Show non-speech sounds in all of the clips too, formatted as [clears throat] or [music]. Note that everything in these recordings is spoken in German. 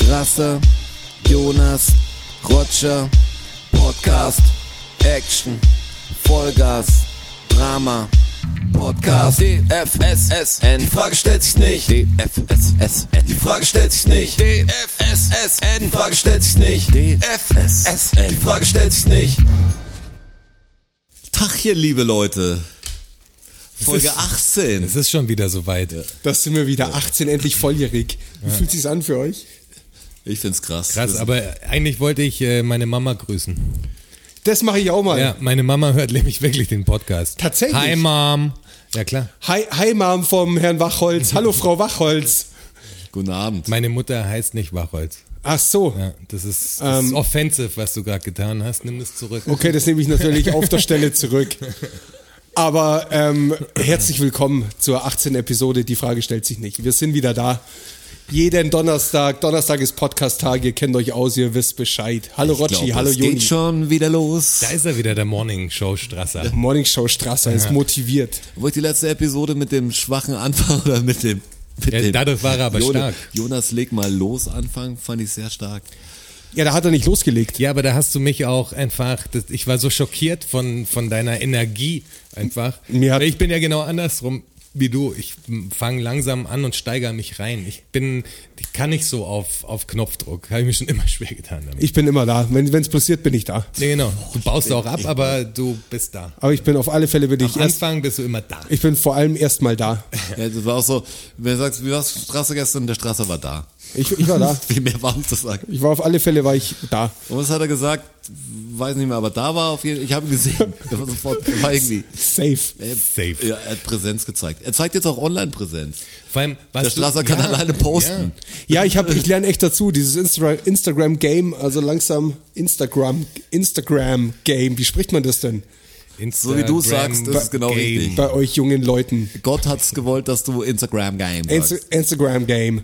Strasser, Jonas, Roger, Podcast, Action, Vollgas, Drama, Podcast, DFSSN, die Frage stellt sich nicht, DFSSN, die Frage stellt sich nicht, DFSSN, die Frage stellt sich nicht, DFSSN, die Frage stellt sich nicht. Tachchen, liebe Leute. Folge ist- 18. Es ist schon wieder soweit. Das sind wir wieder 18, endlich volljährig. Wie fühlt sich's an für euch? Ich find's krass. Krass, Das- aber eigentlich wollte ich äh, meine Mama grüßen. Das mache ich auch mal. Ja, meine Mama hört [laughs] nämlich wirklich den Podcast. Tatsächlich? Hi Mom. Ja klar. Hi, hi Mom vom Herrn Wachholz. Hallo Frau Wachholz. Guten Abend. Meine Mutter heißt nicht Wachholz. Ach so. Ja, das ist, das ist Ähm. offensive, was du gerade getan hast. Nimm es zurück. Okay, das nehme ich natürlich auf der Stelle zurück. Aber ähm, herzlich willkommen zur 18. Episode. Die Frage stellt sich nicht. Wir sind wieder da. Jeden Donnerstag. Donnerstag ist Podcast-Tag. Ihr kennt euch aus, ihr wisst Bescheid. Hallo Ich Rotschi, glaub, hallo es Joni. geht schon wieder los. Da ist er wieder, der Morning Show Strasser. Morning Show Strasser ist motiviert. Wo ich die letzte Episode mit dem schwachen Anfang oder mit dem. Mit Ja, dem dadurch war er aber Jonas, stark. Jonas, leg mal los Anfang, fand ich sehr stark. Ja, da hat er nicht losgelegt. Ja, aber da hast du mich auch einfach, ich war so schockiert von, von deiner Energie einfach. Mir hat- ich bin ja genau andersrum wie du. Ich fange langsam an und steigere mich rein. Ich bin, ich kann nicht so auf, auf Knopfdruck. Habe ich mir schon [laughs] immer schwer getan damit. Ich bin immer da. Wenn es passiert, bin ich da. nee, genau. Du baust auch ab, aber du bist da. Aber ich bin auf alle Fälle bin ich Am erst, Anfang bist du immer da. ich bin vor allem erstmal da. [laughs] Ja, das war auch so, wer sagt, wie war's Straße gestern? Der Straße war da. Ich, ich war da. [laughs] Viel mehr war nicht zu sagen. Ich war auf alle Fälle war ich da. Und was hat er gesagt? Weiß nicht mehr, aber da war auf jeden Fall, ich habe ihn gesehen. [laughs] Er war sofort, er war irgendwie. Safe. Er, Safe. Ja, er hat Präsenz gezeigt. Er zeigt jetzt auch Online-Präsenz. Vor allem, was Der du- Strasser kann alleine posten. Ja, ich habe, ich lerne echt dazu. Dieses Instra Instagram Game, also langsam Instagram Instagram Game. Wie spricht man das denn Ja. So wie du sagst, das ist genau Game. richtig. bei euch jungen Leuten? Gott hat's gewollt, dass du Instagram-Game Insta sagst. Instagram Game,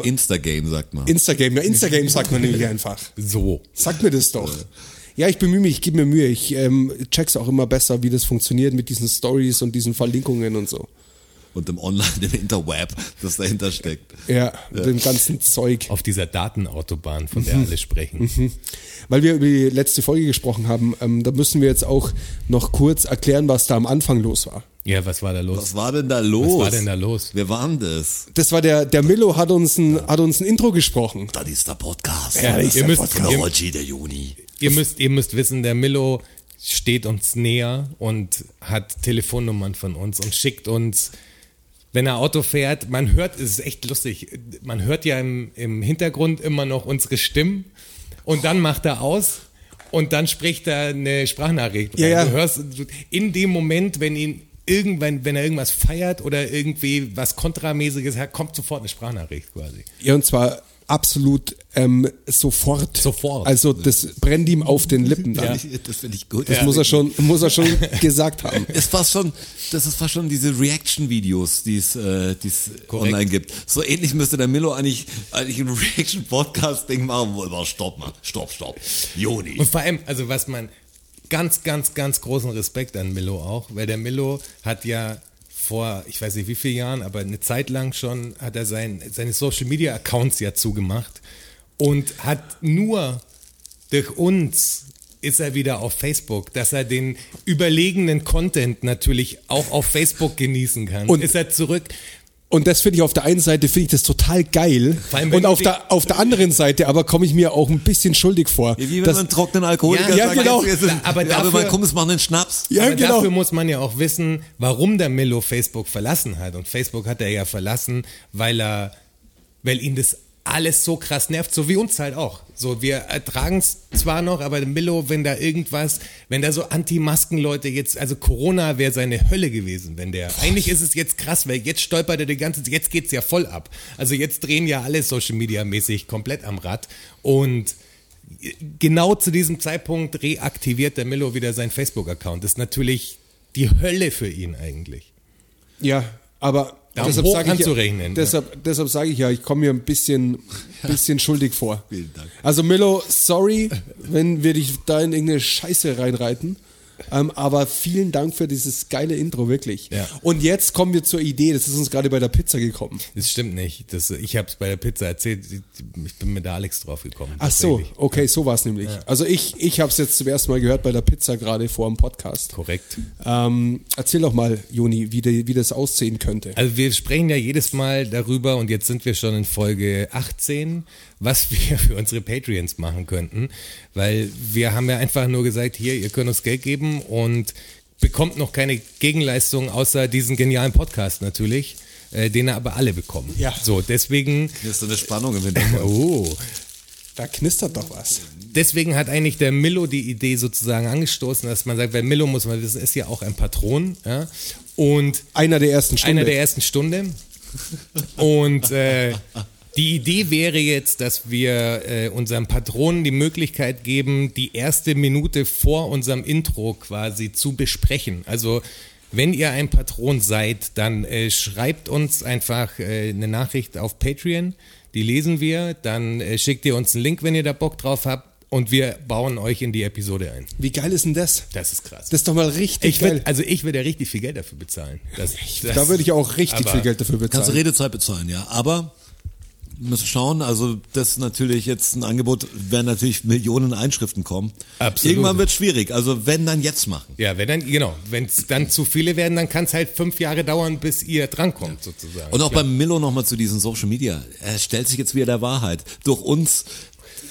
Insta-Game sagt man. Instagram. Ja, Instagram sagt man nämlich einfach. So. Sag mir das doch. Ja, ich bemühe mich, ich gebe mir Mühe. Ich ähm, check's auch immer besser, wie das funktioniert mit diesen Stories und diesen Verlinkungen und so. Und im Online, im Interweb, das dahinter steckt. Ja, dem ganzen Zeug. Auf dieser Datenautobahn, von Mhm. der alle sprechen. Weil wir über die letzte Folge gesprochen haben, ähm, da müssen wir jetzt auch noch kurz erklären, was da am Anfang los war. Ja, was war da los? Was war denn da los? Was war denn da los? Wer war denn das? Das war der, der Millo hat uns ein, hat uns ein Intro gesprochen. Das ist der Podcast. Ja, das ist ihr der müsst, Podcast. ihr, der Juni. ihr müsst, ihr müsst wissen, der Millo steht uns näher und hat Telefonnummern von uns und schickt uns, wenn er Auto fährt, man hört, es ist echt lustig, man hört ja im, im Hintergrund immer noch unsere Stimmen und dann macht er aus und dann spricht er eine Sprachnachricht. Ja, rein. ja. Du hörst in dem Moment, wenn ihn irgendwann, wenn er irgendwas feiert oder irgendwie was Kontramäßiges hat, kommt sofort eine Sprachnachricht quasi. Ja, und zwar absolut ähm, sofort. Sofort. Also das brennt ihm auf den Lippen. Dann. Ja. Das finde ich gut. Das muss er schon, muss er schon gesagt haben. ist fast schon, das ist fast schon diese Reaction-Videos, die es äh, die's online gibt. So ähnlich müsste der Milo eigentlich, eigentlich ein Reaction-Podcast-Ding machen. wo immer, Stopp mal, stopp, stopp. Juni. Und vor allem, also was man ganz, ganz, ganz großen Respekt an Milo auch, weil der Milo hat ja vor, ich weiß nicht wie vielen Jahren, aber eine Zeit lang schon hat er sein, seine Social Media Accounts ja zugemacht und hat nur durch uns ist er wieder auf Facebook, dass er den überlegenen Content natürlich auch auf Facebook genießen kann. Und- ist er zurück. Und das finde ich auf der einen Seite finde ich das total geil. Allem, Und auf der, auf der anderen Seite aber komme ich mir auch ein bisschen schuldig vor. Wie wenn dass- man einen trockenen Alkoholiker Ja, ja, sagt, genau. ist- Aber aber dafür- mal komm, es machen einen Schnaps. ja, Aber genau. dafür muss man ja auch wissen, warum der Milo Facebook verlassen hat. Und Facebook hat er ja verlassen, weil er, weil ihn das alles so krass nervt, so wie uns halt auch. So, wir ertragen es zwar noch, aber Milo, wenn da irgendwas, wenn da so Anti-Masken-Leute jetzt, also Corona wäre seine Hölle gewesen, wenn der. Eigentlich ist es jetzt krass, weil jetzt stolpert er die ganze jetzt geht's ja voll ab. Also jetzt drehen ja alle Social Media mäßig komplett am Rad und genau zu diesem Zeitpunkt reaktiviert der Milo wieder seinen Facebook-Account. Das ist natürlich die Hölle für ihn eigentlich. Ja, aber Daumen deshalb hoch sage ich, ja, anzurechnen, deshalb, deshalb sage ich ja, ich komme mir ein bisschen, [laughs] bisschen schuldig vor. Vielen Dank. Also Milo, sorry, wenn wir dich da in irgendeine Scheiße reinreiten. Ähm, aber vielen Dank für dieses geile Intro, wirklich. Ja. Und jetzt kommen wir zur Idee, das ist uns gerade bei der Pizza gekommen. Das stimmt nicht. Das, ich habe es bei der Pizza erzählt. Ich bin mit der Alex drauf gekommen. Ach so, okay, so war es nämlich. Also ich, ich habe es jetzt zum ersten Mal gehört bei der Pizza gerade vor dem Podcast. Korrekt. Ähm, erzähl doch mal, Joni, wie, die, wie das aussehen könnte. Also wir sprechen ja jedes Mal darüber und jetzt sind wir schon in Folge 18, was [laughs] wir für unsere Patreons machen könnten, weil wir haben ja einfach nur gesagt, hier, ihr könnt uns Geld geben und bekommt noch keine Gegenleistung außer diesen genialen Podcast natürlich, äh, den aber alle bekommen. Ja. So, deswegen, Hier ist so eine Spannung im Hintergrund. [laughs] oh, Da knistert doch was. deswegen hat eigentlich der Millo die Idee sozusagen angestoßen, dass man sagt, weil Millo muss man wissen, ist ja auch ein Patron, ja, und Einer der ersten Stunde. einer der ersten Stunde. Und äh, die Idee wäre jetzt, dass wir äh, unseren Patronen die Möglichkeit geben, die erste Minute vor unserem Intro quasi zu besprechen. Also wenn ihr ein Patron seid, dann äh, schreibt uns einfach äh, eine Nachricht auf Patreon. Die lesen wir. Dann äh, schickt ihr uns einen Link, wenn ihr da Bock drauf habt. Und wir bauen euch in die Episode ein. Wie geil ist denn das? Das ist krass. Das ist doch mal richtig ich geil. würd, also ich würde ja richtig viel Geld dafür bezahlen. Das, das, da würde ich auch richtig aber- viel Geld dafür Kannst du bezahlen. Redezeit bezahlen, ja. Aber müssen schauen, also das ist natürlich jetzt ein Angebot, werden natürlich Millionen Einschriften kommen. Absolut. Irgendwann wird schwierig. Also wenn, dann jetzt machen. Ja, wenn dann, genau, wenn es dann zu viele werden, dann kann es halt fünf Jahre dauern, bis ihr drankommt, sozusagen. Und auch beim Milo nochmal zu diesen Social Media. Er stellt sich jetzt wieder der Wahrheit. Durch uns,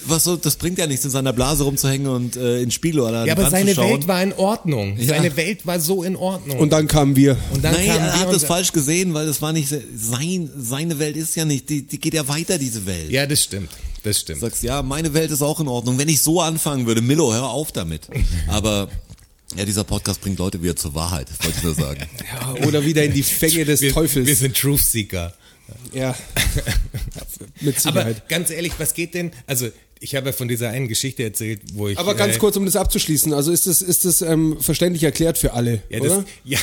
was so, das bringt ja nichts, in seiner Blase rumzuhängen und äh, in Spiegel oder ja, aber Wand seine zu schauen. Welt war in Ordnung. Ja. Seine Welt war so in Ordnung. Und dann kamen wir. Und dann Nein, kamen er wir hat und das falsch gesehen, weil das war nicht se- sein, seine Welt ist ja nicht, die, die geht ja weiter, diese Welt. Ja, das stimmt. Das Du stimmt. sagst, ja, meine Welt ist auch in Ordnung. Wenn ich so anfangen würde, Milo, hör auf damit. [laughs] Aber ja, dieser Podcast bringt Leute wieder zur Wahrheit, wollte ich nur sagen. [laughs] Ja, oder wieder in die Fänge des Wir, Teufels. wir sind Truth Seeker. ja. [laughs] Mit Aber Sicherheit. ganz ehrlich, was geht denn? Also, ich habe ja von dieser einen Geschichte erzählt, wo ich. Aber ganz äh, kurz, um das abzuschließen, also ist das, ist das ähm, verständlich erklärt für alle, Ja, das, oder? ja.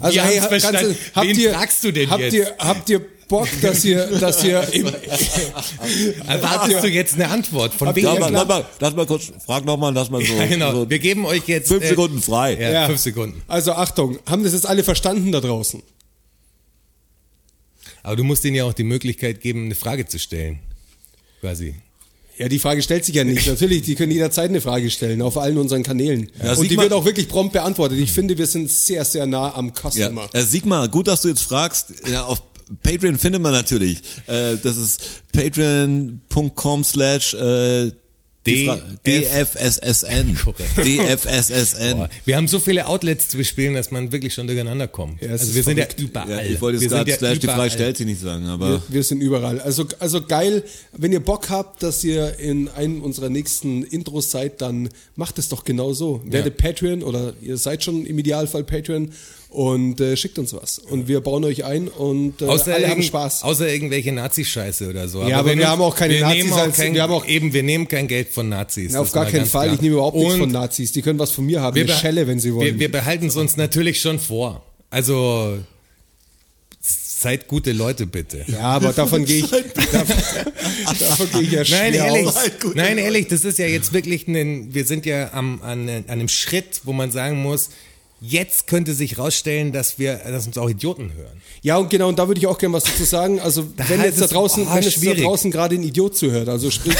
Also Wir hey, haben's ganz, verstanden. habt Wen ihr, fragst du denn habt jetzt? Ihr, habt ihr Bock, dass ihr, [laughs] dass ihr [laughs] Erwartest du jetzt eine Antwort? Von wem? Lass mal, lass mal, lass mal kurz, frag nochmal, lass mal so. Ja, genau. so Wir geben euch jetzt fünf äh, Sekunden frei. Ja, Ja. fünf Sekunden. also Achtung, haben das jetzt alle verstanden da draußen? Aber du musst ihnen ja auch die Möglichkeit geben, eine Frage zu stellen. Quasi. Ja, die Frage stellt sich ja nicht. [laughs] Natürlich, die können jederzeit eine Frage stellen auf allen unseren Kanälen. Ja, Und die wird auch wirklich prompt beantwortet. Ich finde, wir sind sehr, sehr nah am Ja. Customer. Äh, Sigmar, gut, dass du jetzt fragst. Ja, auf Patreon findet man natürlich. Äh, das ist patreon.com slash äh, D- DFSSN. [laughs] DFSSN. Wir haben so viele Outlets zu bespielen, dass man wirklich schon durcheinander kommt. Ja, also wir sind ja überall. Ja, ich wollte jetzt gerade ja die. Frage stellt sie nicht sagen, aber Wir, wir sind überall. Also, also geil, wenn ihr Bock habt, dass ihr in einem unserer nächsten Intros seid, dann macht es doch genau so. Werdet Patreon oder ihr seid schon im Idealfall Patreon und äh, schickt uns was. Und wir bauen euch ein und äh, Außer, alle haben Spaß. außer irgendwelche Nazi-Scheiße oder so. Ja, aber wir nehmen- haben auch keine wir Nazis nehmen auch kein, wir haben auch- eben, wir nehmen kein Geld von Nazis. Na, auf gar keinen Fall. klar. Ich nehme überhaupt nichts Und von Nazis. Die können was von mir haben. wir Eine Schelle, wenn sie wollen. Wir, wir behalten es uns natürlich schon vor. Also seid gute Leute bitte. ja, aber davon gehe ich, [laughs] [laughs] davon, davon gehe ich ja Nein, ehrlich, aus. nein, ehrlich, das ist ja jetzt wirklich ein, wir sind ja am, an, an einem Schritt, wo man sagen muss, jetzt könnte sich rausstellen, dass wir, dass uns auch Idioten hören. Ja, und genau, und da würde ich auch gerne was dazu sagen. Also, [laughs] wenn halt jetzt da draußen, oh, wenn jetzt da draußen gerade ein Idiot zuhört, also sprich,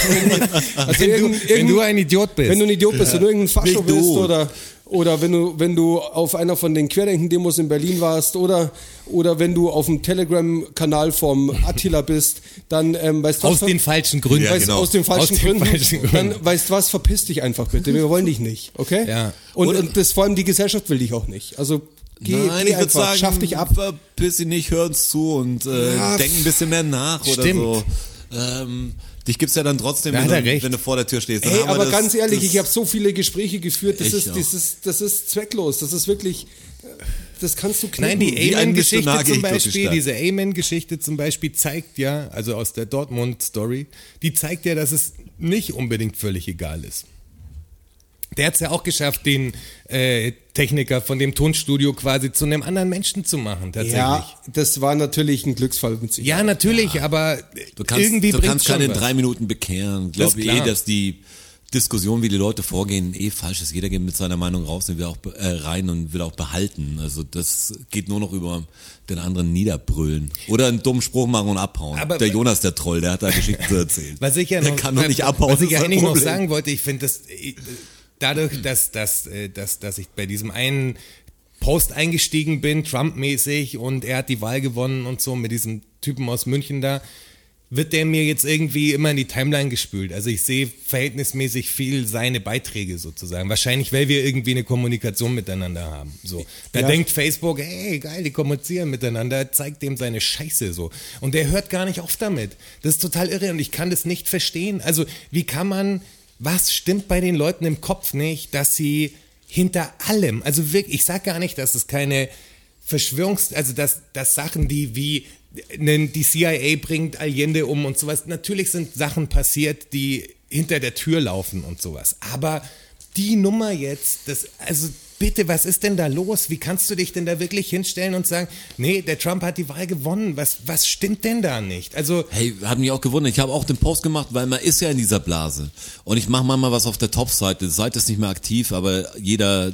also [laughs] Wenn du, irgend- wenn irgend- du ein Idiot bist. wenn du ein Idiot bist, wenn du irgendein Fascho bist oder, oder wenn du, wenn du auf einer von den Querdenken-Demos in Berlin warst oder, oder wenn du auf dem Telegram-Kanal vom Attila bist, dann, ähm, weißt du aus was, den falschen Gründen. weißt, genau. aus den falschen Aus den Gründen, falschen Gründen. dann weißt du was, verpiss dich einfach bitte, wir wollen dich nicht, okay? Ja. Und, Oder- und das vor allem die Gesellschaft will dich auch nicht. Also, geh, Nein, geh ich würde einfach, sagen, schaff dich ab. verpiss dich nicht, hör uns zu und äh, Ja, denk ein bisschen mehr nach Stimmt. oder so. Ähm, dich gibt's ja dann trotzdem, wenn du, wenn du vor der Tür stehst. Ey, aber das- ganz ehrlich, das- ich habe so viele Gespräche geführt, das ist, das, ist, das ist zwecklos, das ist wirklich, das kannst du knicken. Nein, die Amen-Geschichte zum Beispiel, diese Amen-Geschichte zum Beispiel zeigt ja, also aus der Dortmund-Story, die zeigt ja, dass es nicht unbedingt völlig egal ist. Der hat es ja auch geschafft, den äh, Techniker von dem Tonstudio quasi zu einem anderen Menschen zu machen, tatsächlich. ja, das war natürlich ein Glücksfall mit sich. Ja, natürlich, aber Du kannst, irgendwie du bringt's kannst schon keinen in was. drei Minuten bekehren. Glaube eh, dass die, Diskussion, wie die Leute vorgehen, eh falsch ist. Jeder geht mit seiner Meinung raus und will auch äh, rein und will auch behalten. Also das geht nur noch über den anderen niederbrüllen oder einen dummen Spruch machen und abhauen. Aber- der Jonas, der Troll, der hat da Geschichten zu erzählen. [laughs] Was ich ja der noch, kann doch nicht abhauen. Was ich ja eigentlich noch sagen wollte, ich finde das äh, dadurch, dass, dass, äh, dass, dass ich bei diesem einen Post eingestiegen bin, Trump-mäßig, und er hat die Wahl gewonnen und so mit diesem Typen aus München da, wird der mir jetzt irgendwie immer in die Timeline gespült. Also ich sehe verhältnismäßig viel seine Beiträge sozusagen. Wahrscheinlich, weil wir irgendwie eine Kommunikation miteinander haben. So. Da Ja. denkt Facebook, hey, geil, die kommunizieren miteinander, zeigt dem seine Scheiße so. Und der hört gar nicht auf damit. Das ist total irre und ich kann das nicht verstehen. Also, wie kann man, was stimmt bei den Leuten im Kopf nicht, dass sie hinter allem, also wirklich, ich sage gar nicht, dass es keine Verschwörungs-, also dass, dass Sachen, die wie die CIA bringt Allende um und sowas, natürlich sind Sachen passiert, die hinter der Tür laufen und sowas. Aber die Nummer jetzt, das, also bitte, was ist denn da los? Wie kannst du dich denn da wirklich hinstellen und sagen, nee, der Trump hat die Wahl gewonnen, was, was stimmt denn da nicht? Also, Hey, hat mich auch gewundert. Ich habe auch den Post gemacht, weil man ist ja in dieser Blase. Und ich mache manchmal was auf der Top-Seite. Die Seite ist nicht mehr aktiv, aber jeder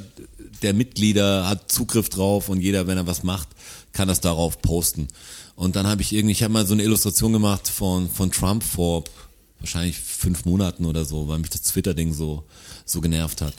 der Mitglieder hat Zugriff drauf und jeder, wenn er was macht, kann das darauf posten. Und dann habe ich irgendwie, ich habe mal so eine Illustration gemacht von, von Trump vor wahrscheinlich fünf Monaten oder so, weil mich das Twitter-Ding so, so genervt hat.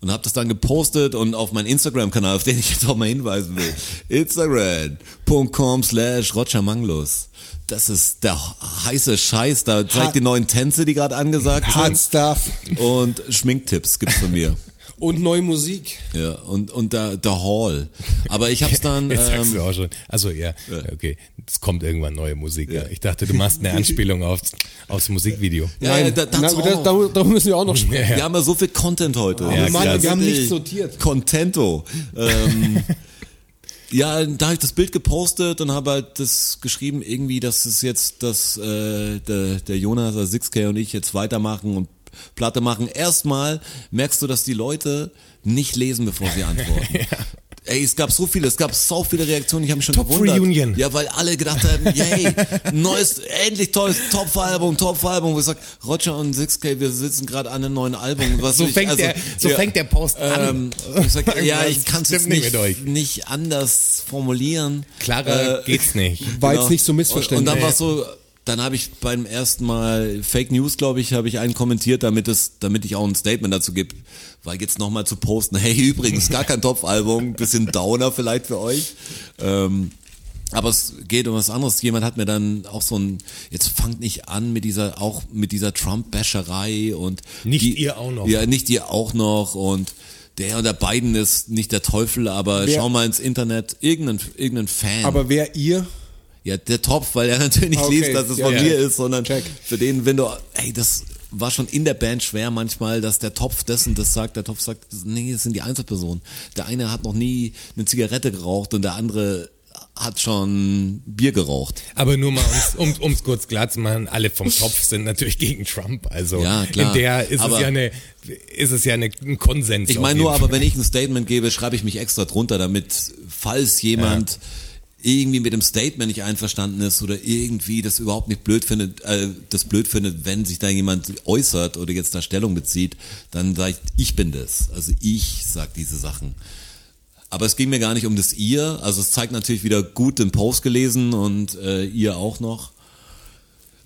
Und habe das dann gepostet und auf meinen Instagram-Kanal, auf den ich jetzt auch mal hinweisen will, instagram.com slash rogermanglus. Das ist der heiße Scheiß, da zeigt die neuen Tänze, die gerade angesagt Hard sind. Stuff Und Schminktipps gibt's von mir. Und neue Musik. Ja, und, und der, der Hall. Aber ich hab's dann, [laughs] jetzt sagst ähm, du auch schon. Also ja, okay, es kommt irgendwann neue Musik. Ja. Ich dachte, du machst eine [laughs] Anspielung aufs, aufs Musikvideo. ja, ja, da, Na, dazu aber da, auch. darüber, darüber müssen wir auch noch sprechen. [laughs] Wir haben ja so viel Content heute. Ja, krass. wir haben nicht sortiert. Contento. Ähm, ja, da habe ich das Bild gepostet und habe halt das geschrieben, irgendwie, dass es jetzt, dass äh, der, der Jonas, also 6K und ich jetzt weitermachen und Platte machen. Erstmal merkst du, dass die Leute nicht lesen, bevor sie antworten. [laughs] Ey, es gab so viele, es gab so viele Reaktionen, ich habe mich schon Top gewundert. Reunion. Ja, weil alle gedacht haben, yay, neues, endlich tolles Top-Album, Top-Album, wo ich sag, Roger und 6K, wir sitzen gerade an einem neuen Album. Was So ich, fängt also, der- so fängt der Post an. Ähm, ich sag, ja, ich kann es jetzt nicht nicht, nicht anders formulieren. Klarer Äh, geht's nicht. [laughs] War jetzt nicht so missverständlich. Und, und dann war so, dann habe ich beim ersten Mal Fake News, glaube ich, habe ich einen kommentiert, damit es, damit ich auch ein Statement dazu gebe, weil jetzt nochmal zu posten, [laughs] hey, übrigens, gar kein Topfalbum, bisschen Downer vielleicht für euch. Ähm, aber es geht um was anderes. Jemand hat mir dann auch so ein, jetzt fangt nicht an mit dieser, auch mit dieser Trump-Basherei und Nicht ihr auch noch. Ja, nicht ihr auch noch und der oder Biden ist nicht der Teufel, aber Wer- schau mal ins Internet, irgendein, irgendein Fan. Aber wer ihr, Ja, der Topf, weil er [laughs] natürlich nicht Okay, liest, dass es ja, von ja. mir ist, sondern Check. für den, wenn du, ey, das war schon in der Band schwer manchmal, dass der Topf das und das sagt, der Topf sagt, nee, das sind die Einzelpersonen. Der eine hat noch nie eine Zigarette geraucht und der andere hat schon Bier geraucht. Aber nur mal, um es um, um's kurz klar zu machen, alle vom Topf sind natürlich gegen Trump. Also Ja, klar. in der ist Aber- es ja eine, ist es ja eine, ein Konsens. Ich meine nur, aber wenn ich ein Statement gebe, schreibe ich mich extra drunter, damit, falls jemand irgendwie mit dem Statement nicht einverstanden ist oder irgendwie das überhaupt nicht blöd findet, äh, das blöd findet, wenn sich da jemand äußert oder jetzt da Stellung bezieht, dann sage ich, ich bin das. Also ich sag diese Sachen. Aber es ging mir gar nicht um das ihr. Also es zeigt natürlich wieder gut den Post gelesen und äh, ihr auch noch.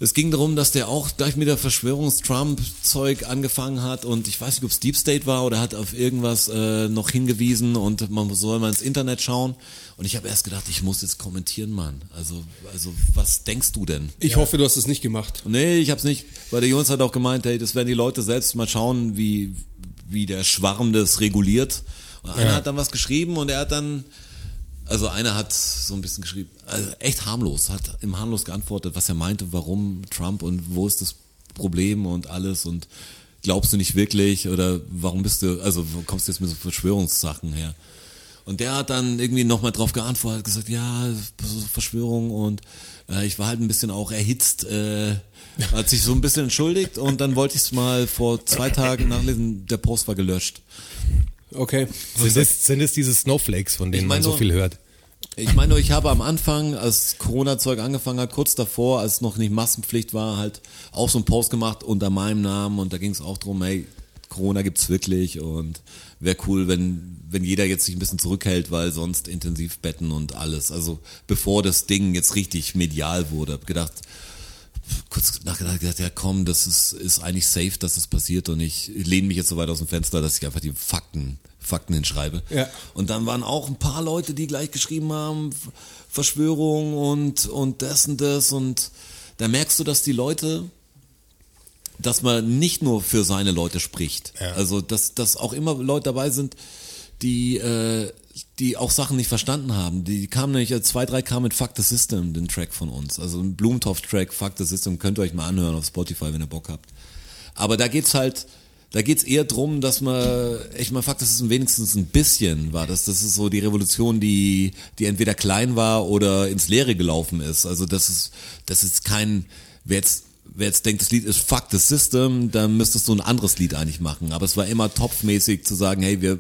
Es ging darum, dass der auch gleich mit der Verschwörungs-Trump-Zeug angefangen hat und ich weiß nicht, ob es Deep State war oder hat auf irgendwas äh, noch hingewiesen und man soll mal ins Internet schauen. Und ich habe erst gedacht, ich muss jetzt kommentieren, Mann. Also, also was denkst du denn? ich hoffe, du hast es nicht gemacht. Nee, ich hab's nicht, weil der Jonas hat auch gemeint, hey, das werden die Leute selbst mal schauen, wie, wie der Schwarm das reguliert. Und einer hat dann was geschrieben und er hat dann, also einer hat so ein bisschen geschrieben, also echt harmlos, hat im harmlos geantwortet, was er meinte, warum Trump und wo ist das Problem und alles und glaubst du nicht wirklich oder warum bist du, also kommst du jetzt mit so Verschwörungssachen her? Und der hat dann irgendwie nochmal drauf geantwortet, gesagt, ja, Verschwörung und äh, ich war halt ein bisschen auch erhitzt, äh, hat sich so ein bisschen entschuldigt und dann wollte ich es mal vor zwei Tagen nachlesen, der Post war gelöscht. Okay. sind, es, sind es diese Snowflakes, von denen Ich mein man so nur- viel hört? Ich meine nur, ich habe am Anfang, als Corona-Zeug angefangen hat, kurz davor, als noch nicht Maskenpflicht war, halt auch so einen Post gemacht unter meinem Namen und da ging es auch drum, hey, Corona gibt's wirklich und wäre cool, wenn, wenn jeder jetzt sich ein bisschen zurückhält, weil sonst Intensivbetten und alles. Also bevor das Ding jetzt richtig medial wurde, hab gedacht, kurz nachgedacht, gedacht, ja komm, das ist, ist eigentlich safe, dass das passiert und ich lehne mich jetzt so weit aus dem Fenster, dass ich einfach die Fakten, Fakten hinschreibe. Ja. Und dann waren auch ein paar Leute, die gleich geschrieben haben, Verschwörung und, und das und das und da merkst du, dass die Leute, dass man nicht nur für seine Leute spricht. Ja. Also, dass, dass auch immer Leute dabei sind, die, äh, die auch Sachen nicht verstanden haben. Die kamen nämlich, äh, zwei, drei kamen mit Fuck the System, den Track von uns. Also ein Blumentopf-Track, Fuck the System, könnt ihr euch mal anhören auf Spotify, wenn ihr Bock habt. Aber da geht's halt, da geht's eher drum, dass man, ich meine, Fuck the System wenigstens ein bisschen war. Das, das ist so die Revolution, die, die entweder klein war oder ins Leere gelaufen ist. Also das ist, das ist kein, wer jetzt wer jetzt denkt, das Lied ist Fuck the System, dann müsstest du ein anderes Lied eigentlich machen. Aber es war immer topfmäßig zu sagen, hey, wir,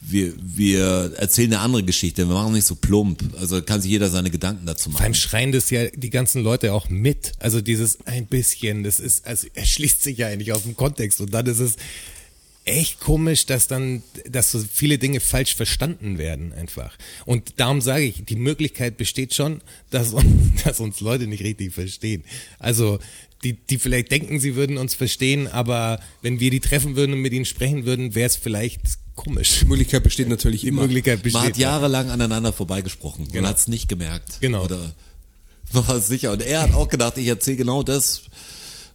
wir, wir erzählen eine andere Geschichte, wir machen nicht so plump. Also kann sich jeder seine Gedanken dazu Vor allem machen. schreien das ja die ganzen Leute auch mit. Also dieses ein bisschen, das ist, also er schließt sich ja eigentlich aus dem Kontext und dann ist es echt komisch, dass dann, dass so viele Dinge falsch verstanden werden einfach. Und darum sage ich, die Möglichkeit besteht schon, dass, uns- [laughs] dass uns Leute nicht richtig verstehen. Also die, die vielleicht denken, sie würden uns verstehen, aber wenn wir die treffen würden und mit ihnen sprechen würden, wäre es vielleicht komisch. Die Möglichkeit besteht natürlich Die immer. Möglichkeit Man hat besteht. jahrelang aneinander vorbeigesprochen. Genau. Man hat es nicht gemerkt. Genau. Oder [laughs] man war sicher. Und er hat auch gedacht, ich erzähle genau das,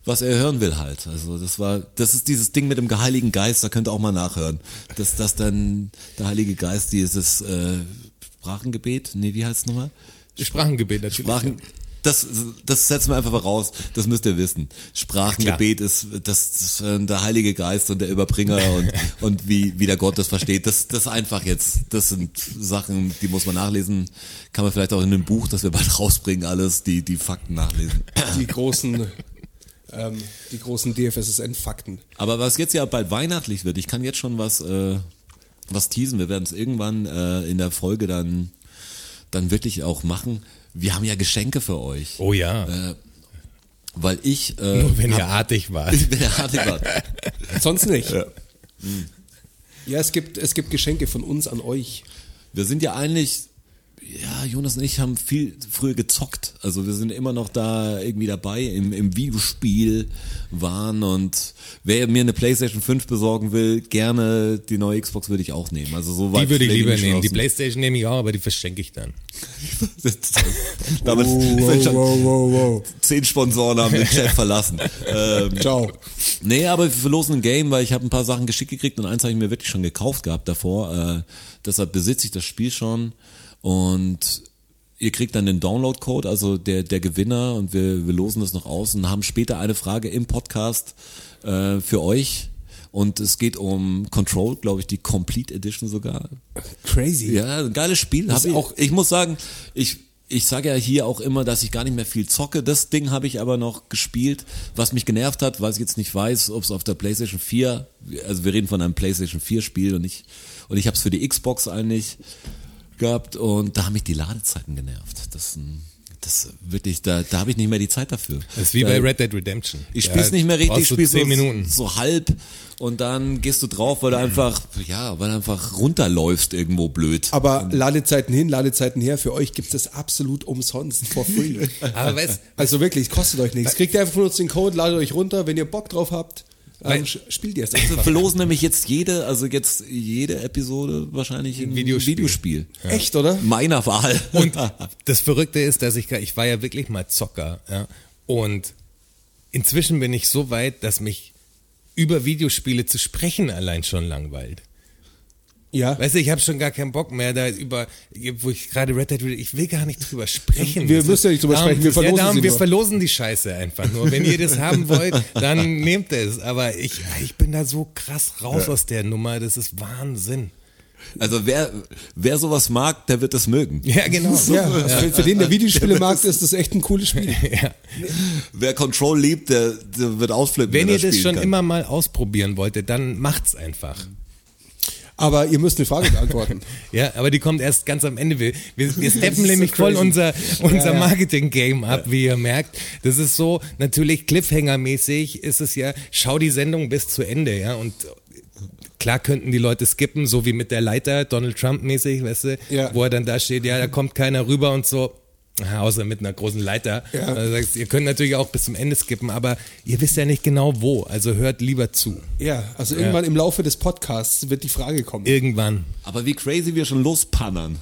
was er hören will halt. Also das war, das ist dieses Ding mit dem Heiligen Geist, da könnt ihr auch mal nachhören. Dass das dann der Heilige Geist dieses äh, Sprachengebet, nee, wie heißt es nochmal? Sprachengebet natürlich. Sprachen, das, das setzen wir einfach voraus. Das müsst ihr wissen. Sprachengebet ist das, das äh, der Heilige Geist und der Überbringer und, [laughs] und wie, wie der Gott das versteht. Das, das einfach jetzt. Das sind Sachen, die muss man nachlesen. Kann man vielleicht auch in einem Buch, das wir bald rausbringen, alles, die, die Fakten nachlesen. Die großen, ähm, die großen DFSSN-Fakten. Aber was jetzt ja bald weihnachtlich wird, ich kann jetzt schon was, äh, was teasen. Wir werden es irgendwann äh, in der Folge dann, dann wirklich auch machen. Wir haben ja Geschenke für euch. Oh ja. Äh, weil ich, äh, [laughs] Nur wenn ihr hab- artig wart. [laughs] Ich bin der Hartigwart. Sonst nicht. Ja, es, gibt, es gibt Geschenke von uns an euch. Wir sind ja eigentlich, ja, Jonas und ich haben viel früher gezockt. Also wir sind immer noch da irgendwie dabei im, im Videospiel waren und wer mir eine Playstation 5 besorgen will, gerne die neue Xbox würde ich auch nehmen. Also so weit Die würde ich lieber nehmen. Die. Playstation nehme ich auch, aber die verschenke ich dann. [laughs] Damit sind [laughs] schon wow, wow. zehn Sponsoren haben den Chat verlassen. [laughs] Ähm, Ciao. Nee, aber wir verlosen ein Game, weil ich habe ein paar Sachen geschickt gekriegt und eins habe ich mir wirklich schon gekauft gehabt davor. Äh, deshalb besitze ich das Spiel schon und ihr kriegt dann den Download-Code, also der, der Gewinner und wir, wir losen das noch aus und haben später eine Frage im Podcast äh, für euch. Und es geht um Control, glaube ich, die Complete Edition sogar. Crazy. Ja, ein geiles Spiel. Das Hab ich, auch- ich muss sagen, ich, ich sage ja hier auch immer, dass ich gar nicht mehr viel zocke. Das Ding habe ich aber noch gespielt. Was mich genervt hat, weil ich jetzt nicht weiß, ob es auf der PlayStation 4, also wir reden von einem PlayStation 4 Spiel und ich, und ich habe es für die Xbox eigentlich gehabt und da haben mich die Ladezeiten genervt. Das, ähm, das wirklich, da, da habe ich nicht mehr die Zeit dafür. Das ist wie da, bei Red Dead Redemption. ich spiel's nicht mehr richtig, du spiel's zehn so, Minuten. so halb und dann gehst du drauf, weil du einfach, ja, weil du einfach runterläufst irgendwo blöd. Aber Ladezeiten hin, Ladezeiten her, für euch gibt es das absolut umsonst, for free. [laughs] Aber weißt, Also wirklich, es kostet euch nichts. Kriegt ihr einfach von uns den Code, ladet euch runter, wenn ihr Bock drauf habt, Sch- spielt ihr es [laughs] Wir einfach. verlosen nämlich jetzt jede, also jetzt jede Episode wahrscheinlich ein Videospiel. Videospiel. Echt, oder? Meiner Wahl. Und [laughs] das Verrückte ist, dass ich, ich war ja wirklich mal Zocker, ja. Und inzwischen bin ich so weit, dass mich über Videospiele zu sprechen allein schon langweilt. Ja. Weißt du, ich habe schon gar keinen Bock mehr da über, wo ich gerade Red Dead, ich will gar nicht drüber sprechen. Wir Das müssen ja nicht drüber darum- sprechen, wir verlosen ja, darum, sie Wir nur. verlosen die Scheiße einfach nur. Wenn ihr das haben wollt, dann [laughs] nehmt es. Aber ich, ich bin da so krass raus aus der Nummer, das ist Wahnsinn. Also wer, wer sowas mag, der wird es mögen. [laughs] Ja, genau. Ja, Für, für den der Videospielemarkt ist das echt ein cooles Spiel. [laughs] ja. Wer Control liebt, der, der wird ausflippen. Wenn er ihr das schon kann. immer mal ausprobieren wolltet, dann macht's einfach. Aber ihr müsst eine Frage beantworten. [laughs] Ja, aber die kommt erst ganz am Ende. Wir, wir, steppen so nämlich voll crazy. unser, unser Ja, ja. Marketing-Game ab, wie ihr merkt. Das ist so, natürlich Cliffhanger-mäßig ist es ja, schau die Sendung bis zu Ende, ja, und klar könnten die Leute skippen, so wie mit der Leiter, Donald Trump-mäßig, weißt du, Ja. wo er dann da steht, ja, da kommt keiner rüber und so. Ja, Außer mit einer großen Leiter. Ja. Also sagst, ihr könnt natürlich auch bis zum Ende skippen, aber ihr wisst ja nicht genau wo. Also hört lieber zu. Ja, also irgendwann im Laufe des Podcasts wird die Frage kommen. Irgendwann. Aber wie crazy wir schon lospannern.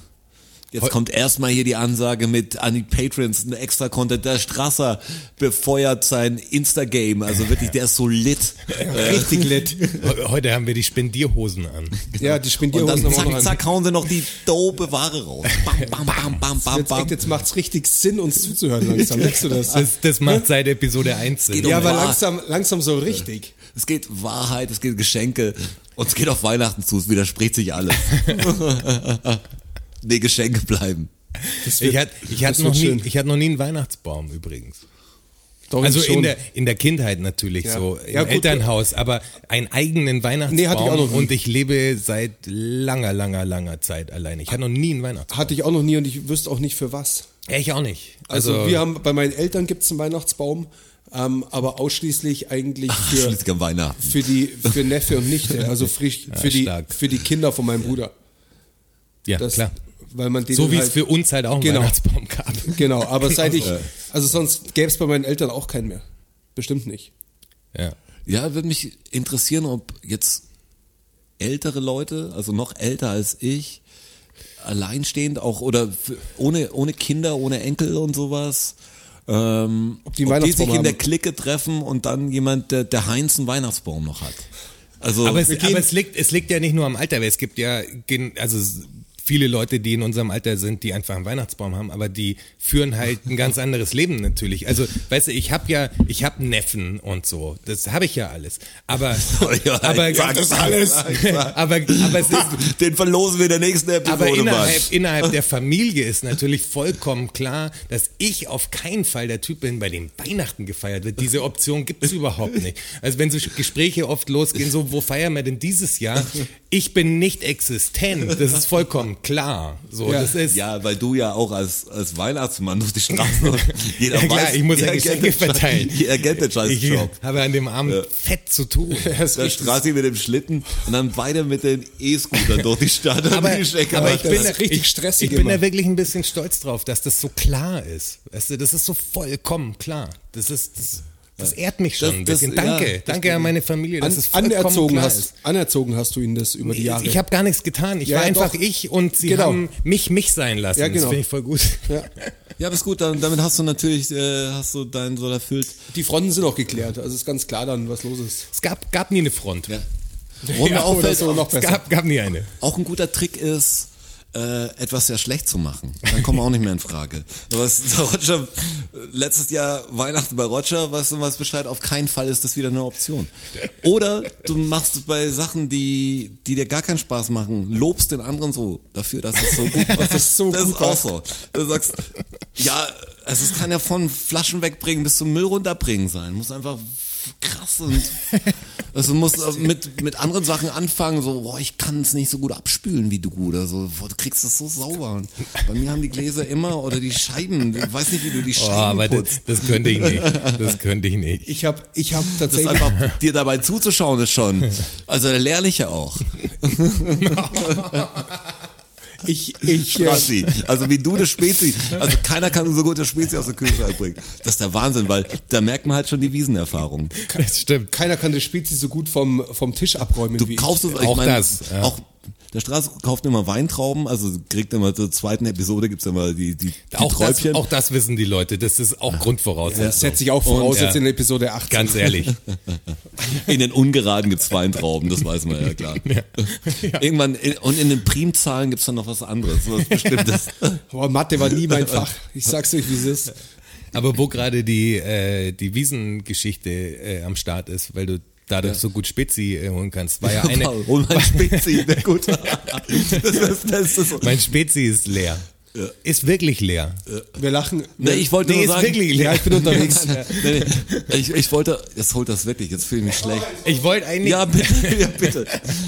Jetzt kommt erstmal hier die Ansage mit an die Patrons, ein extra Content. Der Strasser befeuert sein Insta-Game. Also wirklich, der ist so lit. [laughs] Richtig lit. He- Heute haben wir die Spendierhosen an. [laughs] Ja, die Und Spendierhosen dann auch noch zack, zack, hauen sie noch die dope Ware raus. [laughs] Bam, bam, bam, bam, bam, Jetzt, bam. echt, jetzt macht's richtig Sinn, uns zuzuhören langsam. Merkst du das? Das, das macht seit Episode 1 Sinn. geht Ja, um aber langsam, langsam so richtig. Es geht Wahrheit, es geht Geschenke und es geht auf Weihnachten zu. Es widerspricht sich alles. Nee, Geschenke bleiben. Ich hatte, ich, hatte noch nie, schön. ich hatte noch nie einen Weihnachtsbaum übrigens. Doch, Also in der, in der Kindheit natürlich Ja. so, im Ja, gut. Elternhaus, aber einen eigenen Weihnachtsbaum Nee, hatte ich auch noch nie. und ich lebe seit langer, langer, langer Zeit alleine. Ich hatte noch nie einen Weihnachtsbaum. Hatte ich auch noch nie und ich wüsste auch nicht für was. Ja, ich auch nicht. Also, wir haben bei meinen Eltern gibt's einen Weihnachtsbaum, ähm, aber ausschließlich eigentlich für, Weihnachten. für die für Neffe und Nichte, also frisch, [laughs] für die für die Kinder von meinem Bruder. ja, Das, klar. Weil man den So wie es halt, für uns halt auch einen Genau. Weihnachtsbaum gab. [laughs] genau, aber seit ich also sonst gäbe es bei meinen Eltern auch keinen mehr. Bestimmt nicht. Ja. Ja, würde mich interessieren, ob jetzt ältere Leute, also noch älter als ich, alleinstehend auch oder ohne, ohne Kinder, ohne Enkel und sowas, ähm, ob die die, einen sich Weihnachtsbaum in der haben. Clique treffen und dann jemand, der, der Heinz einen Weihnachtsbaum noch hat. Also, Aber es, aber es liegt, es liegt ja nicht nur am Alter, weil es gibt ja, also viele Leute, die in unserem Alter sind, die einfach einen Weihnachtsbaum haben, aber die führen halt ein ganz anderes Leben natürlich. Also, weißt du, ich habe ja, ich habe Neffen und so, das habe ich ja alles. Aber, [laughs] Ja, aber, ich sag das alles. [laughs] aber, aber es ist, [laughs] den verlosen wir in der nächsten Episode, aber innerhalb, innerhalb der Familie ist natürlich vollkommen klar, dass ich auf keinen Fall der Typ bin, bei dem Weihnachten gefeiert wird. Diese Option gibt es überhaupt nicht. Also wenn so Gespräche oft losgehen, so, wo feiern wir denn dieses Jahr? Ich bin nicht existent. Das ist vollkommen klar. So, Ja. das ist, Ja, weil du ja auch als, als Weihnachtsmann durch die Straße [laughs] [laughs] jeder Ja, klar, weiß, ich muss ja Geschenke verteilen. Jeder kennt den scheiß ich Job. habe an dem Abend fett zu tun. [laughs] Das Da. Straße mit dem Schlitten und dann beide mit den E-Scootern durch die Stadt aber, die aber ich bin, da, richtig ich, stressig ich bin immer. da wirklich ein bisschen stolz drauf, dass das so klar ist. Weißt du, das ist so vollkommen klar. Das ist, das, das ehrt mich schon Das- ein das- bisschen. ja, Danke, das danke an meine Familie, dass An, es vollkommen anerzogen, klar hast, ist. anerzogen hast du ihnen das über die Jahre. Ich habe gar nichts getan. Ich Ja, war einfach doch. ich und sie Genau. haben mich mich sein lassen. Ja, Das genau. finde ich voll gut. ja. Ja, aber ist gut, dann, damit hast du natürlich, äh, hast du deinen so erfüllt. Die Fronten sind auch geklärt, also ist ganz klar dann, was los ist. Es gab, gab nie eine Front. Ja. Und mir [laughs] Ja, oder auffällt, so noch Es besser. gab, gab nie eine. auch ein guter Trick ist, äh, etwas sehr schlecht zu machen. Dann kommen wir auch nicht mehr in Frage. [laughs] Was Roger, letztes Jahr Weihnachten bei Roger, weißt du, was Bescheid, auf keinen Fall ist das wieder eine Option. Oder du machst bei Sachen, die, die dir gar keinen Spaß machen, lobst den anderen so dafür, dass es so gut war. Das ist so das gut ist auch so. Du sagst, ja, also es kann ja von Flaschen wegbringen bis zum Müll runterbringen sein. Muss einfach krass und also du musst mit, mit anderen Sachen anfangen, so, boah, ich kann es nicht so gut abspülen wie du oder so, boah, du kriegst das so sauber. Und bei mir haben die Gläser immer oder die Scheiben, ich weiß nicht, wie du die Oh, Scheiben aber das, putzt. das könnte ich nicht. Das könnte ich nicht. Ich habe ich hab Das ist tatsächlich. einfach, dir dabei zuzuschauen ist schon, also da lerne ich ja auch. [laughs] [laughs] Ich, ich, [laughs] Krassi. Also wie du das Spezi, also keiner kann so gut das Spezi aus der Kühlschrank bringen. Das ist der Wahnsinn, weil da merkt man halt schon die Wiesenerfahrung. Das stimmt. keiner kann das Spezies so gut vom, vom Tisch abräumen Du wie kaufst es, ich Auch meine, das, ja. auch der Straße kauft immer Weintrauben, also kriegt immer zur zweiten Episode gibt's immer die die, die Auch das, Träubchen. auch das wissen die Leute. Das ist auch Grundvoraussetzung. Das setze ich auch voraus Und, jetzt ja. in Episode 18. Ganz ehrlich. [laughs] in den ungeraden gibt's Weintrauben, das weiß man ja klar. [laughs] Irgendwann in, und in den Primzahlen gibt's dann noch was anderes, was bestimmtes. [laughs] Boah, Mathe war nie mein Fach. Ich sag's euch, wie es ist. Aber wo gerade die, äh, die Wiesengeschichte äh, am Start ist, weil du dadurch so gut Spezi äh, holen kannst, war ja [laughs] eine. Hol mal ein Spezi, der gut. [laughs] Das ist, das ist so. mein Spezi ist leer. Ist wirklich leer. Wir lachen. Nee, ich wollte Nee, nur ist sagen, wirklich leer. ja, ich bin unterwegs. [laughs] nee, nee, ich, ich wollte, jetzt holt das wirklich, jetzt fühle ich mich schlecht. Ich wollte eigentlich. Ja, bitte, [laughs] ja, bitte.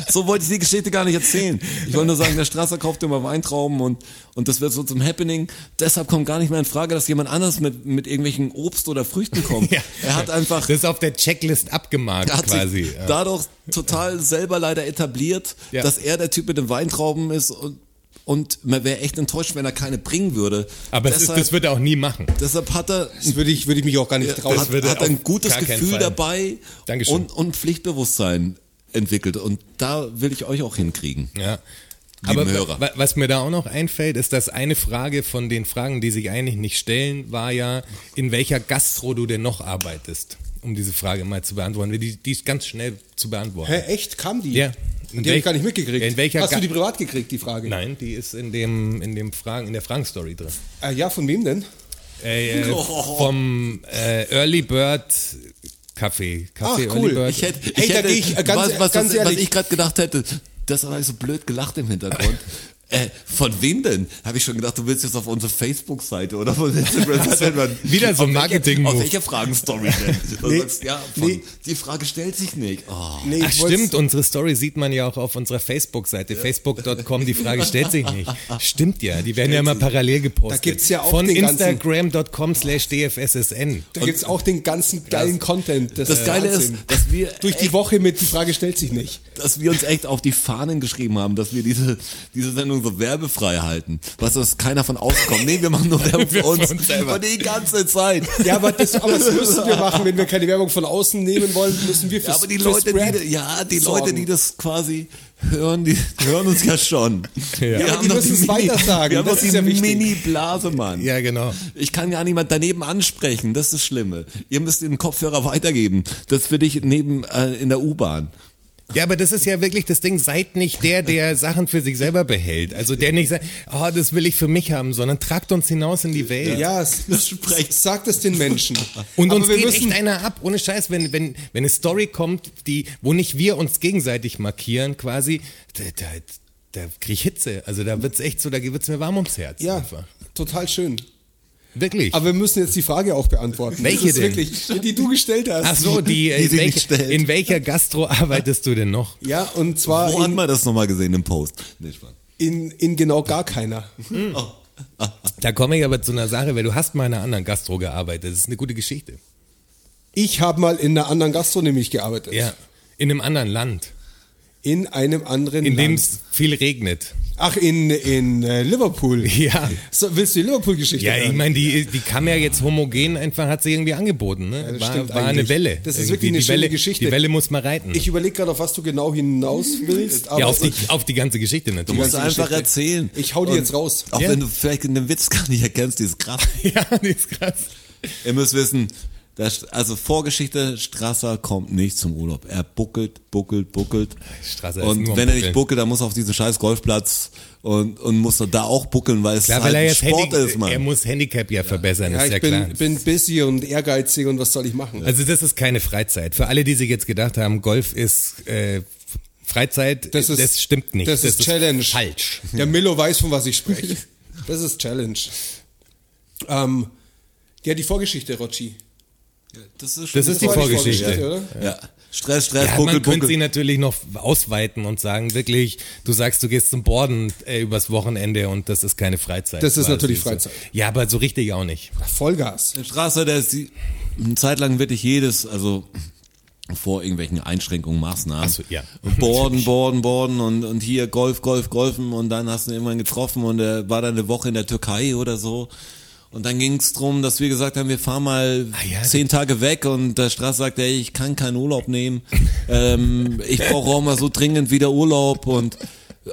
So wollte ich die Geschichte gar nicht erzählen. Ich wollte nur sagen, der Strasser kauft immer Weintrauben und, und das wird so zum Happening. Deshalb kommt gar nicht mehr in Frage, dass jemand anders mit, mit irgendwelchen Obst oder Früchten kommt. [laughs] Ja. Er hat einfach, Das ist auf der Checklist abgemarkt er hat quasi. sich ja. dadurch total selber leider etabliert, Ja. dass er der Typ mit den Weintrauben ist und, und man wäre echt enttäuscht, wenn er keine bringen würde. Aber ist, deshalb, das wird er auch nie machen. deshalb hat er Das würde ich, würde ich mich auch gar nicht trauen. hat, würde hat ein gutes Gefühl dabei Dankeschön. und, und Pflichtbewusstsein entwickelt. Und da will ich euch auch hinkriegen. Ja. Aber Hörer. wa- was mir da auch noch einfällt, ist, dass eine Frage von den Fragen, die sich eigentlich nicht stellen, war ja, in welcher Gastro du denn noch arbeitest, um diese Frage mal zu beantworten. Die, die ist ganz schnell zu beantworten. Hä, echt? Kam die? Ja. Die habe ich gar nicht mitgekriegt. In welcher Hast du die privat gekriegt, die Frage? Nein, die ist in dem, in dem Fragen, in der Fragen-Story drin. Ah, ja, von wem denn? Äh, äh, vom äh, Early Bird Kaffee. Kaffee Ach, cool. Ich hätte, Hey, ich da hätte geh ich, äh, ganz- was, was, ganz was, ich gerade gedacht hätte, das habe ich so blöd gelacht im Hintergrund. Äh, von wem denn? Habe ich schon gedacht, du willst jetzt auf unsere Facebook-Seite oder von Instagram. Wieder so ein Auf welche- Marketing-Move. Auf welche Fragen-Story denn? Du [laughs] Nee, sagst, ja, von, nee. die Frage stellt sich nicht. Oh. Nee, Ach stimmt, unsere Story sieht man ja auch auf unserer Facebook-Seite, facebook.com, die Frage stellt sich nicht. [laughs] Stimmt ja, die werden ja immer parallel gepostet. Da gibt's ja auch Von den ganzen- instagram.com slash dfssn. Da gibt's auch den ganzen geilen Content. Das ist Geile ist, dass wir durch die Woche mit die Frage stellt sich nicht. dass wir uns echt auf die Fahnen geschrieben haben, dass wir diese, diese Sendung so werbefrei halten. Was, dass keiner von außen kommt. Nee, wir machen nur [laughs] Werbung für uns. uns selber. Die ganze Zeit. Ja, aber das, aber das müssen wir machen, wenn wir keine Werbung von außen nehmen wollen, müssen wir für Ja, aber die Leute, die, ja, die sorgen. Leute, die das quasi hören, die hören uns ja schon. Wir Ja, haben die müssen es Mini- weitersagen, Wir haben das die ist ja. Mini-Blase, Mann. Ja, genau. Ich kann ja niemand daneben ansprechen, das ist das Schlimme. Ihr müsst den Kopfhörer weitergeben. Das für dich neben, äh, in der U-Bahn. Ja, aber das ist ja wirklich das Ding, seid nicht der, der Sachen für sich selber behält. Also der nicht sagt, oh, das will ich für mich haben, sondern tragt uns hinaus in die Welt. Ja, sagt es den Menschen. Und Aber uns wir geht müssen, echt einer ab, ohne Scheiß, wenn, wenn, wenn eine Story kommt, die, wo nicht wir uns gegenseitig markieren, quasi, da, da, da krieg ich Hitze. Also da wird's echt so, da wird's mir warm ums Herz. Ja, Einfach. total schön. Wirklich. Aber wir müssen jetzt die Frage auch beantworten. Welche denn? Wirklich, die du gestellt hast. Ach so, die, die in, sie nicht welche, in welcher Gastro arbeitest du denn noch? Ja, und zwar Wo hat in, man das nochmal gesehen im Post? Nee, in, in genau gar keiner. Da komme ich aber zu einer Sache, weil du hast mal in einer anderen Gastro gearbeitet. Das ist eine gute Geschichte. Ich habe mal in einer anderen Gastro nämlich gearbeitet. Ja. In einem anderen Land, In einem anderen in dem Land. es viel regnet. Ach, in, in äh, Liverpool. [laughs] Ja. So, willst du die Liverpool-Geschichte Ja, ich hören? meine, die, die kam ja jetzt homogen einfach, hat sie irgendwie angeboten. Ne? das war stimmt war eine. Welle. Das ist Irgendwie. wirklich eine die schöne Welle, Geschichte. Die Welle muss man reiten. Ich überlege gerade, auf was du genau hinaus willst. Aber ja, auf die, ich, auf die ganze Geschichte Du natürlich. musst ganze einfach Geschichte. erzählen. ich hau die jetzt raus. Auch Ja. wenn du vielleicht den Witz gar nicht erkennst, die ist krass. [laughs] ja, die ist krass. Ihr müsst wissen, das, also Vorgeschichte, Strasser kommt nicht zum Urlaub. Er buckelt, buckelt, buckelt. Strasser ist und wenn er nicht buckelt, dann muss er auf diesen scheiß Golfplatz und, und muss er da auch buckeln, weil es Klar, halt weil er Sport Handi ist, Mann. er muss Handicap ja verbessern, Ja, ist ja ich bin, klar. bin busy und ehrgeizig und was soll ich machen? Also das ist keine Freizeit. Für alle, die sich jetzt gedacht haben, Golf ist äh, Freizeit, Das ist- stimmt nicht. das ist Challenge. falsch. [laughs] Der Milo weiß, von was ich spreche. [laughs] Das ist Challenge. Ähm, ja, die Vorgeschichte, Rotschi. Das ist, Das ist die Vorgeschichte. Vorgeschichte, oder? Ja. Stress, Stress, Ja, buckel, man könnte sie natürlich noch ausweiten und sagen, wirklich, du sagst, du gehst zum Borden äh, übers Wochenende und das ist keine Freizeit. Das ist natürlich So. Freizeit. Ja, aber so richtig auch nicht. Vollgas. Der Strasser, der ist die, eine Zeit lang wirklich jedes, also vor irgendwelchen Einschränkungen, Maßnahmen. Ach so, ja. [laughs] Borden, Borden, Borden und, und hier Golf, Golf, Golfen und dann hast du ihn irgendwann getroffen und er war dann eine Woche in der Türkei oder so. Und dann ging es darum, dass wir gesagt haben, wir fahren mal Ah, ja, zehn Tage weg und der Straß sagt, ey, ich kann keinen Urlaub nehmen. [laughs] ähm, ich brauche auch mal so dringend wieder Urlaub und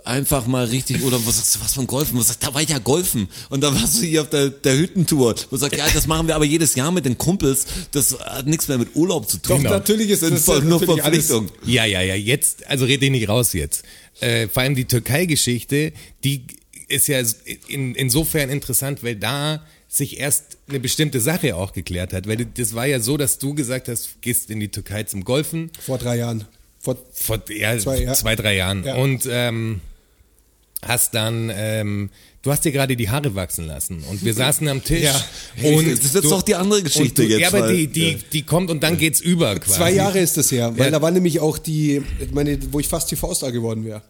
einfach mal richtig, oder was sagst du, was von Golfen? Was sagst, da war ich ja Golfen. Und dann warst du hier auf der, der Hüttentour. Wo sagt, ja, das machen wir aber jedes Jahr mit den Kumpels. Das hat nichts mehr mit Urlaub zu tun. Doch, natürlich ist das das ist nur natürlich alles- Verpflichtung. Ja, ja, ja, jetzt, also red dich nicht raus jetzt. Äh, vor allem die Türkei-Geschichte, die ist ja in, insofern interessant, weil da sich erst eine bestimmte Sache auch geklärt hat. Weil das war ja so, dass du gesagt hast, gehst in die Türkei zum Golfen. Vor drei Jahren. Vor, Vor ja, Zwei, zwei, ja. drei Jahren. Ja. Und ähm, hast dann, ähm, du hast dir gerade die Haare wachsen lassen und wir [laughs] saßen am Tisch Ja. und Das ist jetzt du- doch die andere Geschichte du, jetzt, Ja, aber weil- die, die, die kommt und dann geht's über quasi. Zwei Jahre ist das her, weil Ja. da war nämlich auch die, meine, wo ich fast TV-Star geworden wäre.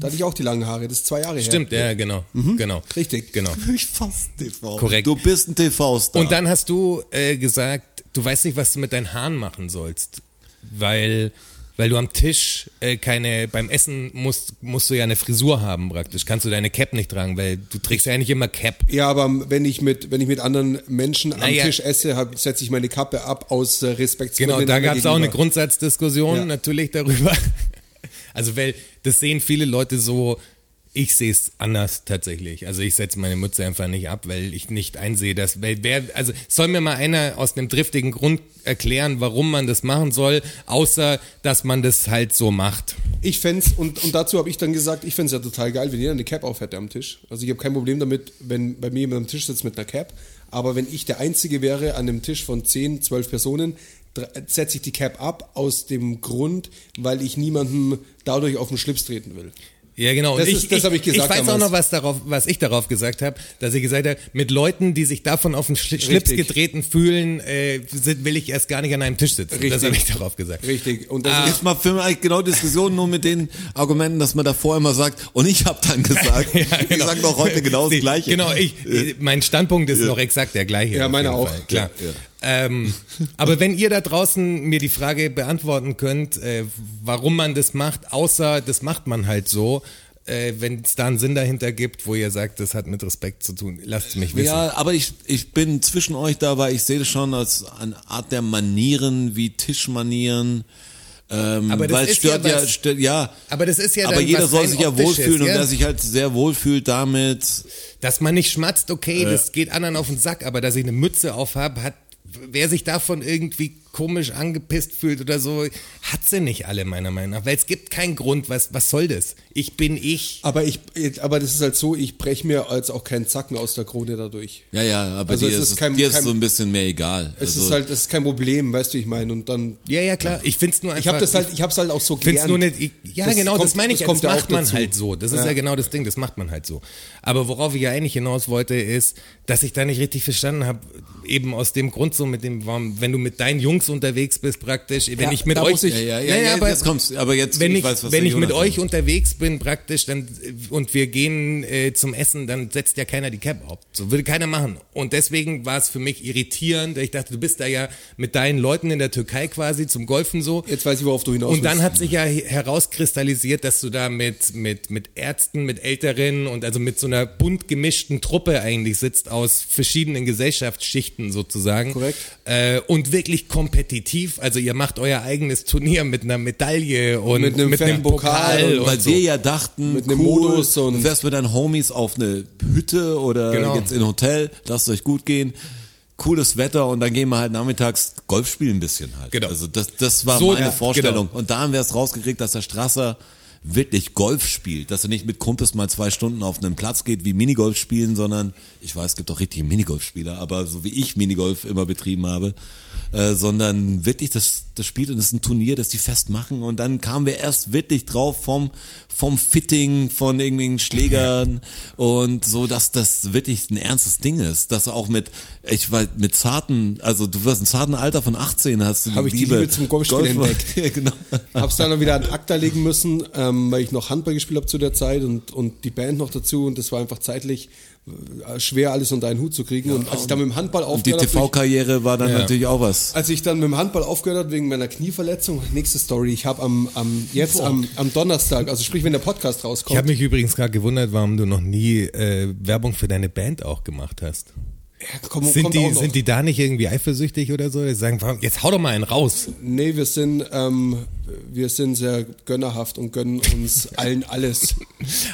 Da hatte ich auch die langen Haare, das ist zwei Jahre her. Stimmt, ja, genau, genau. Richtig. Genau. Ich fast TV. Korrekt. Du bist ein TV-Star. Und dann hast du äh, gesagt, du weißt nicht, was du mit deinen Haaren machen sollst, weil weil du am Tisch äh, keine beim Essen musst musst du ja eine Frisur haben praktisch. Kannst du deine Cap nicht tragen, weil du trägst ja eigentlich immer Cap. Ja, aber wenn ich mit, wenn ich mit anderen Menschen am Naja. Tisch esse, hab- setze ich meine Kappe ab aus äh, Respekt. Genau, da gab es auch eine Grundsatzdiskussion Ja. natürlich darüber. [laughs] Also weil das sehen viele Leute so. Ich sehe es anders tatsächlich. Also ich setze meine Mütze einfach nicht ab, weil ich nicht einsehe, dass wer also soll mir mal einer aus einem driftigen Grund erklären, warum man das machen soll, außer dass man das halt so macht. Ich fänd's, und, und dazu habe ich dann gesagt, ich fänd's ja total geil, wenn jeder eine Cap auf hätte am Tisch. Also ich habe kein Problem damit, wenn bei mir jemand am Tisch sitzt mit einer Cap. Aber wenn ich der Einzige wäre an einem Tisch von 10, 12 Personen, setze ich die Cap ab aus dem Grund, weil ich niemandem dadurch auf den Schlips treten will. Ja, genau. Das ist- das hab ich gesagt Ich weiß auch damals. noch, was, darauf, was ich darauf gesagt habe, dass ich gesagt habe, mit Leuten, die sich davon auf den Schli- Schlips Richtig. getreten fühlen, äh, sind, will ich erst gar nicht an einem Tisch sitzen. Das Richtig. habe ich darauf gesagt. Richtig. Und das Ah. ist, mal für mich eigentlich genau Diskussionen nur mit den Argumenten, dass man davor immer sagt, und ich habe dann gesagt, [laughs] ich sage doch heute genau das Gleiche. Genau, ich, mein Standpunkt ist noch exakt der gleiche. Ja, meiner auch. Fall, Klar. Ja, Ähm, aber wenn ihr da draußen mir die Frage beantworten könnt, äh, warum man das macht, außer das macht man halt so, äh, wenn es da einen Sinn dahinter gibt, wo ihr sagt, das hat mit Respekt zu tun, lasst es mich wissen. Ja, aber ich, ich bin zwischen euch da, weil ich sehe das schon als eine Art der Manieren, wie Tischmanieren. Ähm, Aber das weil es ist stört ja ja, was- stört, ja. Aber das ist ja aber dann jeder was soll sich ja wohlfühlen ja? und der sich halt sehr wohlfühlt damit. Dass man nicht schmatzt, okay, das geht anderen auf den Sack, aber dass ich eine Mütze auf habe, hat, wer sich davon irgendwie komisch angepisst fühlt oder so, hat sie nicht alle meiner Meinung nach, weil es gibt keinen Grund, was, was soll das? Ich bin ich. aber ich, aber das ist halt so, ich breche mir jetzt auch keinen Zacken aus der Krone dadurch. Ja, ja, aber Also dir, es ist, ist kein- dir ist kein- so ein bisschen mehr egal. Es also, ist halt, das ist kein Problem, weißt du, ich meine. Und dann, Ja, ja, klar. Ich find's nur einfach. ich habe das halt, ich habe es halt auch so gelernt. nur nicht, ich, ja Das genau, das kommt- meine ich, das das, kommt ja macht man dazu. halt so. Das ist ja. Ja. genau das Ding, das macht man halt so. Aber worauf ich ja eigentlich hinaus wollte, ist, dass ich da nicht richtig verstanden habe, eben aus dem Grund so mit dem, warum, wenn du mit deinen Jungs unterwegs bist praktisch, wenn Ja, ich mit euch, ich- ja, ja, ja, ja, aber jetzt kommst aber jetzt, wenn ich, weiß, was wenn ich mit euch meint. unterwegs bin praktisch dann und wir gehen äh, zum Essen, dann setzt ja keiner die Cap auf. So würde keiner machen. Und deswegen war es für mich irritierend. Ich dachte, du bist da ja mit deinen Leuten in der Türkei quasi zum Golfen so. Jetzt weiß ich, worauf du hinaus Und dann willst. hat sich ja herauskristallisiert, dass du da mit, mit, mit Ärzten, mit Älteren und also mit so einer bunt gemischten Truppe eigentlich sitzt aus verschiedenen Gesellschaftsschichten sozusagen. Korrekt. Äh, und wirklich kompetitiv. Also ihr macht euer eigenes Turnier mit einer Medaille und Mit einem fetten Pokal Pokal und Weil so. wir ja dachten, Mit einem cool, Modus und- du fährst mit deinen Homies auf eine Hütte oder Genau. jetzt in ein Hotel, lasst euch gut gehen. Cooles Wetter und dann gehen wir halt nachmittags Golf spielen ein bisschen halt. Genau. Also das, das war So, meine ja, Vorstellung. genau. Und da haben wir es rausgekriegt, dass der Strasser wirklich Golf spielt, dass er nicht mit Kumpels mal zwei Stunden auf einen Platz geht wie Minigolf spielen, sondern ich weiß, es gibt auch richtige Minigolfspieler, aber so wie ich Minigolf immer betrieben habe, äh, sondern wirklich das, das spielt und das ist ein Turnier, das die fest machen und dann kamen wir erst wirklich drauf vom vom Fitting von irgendwelchen Schlägern und so, dass das wirklich ein ernstes Ding ist, dass auch mit ich war mit zarten, also du wirst ein zarten Alter von 18 hast du Hab ich die Liebe zum Golfspielen Golf- entdeckt. [laughs] ja, genau. Hab's dann noch wieder an ACTA legen müssen, ähm, weil ich noch Handball gespielt habe zu der Zeit und, und die Band noch dazu und das war einfach zeitlich äh, schwer, alles unter einen Hut zu kriegen. und als ich dann mit dem Handball die aufgehört habe, durch- TV-Karriere war dann Ja. natürlich auch was. als ich dann mit dem Handball aufgehört habe wegen meiner Knieverletzung, nächste Story, ich habe am, am jetzt am, am Donnerstag, also sprich, wenn der Podcast Ich rauskommt, habe mich übrigens gerade gewundert, warum du noch nie äh, Werbung für deine Band auch gemacht hast. Ja, komm, Sind die, sind die da nicht irgendwie eifersüchtig oder so? Die sagen, jetzt hau doch mal einen raus. Nee, wir sind, ähm, wir sind sehr gönnerhaft und gönnen uns [laughs] allen alles.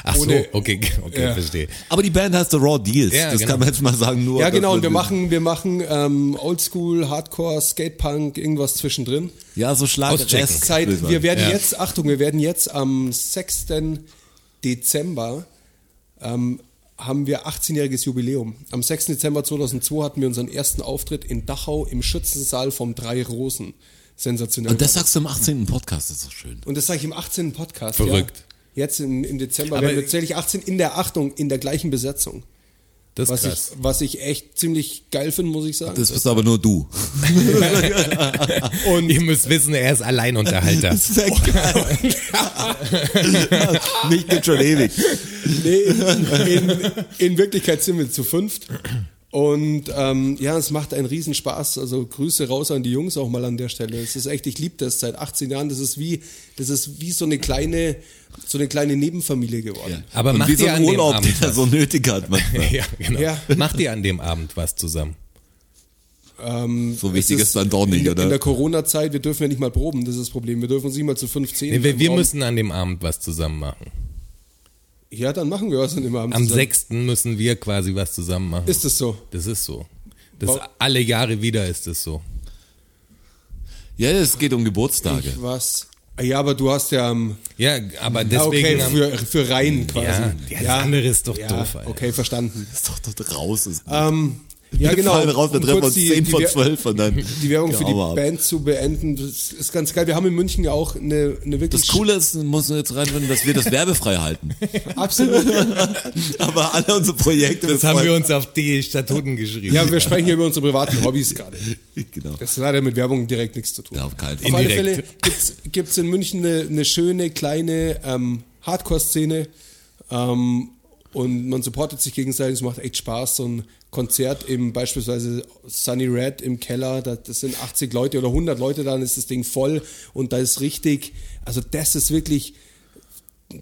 Ach Ohne- so, okay, okay, Ja. verstehe. Aber die Band heißt The Raw Deals. Ja, das genau. kann man jetzt mal sagen. Nur Ja, genau, und wir machen, wir machen ähm, Oldschool, Hardcore, Skatepunk, irgendwas zwischendrin. Ja, so Schlag. Seit, wir werden Ja. jetzt, Achtung, wir werden jetzt am 6. Dezember ähm, haben wir 18-jähriges Jubiläum. Am 6. Dezember 2002 hatten wir unseren ersten Auftritt in Dachau im Schützensaal vom Drei Rosen. Sensationell. Und das sagst du im 18. Podcast, das ist so schön. Und das sage ich im 18. Podcast. Verrückt. Jetzt im, im Dezember Aber- werden wir tatsächlich 18 in der Achtung, in der gleichen Besetzung. Das ist Was ich, krass. was ich echt ziemlich geil finde, muss ich sagen. Das bist aber nur du. [laughs] Und ihr müsst wissen, er ist Alleinunterhalter. [laughs] ist ja geil. [laughs] Mich gibt schon ewig. Nee, in, in, in Wirklichkeit sind wir zu fünft. Und ähm, ja, es macht einen Riesenspaß. Also Grüße raus an die Jungs auch mal an der Stelle. Es ist echt, ich liebe das seit 18 Jahren. Das ist wie, das ist wie so eine kleine, so eine kleine Nebenfamilie geworden. Aber Und macht wie so ihr ein an dem Urlaub, Abend den er so nötig hat manchmal. [laughs] ja, genau. Ja. Macht ihr an dem Abend was zusammen? Ähm, So wichtig es ist dann doch nicht, in, oder? In der Corona-Zeit, wir dürfen ja nicht mal proben, das ist das Problem. Wir dürfen uns nicht mal zu 15. Nee, wir, wir müssen an dem Abend was zusammen machen. Ja, dann machen wir was an dem Abend. Am zusammen. 6. müssen wir quasi was zusammen machen. Ist das so? Das ist so. Das Warum- alle Jahre wieder ist es so. Ja, es geht um Geburtstage. Ich was? Ja, aber du hast ja. Ähm, Ja, aber ah, deswegen okay, für, für rein quasi. Ja, ja, das andere ist doch ja, doof, Alter. Okay, verstanden. ist doch dort raus. Ist Ähm, [laughs] ja, Wir genau. fallen raus, wir Um treffen kurz uns 10 von Wer- 12 und dann. [laughs] Die Werbung für die ab. Band zu beenden, das ist ganz geil. Wir haben in München ja auch eine, eine wirklich Das Coole ist, muss man jetzt reinfinden, dass wir das werbefrei halten. [laughs] absolut. Aber alle unsere Projekte. Das haben wir uns auf die Statuten geschrieben. Ja, wir sprechen hier über unsere privaten Hobbys gerade. Genau. Das hat leider mit Werbung direkt nichts zu tun. Ja, auf keinen Auf Fall. alle Indirekt. Fälle gibt's, gibt's in München eine, eine schöne kleine ähm, Hardcore-Szene ähm, und man supportet sich gegenseitig. Es macht echt Spaß. So ein Konzert im beispielsweise Sunny Red im Keller, da, das sind 80 Leute oder 100 Leute, dann ist das Ding voll und da ist richtig. Also das ist wirklich.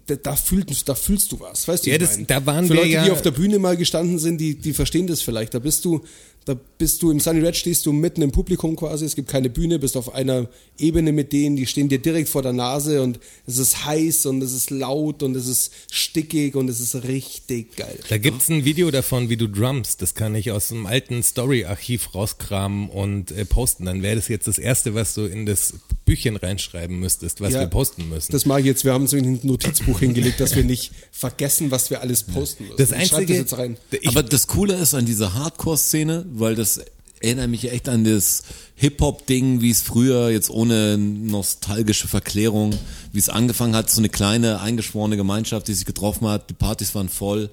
Da, da, fühlst, da fühlst du was, weißt du? Ja, das- da waren Für wir Leute, ja- die auf der Bühne mal gestanden sind, die, die verstehen das vielleicht. Da bist du, da bist du im Sunny Red stehst du mitten im Publikum quasi. Es gibt keine Bühne, bist auf einer Ebene mit denen, die stehen dir direkt vor der Nase und es ist heiß und es ist laut und es ist stickig und es ist richtig geil. Da gibt's ein Video davon, wie du drummst. Das kann ich aus dem alten Story-Archiv rauskramen und äh, posten. Dann wäre das jetzt das Erste, was du in das Büchchen reinschreiben müsstest, was Ja, wir posten müssen. Das mache ich jetzt. Wir haben so ein Notizbuch hingelegt, dass wir nicht vergessen, was wir alles posten müssen. das Ich Einzige, das jetzt rein. Aber das Coole ist an dieser Hardcore-Szene, weil das erinnert mich echt an das Hip-Hop-Ding, wie es früher, jetzt ohne nostalgische Verklärung, wie es angefangen hat, so eine kleine, eingeschworene Gemeinschaft, die sich getroffen hat, die Partys waren voll.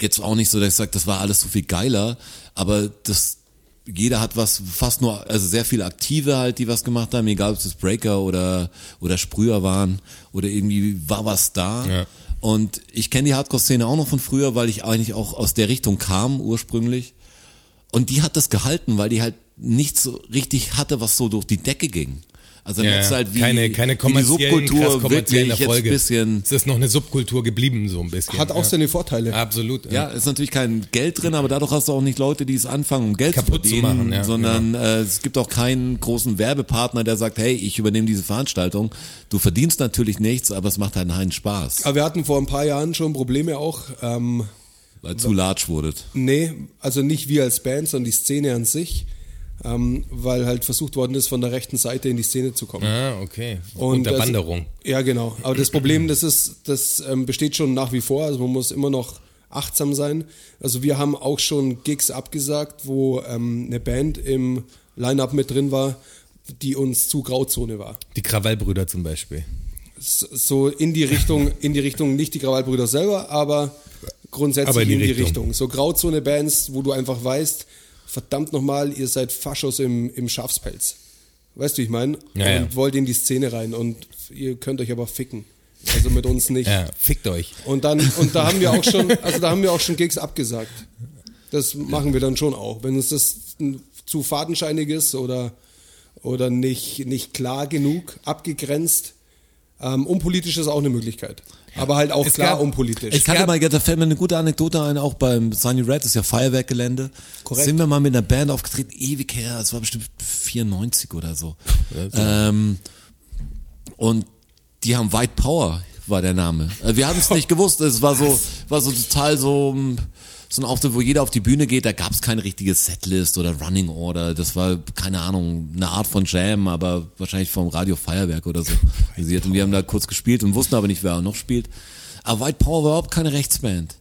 Jetzt auch nicht so, dass ich sage, das war alles so viel geiler, aber das, jeder hat was, fast nur, also sehr viele Aktive halt, die was gemacht haben, egal ob es Breaker oder, oder Sprüher waren, oder irgendwie war was da. Ja. Und ich kenne die Hardcore-Szene auch noch von früher, weil ich eigentlich auch aus der Richtung kam ursprünglich. Und die hat das gehalten, weil die halt nicht so richtig hatte, was so durch die Decke ging. Also ja, merkst du halt wie, keine, keine wie die Subkultur wirklich jetzt ein bisschen es ist noch eine Subkultur geblieben, so ein bisschen. Hat auch ja. seine Vorteile. Absolut. Ja, ist natürlich kein Geld drin, aber dadurch hast du auch nicht Leute, die es anfangen, um Geld Kaputt zu zu verdienen, machen, ja, sondern äh, es gibt auch keinen großen Werbepartner, der sagt, hey, ich übernehme diese Veranstaltung. Du verdienst natürlich nichts, aber es macht halt einen Spaß, Aber wir hatten vor ein paar Jahren schon Probleme auch. Ähm, weil zu large wurdet. Nee, also nicht wir als Band, sondern die Szene an sich, ähm, weil halt versucht worden ist, von der rechten Seite in die Szene zu kommen. Ah, okay. Und das- Unterwanderung. Ja, genau. Aber das Problem, das ist, das ähm, besteht schon nach wie vor. Also man muss immer noch achtsam sein. Also wir haben auch schon Gigs abgesagt, wo ähm, eine Band im Line-Up mit drin war, die uns zu Grauzone war. Die Krawallbrüder zum Beispiel. So in die Richtung, [laughs] in die Richtung, nicht die Krawallbrüder selber, aber grundsätzlich Aber in in die die, Richtung. Richtung. So Grauzone-Bands, wo du einfach weißt, verdammt nochmal, ihr seid Faschos im, im Schafspelz. Weißt du, ich meine? Ja, ja. und wollt in die Szene rein und ihr könnt euch aber ficken. Also mit uns nicht. [laughs] Ja, fickt euch. Und dann, und da haben wir auch schon, also da haben wir auch schon Gigs abgesagt. Das machen wir dann schon auch. Wenn uns das zu fadenscheinig ist oder, oder nicht, nicht klar genug, abgegrenzt. Ähm, unpolitisch ist auch eine Möglichkeit. Aber halt auch Es klar gab- unpolitisch. Ich kannte gab- mal, da fällt mir eine gute Anekdote ein, auch beim Sunny Red, das ist ja Feuerwerkgelände. Korrekt. Sind wir mal mit einer Band aufgetreten, ewig her, es war bestimmt 94 oder so. Ähm, und die haben White Power, war der Name. Äh, Wir haben es [laughs] nicht gewusst, es war so, war so total so, ähm, so ein Auftritt, wo jeder auf die Bühne geht, da gab es keine richtige Setlist oder Running Order, das war, keine Ahnung, eine Art von Jam, aber wahrscheinlich vom Radio Feuerwerk oder so. Und wir haben da kurz gespielt und wussten aber nicht, wer noch spielt. Aber White Power war überhaupt keine Rechtsband.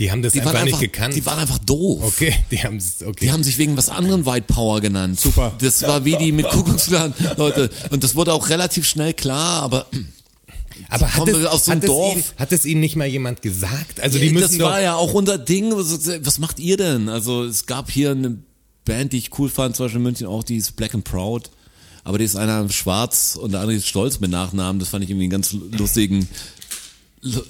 Die haben das Die einfach waren nicht einfach, gekannt. die waren einfach doof. okay, die haben okay. Die haben sich wegen was anderem White Power genannt. Super. Das war wie die mit Kuckucksklan, Leute. Und das wurde auch relativ schnell klar, aber Aber hat es, aus so einem hat, es Dorf. ihn, hat es Ihnen nicht mal jemand gesagt? Also die müssen das war ja auch unser Ding. Was, macht ihr denn? Also es gab hier eine Band, die ich cool fand, zum Beispiel in München auch, die ist Black and Proud. Aber die ist einer schwarz und der andere ist stolz mit Nachnamen. Das fand ich irgendwie einen ganz lustigen, lu-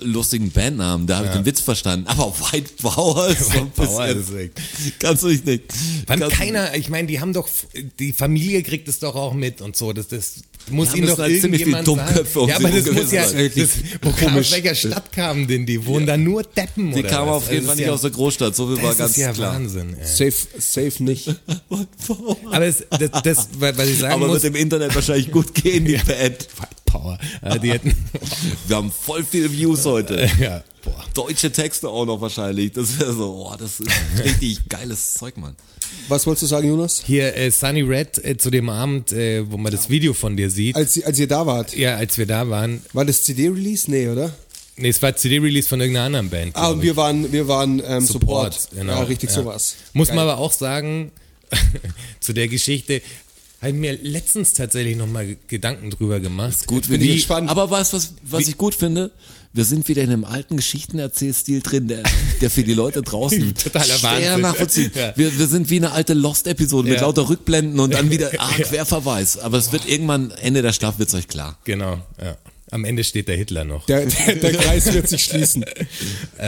lustigen Bandnamen. Da habe ich den Witz verstanden. Aber White Power ist so ein Power bisschen, ist echt- kannst du nicht. Wann kannst- keiner, ich meine, die haben doch, die Familie kriegt es doch auch mit und so. Das, das muss Ja, ihnen das doch halt ziemlich viele. Dummköpfe um Ja, aber das muss ja, gewesen das, wo kam, Komisch. aus welcher Stadt kamen denn die? Wohnen da nur Deppen Die oder kamen was? auf jeden Also Fall das nicht ist aus der Großstadt. So viel ja, war das ganz ist ja klar. Wahnsinn. Ey. Safe, safe nicht. Aber es, das, das, was ich sagen Aber muss, wird im Internet wahrscheinlich gut gehen, die Band. Power. Äh, die hätten, [laughs] Wir haben voll viele Views heute. ja, boah. Deutsche Texte auch noch wahrscheinlich. Das wäre so, oh, das ist richtig [laughs] geiles Zeug, Mann. Was wolltest du sagen, Jonas? Hier, äh, Sunny Red äh, zu dem Abend, äh, wo man das Video von dir sieht. Als, als ihr da wart, Ja, als wir da waren. war das CD-Release? Nee, oder? Nee, es war CD-Release von irgendeiner anderen Band. Ah, und ich. wir waren, wir waren ähm, Support. Support, genau. Ja, richtig Ja. sowas. Muss Geil. man aber auch sagen, [laughs] zu der Geschichte, habe ich mir letztens tatsächlich nochmal Gedanken drüber gemacht. Gut, Bin wie, ich gespannt. Aber weißt du, was, was ich gut finde? Wir sind wieder in einem alten Geschichtenerzählstil drin, der, der für die Leute draußen [laughs] Totaler schwer nachvollziehen. Ja. Wir, wir sind wie eine alte Lost-Episode mit Ja. lauter Rückblenden und dann wieder, [laughs] ah, Querverweis. Aber es wird irgendwann, Ende der Staffel wird's euch klar. Genau, ja. Am Ende steht der Hitler noch. Der, der, der Kreis wird sich schließen. [laughs]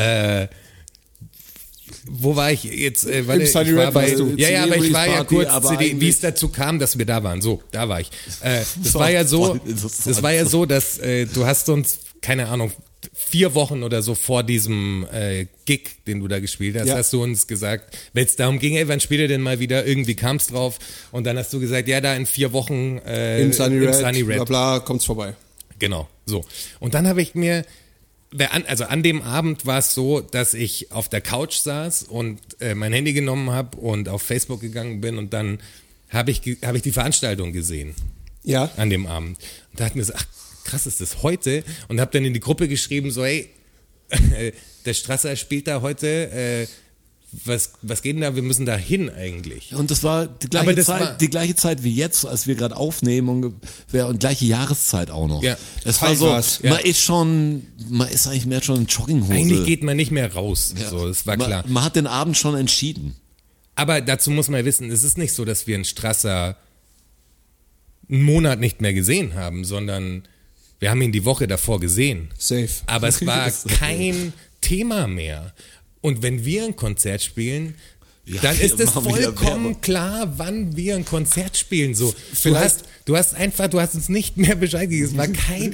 Wo war ich jetzt? Äh, warte, Im Sunny ich war Red bei, du. Ja, ja, aber ich war ja kurz, wie es dazu kam, dass wir da waren. So, da war ich. Äh, [laughs] das war ja so, das war ja so, dass äh, du hast uns, keine Ahnung, vier Wochen oder so vor diesem äh, Gig, den du da gespielt hast, Ja. hast du uns gesagt, wenn es darum ging, ey, wann spielt ihr denn mal wieder? Irgendwie kam es drauf. Und dann hast du gesagt, ja, da in vier Wochen äh, Im Sunny Red, Sunny Red. bla bla, kommt's vorbei. Genau, so. Und dann habe ich mir, also an dem Abend war es so, dass ich auf der Couch saß und äh, mein Handy genommen habe und auf Facebook gegangen bin und dann habe ich, habe ich die Veranstaltung gesehen Ja. an dem Abend. Und da hat mir so, ach krass, ist das heute? Und habe dann in die Gruppe geschrieben, so, hey, [laughs] der Strasser spielt da heute, äh, was, was geht denn da? Wir müssen da hin eigentlich. Und das war die Aber gleiche, das Zeit, war- die gleiche Zeit wie jetzt, als wir gerade aufnehmen ungefähr, und gleiche Jahreszeit auch noch. Ja. Es war so, war's. man Ja. ist schon, man ist eigentlich mehr schon in Jogginghose. Eigentlich geht man nicht mehr raus. Ja. So, das war klar. Man, man hat den Abend schon entschieden. Aber dazu muss man wissen, es ist nicht so, dass wir einen Strasser einen Monat nicht mehr gesehen haben, sondern wir haben ihn die Woche davor gesehen. Safe. Aber es war [laughs] kein Thema mehr. Und wenn wir ein Konzert spielen, Ja, dann ist es vollkommen klar, wann wir ein Konzert spielen. So, du hast, du hast einfach, du hast uns nicht mehr Bescheid gegeben. Es war [laughs] kein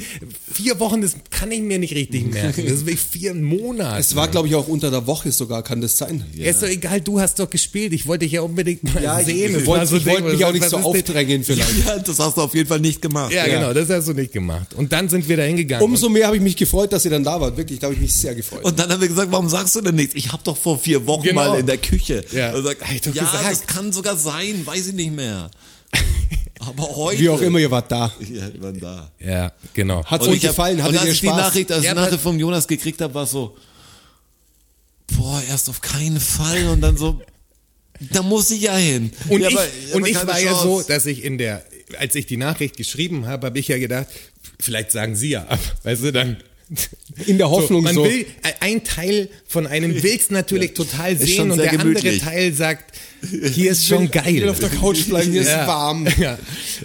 vier Wochen, das kann ich mir nicht richtig merken. Das ist wirklich vier Monate. Es war, glaube ich, auch unter der Woche sogar, kann das sein? Ja, ist doch egal, du hast doch gespielt. Ich wollte dich ja unbedingt mal Ja, sehen. ich wollte- so ich wollte mich auch nicht so aufdrängen vielleicht. [laughs] Ja, das hast du auf jeden Fall nicht gemacht. Ja, Ja. genau, das hast du nicht gemacht. Und dann sind wir da hingegangen. Umso mehr habe ich mich gefreut, dass ihr dann da wart. Wirklich, da habe ich mich sehr gefreut. Und dann haben wir gesagt, warum sagst du denn nichts? Ich habe doch vor vier Wochen Genau. mal in der Küche. Ja. Und sagt, ich ja, gesagt. das kann sogar sein, weiß ich nicht mehr. [laughs] Aber heute. Wie auch immer, ihr wart da. Ja, wir waren da. ja, genau. Hat's Und euch ich gefallen? Und Hattet als ich die? Nachricht, als ich Ja, die Nachricht vom Jonas gekriegt habe, war so, boah, erst auf keinen Fall und dann so, da muss ich ja hin. Und Ja, ich, aber- und ich war ja so, Chance. dass ich in der, als ich die Nachricht geschrieben habe, habe ich ja gedacht, vielleicht sagen sie ja ab. Weißt du, dann. In der Hoffnung man so. will, ein Teil von einem [laughs] will es natürlich total Ist sehen schon und der andere gemütlich. Teil sagt, [laughs] hier ist schon geil. Ich will auf der Couch bleiben, hier ist warm. [laughs] Ja,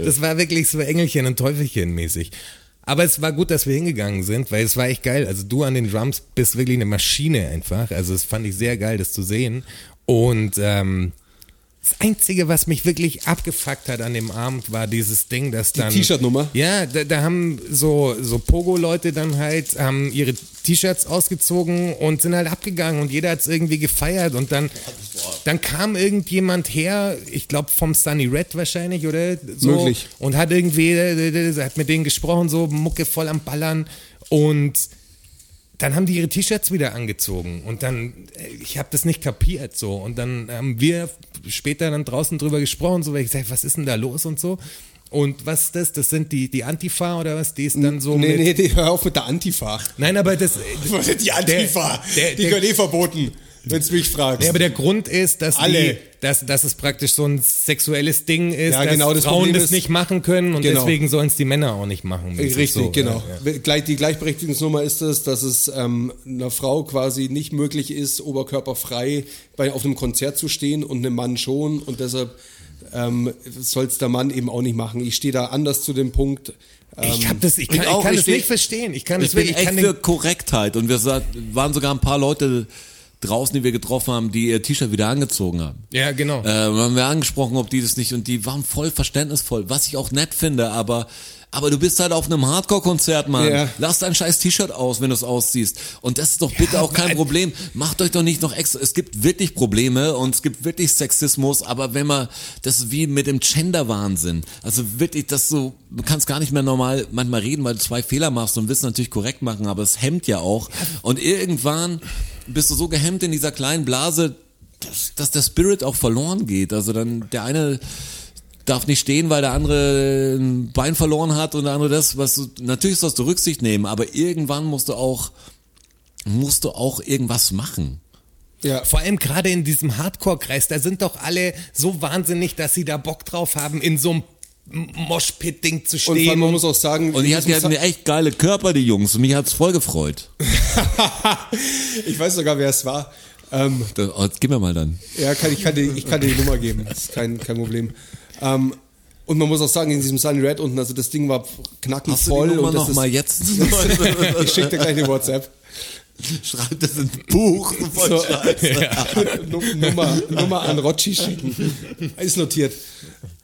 das war wirklich so Engelchen und Teufelchen mäßig. Aber es war gut, dass wir hingegangen sind, weil es war echt geil. Also du an den Drums bist wirklich eine Maschine einfach. Also das fand ich sehr geil, das zu sehen. Und ähm, das Einzige, was mich wirklich abgefuckt hat an dem Abend, war dieses Ding, dass dann... T-Shirt-Nummer? Ja, da, da haben so, so Pogo-Leute dann halt, haben ihre T-Shirts ausgezogen und sind halt abgegangen und jeder hat es irgendwie gefeiert und dann, dann kam irgendjemand her, ich glaube vom Sunny Red wahrscheinlich, oder? So, Möglich. Und hat irgendwie, hat mit denen gesprochen, so Mucke voll am Ballern und dann haben die ihre T-Shirts wieder angezogen und dann, äh, ich habe das nicht kapiert so und dann haben wir später dann draußen drüber gesprochen, so weil ich gesagt, was ist denn da los und so und was ist das? Das sind die die Antifa oder was? Die ist dann so nee, mit, nee, hör auf mit der Antifa. Nein, aber das Die Antifa, Der- die der- gehört eh verboten. Wenn du mich fragst. Ja, aber der Grund ist, dass, Alle. Die, dass, dass es praktisch so ein sexuelles Ding ist, Ja, dass genau, das Frauen Problem das ist- nicht machen können und Genau. deswegen sollen es die Männer auch nicht machen. Richtig, so. genau. Ja, Die Gleichberechtigungsnummer ist es, dass es ähm, einer Frau quasi nicht möglich ist, oberkörperfrei bei, auf einem Konzert zu stehen und einem Mann schon und deshalb ähm, soll es der Mann eben auch nicht machen. Ich stehe da anders zu dem Punkt. Ähm, Ich, hab das, ich kann, ich auch, ich kann ich das steh- nicht verstehen. Ich kann das Ich bin wirklich, ich echt kann für den, Korrektheit und wir waren sogar ein paar Leute draußen, die wir getroffen haben, die ihr T-Shirt wieder angezogen haben. Ja, genau. Äh, haben wir angesprochen, ob die das nicht und die waren voll verständnisvoll, was ich auch nett finde, aber aber du bist halt auf einem Hardcore-Konzert, Mann. Ja. Lass dein scheiß T-Shirt aus, wenn du es ausziehst. Und das ist doch bitte auch kein Problem. Macht euch doch nicht noch extra. Es gibt wirklich Probleme und es gibt wirklich Sexismus, aber wenn man, das ist wie mit dem Gender-Wahnsinn. Also wirklich, das so, du kannst gar nicht mehr normal manchmal reden, weil du zwei Fehler machst und willst natürlich korrekt machen, aber es hemmt ja auch. Und irgendwann bist du so gehemmt in dieser kleinen Blase, dass, der Spirit auch verloren geht. Also dann der eine darf nicht stehen, weil der andere ein Bein verloren hat und der andere das, was du, natürlich sollst du Rücksicht nehmen, aber irgendwann musst du auch, musst du auch irgendwas machen. ja, Vor allem gerade in diesem Hardcore-Kreis, da sind doch alle so wahnsinnig, dass sie da Bock drauf haben, in so einem Moshpit-Ding zu und stehen. man muss auch sagen, Und die, hat, die hatten ja echt geile Körper, die Jungs, und mich hat's voll gefreut. [laughs] ich weiß sogar, wer es war. Ähm, Da, oh, gib mir mal dann. Ja, kann, ich, kann die, ich kann dir die Nummer geben. Das ist kein, kein Problem. Ähm, und man muss auch sagen, in diesem Sunny Red unten, also das Ding war knackend Hast du voll. die Nummer und das noch ist, mal jetzt? [laughs] ich schicke dir gleich eine WhatsApp. Schreib das ins Buch. Voll So. [laughs] Nu- Nummer, Nummer an Rotschi schicken. Ist notiert.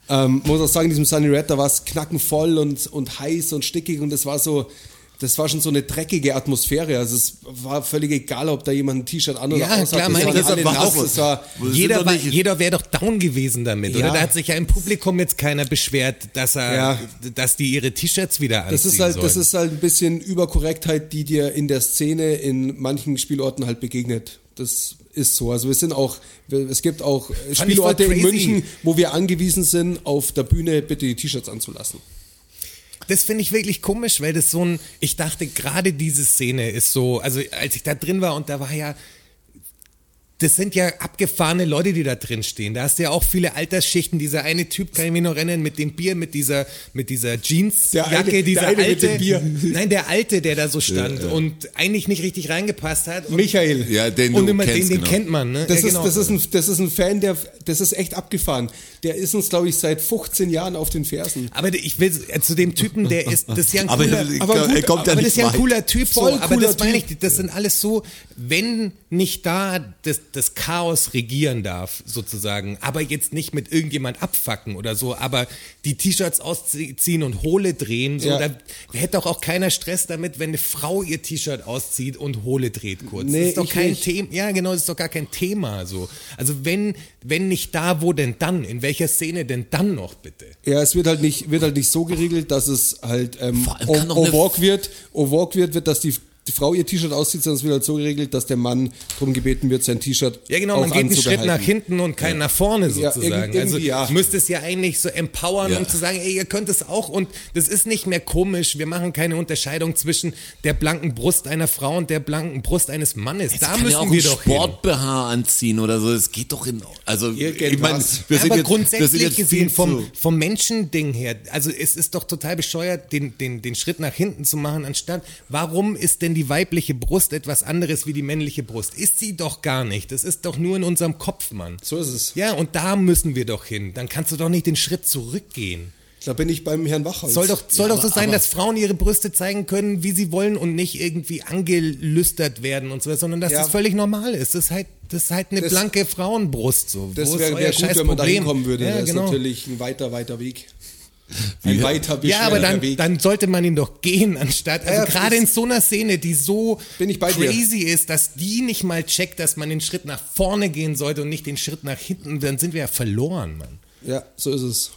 Ähm, muss auch sagen, in diesem Sunny Red, da war es knackenvoll und, und heiß und stickig und das war so, das war schon so eine dreckige Atmosphäre. Also es war völlig egal, ob da jemand ein T-Shirt an oder Ja, aus klar, hat. meine Das war nass. Es war, Jeder, war, jeder wäre doch down gewesen damit, oder? Ja. Da hat sich ja im Publikum jetzt keiner beschwert, dass er, Ja. dass die ihre T-Shirts wieder anziehen Das ist halt, das sollen. ist halt ein bisschen Überkorrektheit, die dir in der Szene in manchen Spielorten halt begegnet. Das ist so. Also wir sind auch, es gibt auch ich Spielorte in. München, wo wir angewiesen sind, auf der Bühne bitte die T-Shirts anzulassen. Das finde ich wirklich komisch, weil das so ein, ich dachte gerade diese Szene ist so, also als ich da drin war und da war ja, das sind ja abgefahrene Leute, die da drin stehen. Da hast du ja auch viele Altersschichten. Dieser eine Typ, kann ich mich noch erinnern, mit dem Bier, mit dieser, mit dieser Jeansjacke, dieser alte, nein, der alte, der da so stand und eigentlich nicht richtig reingepasst hat. Und, Michael. Ja, den und du immer kennst, den, den genau. kennt man, ne? Das, ja, ist, genau. das, ist ein, das ist ein Fan, der, das ist echt abgefahren. Der ist uns, glaube ich, seit 15 Jahren auf den Fersen. Aber ich will äh, zu dem Typen, der ist, das ist ja ein Aber cooler, aber glaub, gut, er kommt ja aber das nicht ist ja ein cooler Typ, Voll so, aber das meine ich, das sind alles so, wenn nicht da das, das Chaos regieren darf, sozusagen, aber jetzt nicht mit irgendjemand abfacken oder so, aber die T-Shirts ausziehen und Hohle drehen, so, Ja. da hätte doch auch keiner Stress damit, wenn eine Frau ihr T-Shirt auszieht und Hohle dreht kurz. Nee, das ist doch kein nicht. Thema, ja genau, das ist doch gar kein Thema, so. Also wenn, wenn nicht da, wo denn dann? In welcher Szene denn dann noch, bitte? Ja, es wird halt nicht, wird halt nicht so geregelt, dass es halt ähm, O-Walk wird, O-Walk wird, wird, dass die, die Frau ihr T-Shirt auszieht, sondern es wird halt so geregelt, dass der Mann darum gebeten wird, sein T-Shirt Ja, genau, man geht einen Schritt nach hinten und keinen nach vorne Ja, sozusagen. also ja. ich müsste es ja eigentlich so empowern, Ja. um zu sagen, ey, ihr könnt es auch und das ist nicht mehr komisch. Wir machen keine Unterscheidung zwischen der blanken Brust einer Frau und der blanken Brust eines Mannes. da kann müssen ja auch wir doch hin. Sport-BH anziehen oder so. Es geht doch in, also, ich meine, wir Ja, sind aber jetzt, wir sind grundsätzlich jetzt gesehen viel vom, vom Menschending her, also es ist doch total bescheuert, den, den, den Schritt nach hinten zu machen, anstatt, warum ist denn die weibliche Brust etwas anderes wie die männliche Brust? Ist sie doch gar nicht. Das ist doch nur in unserem Kopf, Mann. So ist es. Ja, und da müssen wir doch hin. Dann kannst du doch nicht den Schritt zurückgehen. Da bin ich beim Herrn Wachholz. Soll doch, soll Ja, doch so sein, aber- dass Frauen ihre Brüste zeigen können, wie sie wollen und nicht irgendwie angelüstert werden und so weiter, sondern dass Ja. das völlig normal ist. Das ist halt, das ist halt eine Das- blanke Frauenbrust. So. das wäre wär gut, scheiß wenn man da Problem? hinkommen würde. Ja, das genau. ist natürlich ein weiter, weiter Weg. Ein weiter, Ja, aber dann, Weg. dann sollte man ihn doch gehen, anstatt, also Ja, gerade in so einer Szene, die so Bin ich bei dir. crazy ist, dass die nicht mal checkt, dass man den Schritt nach vorne gehen sollte und nicht den Schritt nach hinten, dann sind wir ja verloren, Mann. ja, so ist es.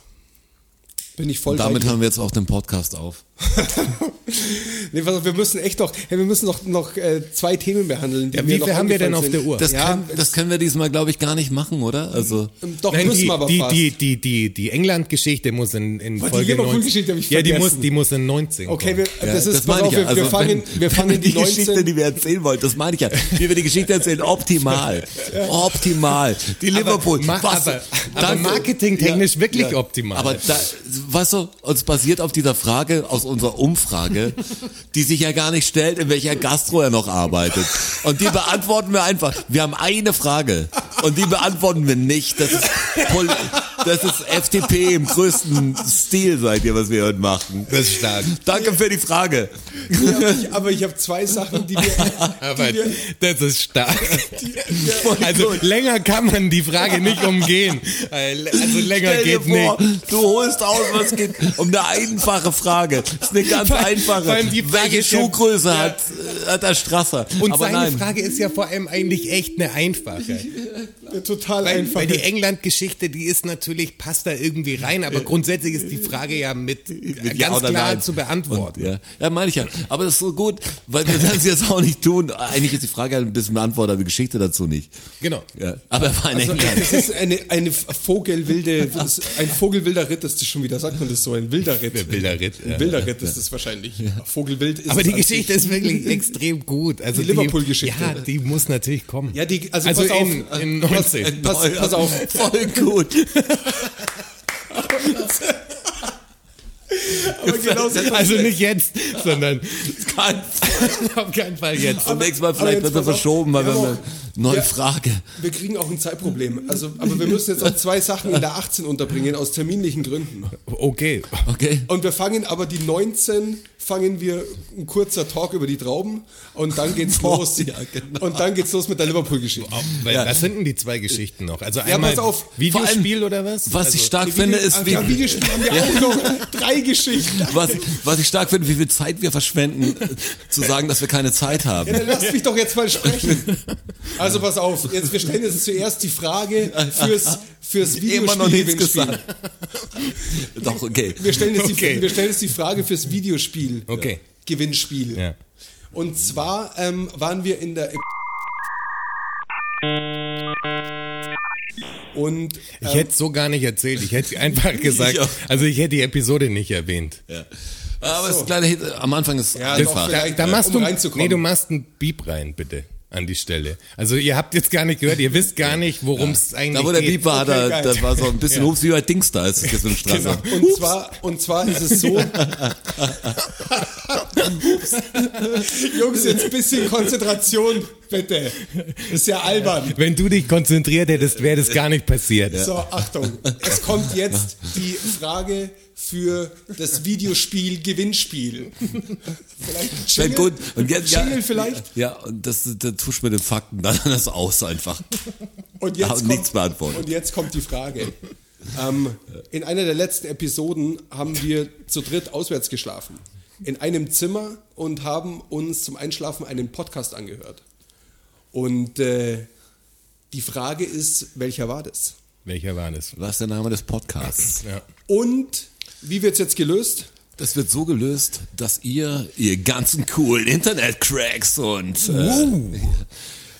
Bin ich voll Und damit bei dir. hören wir jetzt auch den Podcast auf. [laughs] nee, pass auf, wir müssen echt noch, hey, wir müssen noch, noch äh, zwei Themen behandeln. Die Ja, wie noch viel haben wir denn auf der sind. Uhr? Das, Ja, können, das können wir diesmal, glaube ich, gar nicht machen, oder? Also, Ähm, Doch, Nein, müssen die, wir aber die, fast. die, die, die, die England-Geschichte muss in, in Boah, die Folge 19. Liverpool-Geschichte hab ich Ja, die muss, vergessen. die muss in 19 okay, kommen. wir, ja, das ist, pass meine auf, wir, ja. Also, wir fangen, wenn, [laughs] wir fangen wenn die die Geschichte, 19. die wir erzählen wollen, das meine ich ja. Wie wir die Geschichte erzählen, optimal. [laughs] Optimal. Die Liverpool. Ma was, aber, aber marketingtechnisch wirklich Ja. optimal. Aber da, weißt du, uns basiert auf dieser Frage aus unserer Umfrage, die sich ja gar nicht stellt, in welcher Gastro er noch arbeitet. Und die beantworten wir einfach. Wir haben eine Frage und die beantworten wir nicht. Das ist, Pol das ist FDP im größten Stil, seid ihr, was wir heute machen. das ist stark. Danke für die Frage. Ja, aber ich, aber ich habe zwei Sachen, die wir, Aber die wir, das ist stark. Voll Also gut. länger kann man die Frage nicht umgehen. Also länger Stell dir geht vor, nicht. du holst aus, was geht um eine einfache Frage. Das ist eine ganz einfache. die Frage Welche Schuhgröße ja. hat, hat der Strasser? Und Aber seine nein. Frage ist ja vor allem eigentlich echt eine einfache. total Weil, einfach. weil die England-Geschichte, die ist natürlich, passt da irgendwie rein, aber grundsätzlich ist die Frage ja mit, Mit ganz Ja oder klar Nein. zu beantworten. Und, ja, ja meine ich ja. Aber das ist so gut, weil wir das jetzt auch nicht tun. Eigentlich ist die Frage halt ein bisschen beantwortet, aber die Geschichte dazu nicht. Genau. Ja. Aber er war in Also, England. das ist eine, eine Vogelwilde, ein Vogelwilder Ritt ist das schon wieder, sagt man das so, ein wilder Ritt. Ein wilder Ritt. Ein wilder Ritt ist das wahrscheinlich. Vogelwild ist Aber es die Geschichte ist wirklich extrem gut. Also Die Liverpool-Geschichte. Ja, die muss natürlich kommen. Ja, die, also, Also pass auf, in, in 19. pass, pass auf. Voll gut. Aber genau so Also nicht jetzt, sondern [laughs] auf keinen Fall jetzt. Und nächstes Mal vielleicht wird er verschoben, weil wir haben haben eine neue Ja. Frage. Wir kriegen auch ein Zeitproblem. Also, aber wir müssen jetzt auch zwei Sachen in der 18 unterbringen, aus terminlichen Gründen. Okay. Okay. Und wir fangen aber die 19, fangen wir ein kurzer Talk über die Trauben und dann geht's Boah, [laughs] los. ja, genau. Und dann geht's los mit der Liverpool-Geschichte. Ja. Was sind denn die zwei Geschichten noch? Also Ja, einmal pass auf. Videospiel oder was? Was also, ich stark finde, ist, wie, ja, Videospiel haben wir auch noch drei Geschichten. was, was ich stark finde, wie viel Zeit wir verschwenden, zu sagen, dass wir keine Zeit haben. Ja, dann lasst mich doch jetzt mal sprechen. Also pass auf, jetzt, wir stellen jetzt zuerst die Frage fürs, fürs Immer noch nichts Videospiel. gesagt. [laughs] Doch, okay. Wir stellen, jetzt Okay. die, wir stellen jetzt die Frage fürs Videospiel. Okay. Gewinnspiel. Ja. Und zwar ähm, waren wir in der. Und Ich hätte so gar nicht erzählt. Ich hätte einfach [laughs] gesagt, also ich hätte die Episode nicht erwähnt. Ja. Aber das kleine Hit, am Anfang ist Ja, einfach. Da, da äh, machst um du, reinzukommen. nee, du machst einen Beep rein, bitte, an die Stelle. Also ihr habt jetzt gar nicht gehört, ihr wisst gar nicht, worum es eigentlich Da wo der geht. Beep war, Okay, da, das war so ein bisschen Hups wie bei Dingsda, ist es jetzt mit dem Strasser. Und zwar, und zwar ist es so. [laughs] Jungs, jetzt ein bisschen Konzentration, bitte. Ist ja albern. Wenn du dich konzentriert hättest, wäre das gar nicht passiert. So, Achtung. Es kommt jetzt [laughs] die Frage für das Videospiel Gewinnspiel. Vielleicht ein Jingle, gut. Und jetzt, ja, Jingle vielleicht? Ja, und das, das tust du mit den Fakten dann [laughs] das aus einfach. Und jetzt, kommt, nichts beantwortet. und jetzt kommt die Frage. Ähm, in einer der letzten Episoden haben wir zu dritt auswärts geschlafen. In einem Zimmer und haben uns zum Einschlafen einen Podcast angehört. Und äh, die Frage ist, welcher war das? Welcher war das? Was ist der Name des Podcasts? Ja. Und wie wird es jetzt gelöst? Das wird so gelöst, dass ihr, ihr ganzen coolen Internet-Cracks und äh,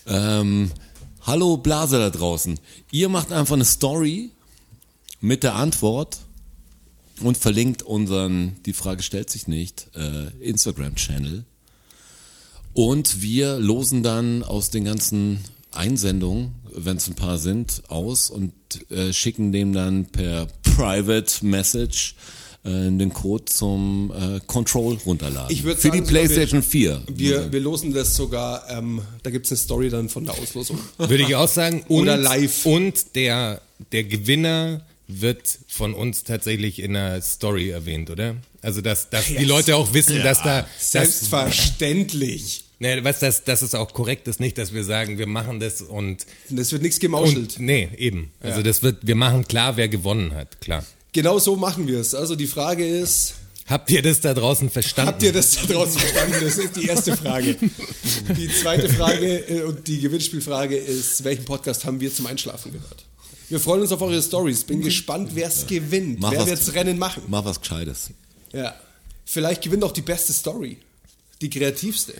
ähm, Hallo Blase da draußen, ihr macht einfach eine Story mit der Antwort und verlinkt unseren, die Frage stellt sich nicht, äh, Instagram-Channel. Und wir losen dann aus den ganzen Einsendungen, wenn es ein paar sind, aus und äh, schicken dem dann per Private Message äh, den Code zum äh, Control runterladen. Ich Für sagen, die sogar wir- PlayStation 4. Wir, wir losen das sogar, ähm, da gibt es eine Story dann von der Auslosung. Würde ich auch sagen. [laughs] Und, Oder live. Und der, der Gewinner wird von uns tatsächlich in der Story erwähnt, oder? Also, dass, dass die Yes. Leute auch wissen, dass da, Selbstverständlich. ne, was, dass, dass es auch korrekt ist, nicht, dass wir sagen, wir machen das und, Das wird nichts gemauschelt. und nee, eben. Also, Ja. das wird, wir machen klar, wer gewonnen hat, klar. Genau so machen wir es. Also die Frage ist, Habt ihr das da draußen verstanden? habt ihr das da draußen verstanden? Das ist die erste Frage. Die zweite Frage äh, und die Gewinnspielfrage ist, welchen Podcast haben wir zum Einschlafen gehört? Wir freuen uns auf eure Stories. Bin gespannt, wer es gewinnt. Mach wer wird's Rennen machen? Mach was Gescheites. Ja. Vielleicht gewinnt auch die beste Story. Die kreativste.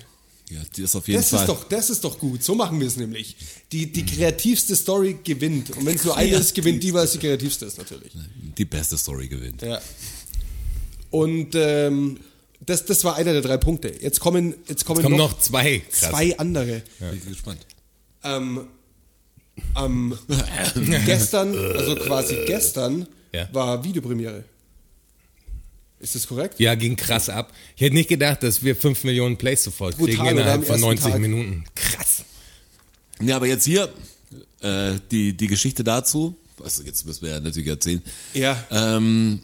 Ja, die ist auf jeden Das Fall. ist, doch, das ist doch gut. So machen wir es nämlich. Die, die kreativste Story gewinnt. Und wenn es nur eine ist, gewinnt die, weil es die kreativste ist, natürlich. die beste Story gewinnt. Ja. Und ähm, das, das war einer der drei Punkte. Jetzt kommen, jetzt kommen, Kommen noch, noch zwei. Krass. zwei andere. Bin ich gespannt. Ähm, am [laughs] gestern, also quasi gestern, Ja. war Videopremiere. Ist das korrekt? Ja, ging krass ab. Ich hätte nicht gedacht, dass wir 5 Millionen Plays sofort Brutal, kriegen innerhalb von ersten 90 Tag. Minuten. Krass. Ja, aber jetzt hier äh, die, die Geschichte dazu. Also jetzt müssen wir ja natürlich erzählen. Ja. Ähm,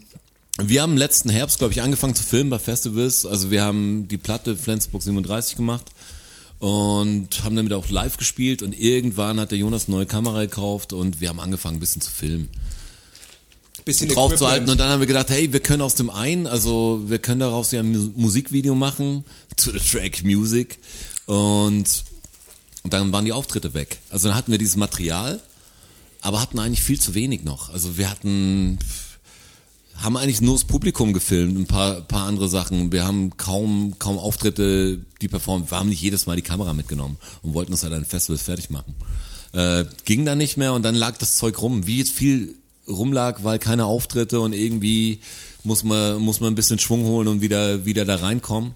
wir haben letzten Herbst, glaube ich, angefangen zu filmen bei Festivals. Also wir haben die Platte Flensburg 37 gemacht und haben damit auch live gespielt und irgendwann hat der Jonas eine neue Kamera gekauft und wir haben angefangen ein bisschen zu filmen. Bisschen draufzuhalten Equipment. und dann haben wir gedacht, hey, wir können aus dem einen, also wir können daraus ja ein Mu- Musikvideo machen zu der Track Music und, und dann waren die Auftritte weg. Also dann hatten wir dieses Material, aber hatten eigentlich viel zu wenig noch. Also wir hatten haben eigentlich nur das Publikum gefilmt, ein paar, paar andere Sachen. Wir haben kaum, kaum Auftritte, die performt. Wir haben nicht jedes Mal die Kamera mitgenommen und wollten das halt an Festivals fertig machen. Äh, ging dann nicht mehr und dann lag das Zeug rum. Wie viel rumlag, weil keine Auftritte und irgendwie muss man, muss man ein bisschen Schwung holen und wieder, wieder da reinkommen.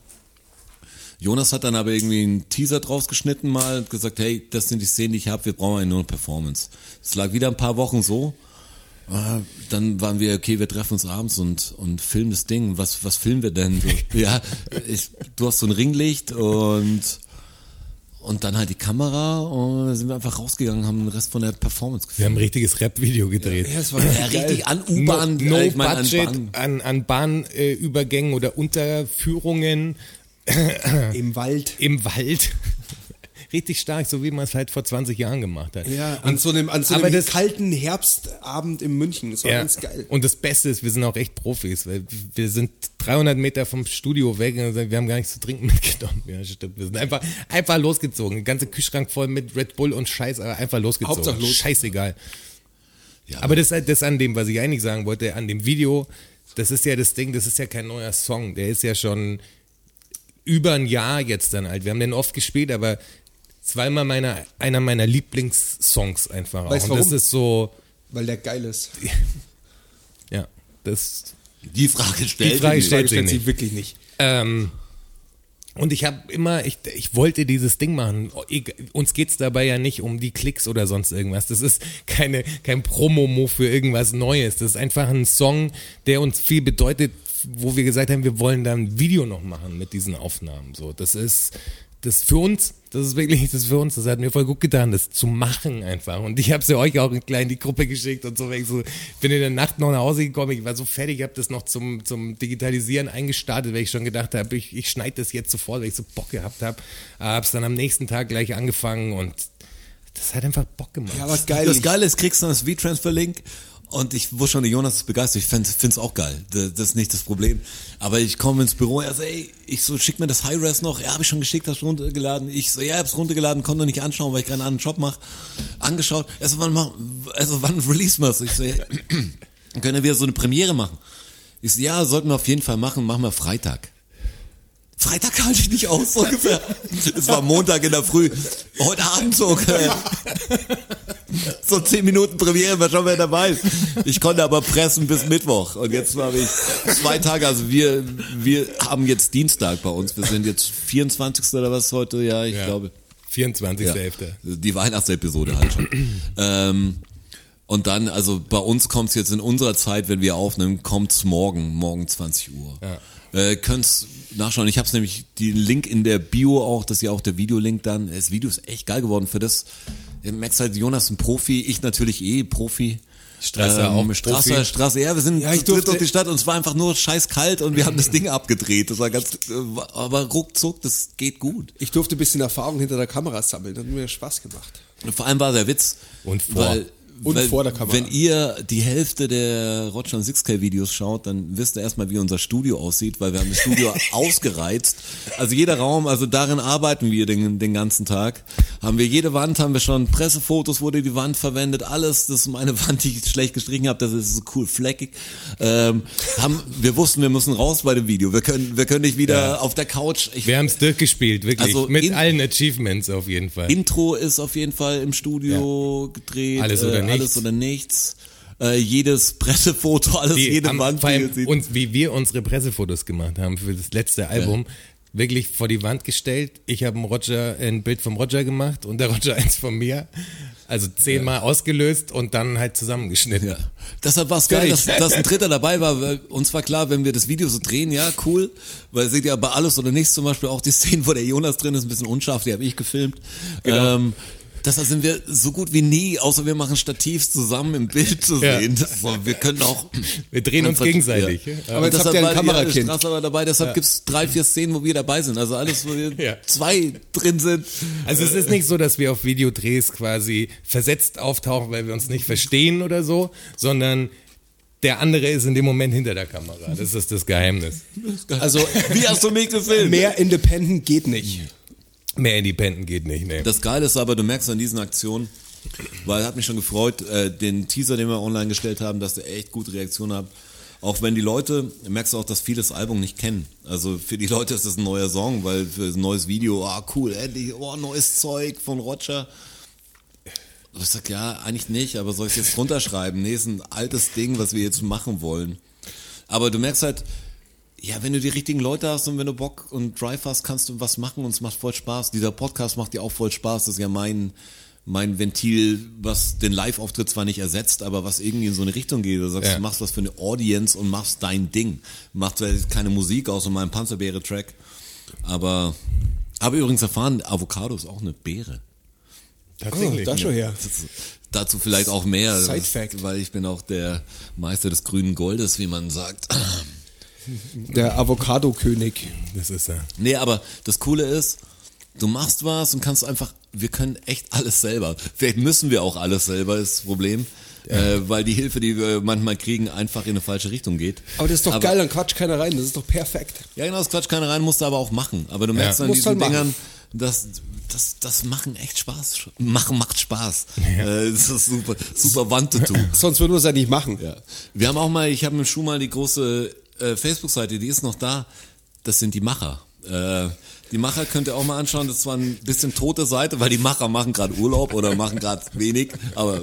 Jonas hat dann aber irgendwie einen Teaser draus geschnitten mal und gesagt, hey, das sind die Szenen, die ich habe, wir brauchen eine Performance. Es lag wieder ein paar Wochen so. Ah, Dann waren wir, okay, wir treffen uns abends und, und filmen das Ding. Was, was filmen wir denn? So, [laughs] ja, ich, du hast so ein Ringlicht und, und dann halt die Kamera und dann sind wir einfach rausgegangen, haben den Rest von der Performance Wir gefilmt. haben ein richtiges Rap-Video gedreht. Ja, das war Ja, [laughs] richtig an No, U-Bahn, no äh, ich mein, an Budget Bahn. an, an Bahnübergängen oder Unterführungen Im Wald. im Wald. Richtig stark, so wie man es halt vor 20 Jahren gemacht hat. Ja, an so einem, an so einem das- kalten Herbstabend in München. Das war Ja. ganz geil. Und das Beste ist, wir sind auch echt Profis, weil wir sind 300 Meter vom Studio weg und wir haben gar nichts zu trinken [laughs] mitgenommen. Ja, stimmt. Wir sind einfach, einfach losgezogen. Der ganze Kühlschrank voll mit Red Bull und Scheiß, aber einfach losgezogen. Hauptsache los. Scheißegal. Ja, Aber das ist das an dem, was ich eigentlich sagen wollte, an dem Video, das ist ja das Ding, das ist ja kein neuer Song. Der ist ja schon über ein Jahr jetzt dann alt. Wir haben den oft gespielt, aber zweimal meiner, einer meiner Lieblingssongs einfach. Weißt auch. du Und das ist so, Weil der geil ist. [laughs] ja, das die Frage Die stellt Frage sich. stellt stellt sich wirklich nicht. Ähm, und ich habe immer, ich, ich wollte dieses Ding machen. Ich, uns geht's dabei ja nicht um die Klicks oder sonst irgendwas. Das ist keine, kein Promo für irgendwas Neues. Das ist einfach ein Song, der uns viel bedeutet, wo wir gesagt haben, wir wollen da ein Video noch machen mit diesen Aufnahmen. So, das ist, das für uns, das ist wirklich, das ist für uns, das hat mir voll gut getan, das zu machen einfach. Und ich habe es ja euch auch gleich in die Gruppe geschickt und so. Ich so bin in der Nacht noch nach Hause gekommen, ich war so fertig, habe das noch zum, zum Digitalisieren eingestartet, weil ich schon gedacht habe, ich, ich schneide das jetzt sofort, weil ich so Bock gehabt habe. Habe es dann am nächsten Tag gleich angefangen und das hat einfach Bock gemacht. Ja, aber geil. Das Geile ist, kriegst du das V-Transfer-Link und ich wusste schon, der Jonas ist begeistert. Ich finde es auch geil. Das, das ist nicht das Problem. Aber ich komme ins Büro, er so, ey, ich so, schick mir das High-Res noch. Ja, habe ich schon geschickt, hast runtergeladen. Ich so, ja, hab's runtergeladen, konnte noch nicht anschauen, weil ich gerade einen anderen Job mache. Angeschaut. Also wann, mach, also wann [laughs] release wir's? Ich so, ja, [clears throat] können wir so eine Premiere machen. Ich so, ja, sollten wir auf jeden Fall machen, machen wir Freitag. Freitag halte ich nicht aus, so ungefähr. Es war Montag in der Früh. Heute Abend so, okay. So zehn Minuten Premiere, mal schauen, wer dabei ist. Ich konnte aber pressen bis Mittwoch. Und jetzt habe ich zwei Tage, also wir, wir haben jetzt Dienstag bei uns. Wir sind jetzt 24. oder was heute, ja, ich Ja. glaube. 24.11. Ja, die Weihnachtsepisode halt schon. ähm, und dann, also bei uns kommt's jetzt in unserer Zeit, wenn wir aufnehmen, kommt's morgen, morgen 20 Uhr. Ja. Äh, könnt's nachschauen. Ich habe nämlich den Link in der Bio auch, das ist ja auch der Videolink dann. Das Video ist echt geil geworden für das. Merkst halt, Jonas ein Profi, ich natürlich eh Profi. Strasser auch Strasser, Profi. Strasser, ja, wir sind Ja, ich dritt durfte- durch die Stadt und es war einfach nur scheiß kalt und wir haben das [laughs] Ding abgedreht. Das war ganz, äh, aber ruckzuck, das geht gut. Ich durfte ein bisschen Erfahrung hinter der Kamera sammeln. Das hat mir Spaß gemacht. Und vor allem war der Witz. Und vor. Weil, Und Weil, vor der Kamera. Wenn ihr die Hälfte der Roger 6K Videos schaut, dann wisst ihr erstmal, wie unser Studio aussieht, weil wir haben das Studio [laughs] ausgereizt. Also jeder Raum, also darin arbeiten wir den, den ganzen Tag. Haben wir jede Wand, haben wir schon Pressefotos, wurde die Wand verwendet, alles, das ist meine Wand, die ich schlecht gestrichen habe, das ist so cool fleckig. Ähm, haben, wir wussten, wir müssen raus bei dem Video. Wir können, wir können nicht wieder Ja. auf der Couch. Ich, Wir haben es durchgespielt, wirklich. Also Mit in- allen Achievements auf jeden Fall. Intro ist auf jeden Fall im Studio gedreht. Alles oder äh, nichts. Alles oder nichts. Äh, jedes [laughs] Pressefoto, alles, Die jede Wand, vor allem uns, wie wir unsere Pressefotos gemacht haben für das letzte Album, wirklich vor die Wand gestellt. Ich habe Roger ein Bild vom Roger gemacht und der [laughs] Roger eins von mir. Also zehnmal ausgelöst und dann halt zusammengeschnitten. Ja. Deshalb war es geil, dass, dass ein Dritter dabei war. Weil uns war klar, wenn wir das Video so drehen, ja, cool. Weil seht ihr bei alles oder nichts zum Beispiel auch die Szenen, wo der Jonas drin ist, ein bisschen unscharf, die habe ich gefilmt. Genau. Ähm, deshalb sind wir so gut wie nie, außer wir machen Stativs zusammen im Bild zu Ja. sehen. Das, so, wir können auch. [laughs] Wir drehen uns gegenseitig. Ja. Ja. Aber jetzt deshalb habt ihr ein Kamerakind. Ja, Straße war dabei, deshalb gibt's drei, vier Szenen, wo wir dabei sind. Also alles, wo wir Ja. zwei drin sind. Also es ist nicht so, dass wir auf Videodrehs quasi versetzt auftauchen, weil wir uns nicht verstehen oder so, sondern der andere ist in dem Moment hinter der Kamera. Das ist das Geheimnis. Also Wie hast du mich gefilmt? mehr Independent geht nicht. Mehr Independent geht nicht, nee. Das Geile ist aber, du merkst an diesen Aktionen, weil hat mich schon gefreut, äh, den Teaser, den wir online gestellt haben, dass der echt gute Reaktion hat. Auch wenn die Leute, merkst du auch, dass viele das Album nicht kennen. Also für die Leute ist das ein neuer Song, weil für ein neues Video, ah cool, endlich, oh, neues Zeug von Roger. Aber ich sag, ja, eigentlich nicht, aber soll ich jetzt runterschreiben? Nee, ist ein altes Ding, was wir jetzt machen wollen. Aber du merkst halt, ja, wenn du die richtigen Leute hast und wenn du Bock und Drive hast, kannst du was machen und es macht voll Spaß. Dieser Podcast macht dir auch voll Spaß. Das ist ja mein, mein Ventil, was den Live-Auftritt zwar nicht ersetzt, aber was irgendwie in so eine Richtung geht. Du sagst, Ja. du machst was für eine Audience und machst dein Ding. Machst keine Musik außer meinem Panzerbeere-Track. Aber habe übrigens erfahren, Avocado ist auch eine Beere. Tatsächlich. Oh, da schon her. Dazu vielleicht auch mehr, Side Fact. weil ich bin auch der Meister des grünen Goldes, wie man sagt. Der Avocado-König. Das ist er. Nee, aber das Coole ist, du machst was und kannst einfach, wir können echt alles selber. Vielleicht müssen wir auch alles selber, ist das Problem. Äh, weil die Hilfe, die wir manchmal kriegen, einfach in eine falsche Richtung geht. Aber das ist doch geil, dann quatscht keiner rein. Das ist doch perfekt. Ja, genau, das Quatsch keiner rein, musst du aber auch machen. Aber du merkst an Musst diesen halt. Dingern, dass das, das machen echt Spaß. Machen macht Spaß. Äh, das ist super, super Wandtattoo. [laughs] Sonst würden wir es ja nicht machen. Ja. Wir haben auch mal, ich habe mit Schuh mal die große äh, Facebook-Seite, die ist noch da. Das sind die Macher. Äh, die Macher könnt ihr auch mal anschauen. Das zwar ein bisschen tote Seite, weil die Macher machen gerade Urlaub oder machen gerade wenig, aber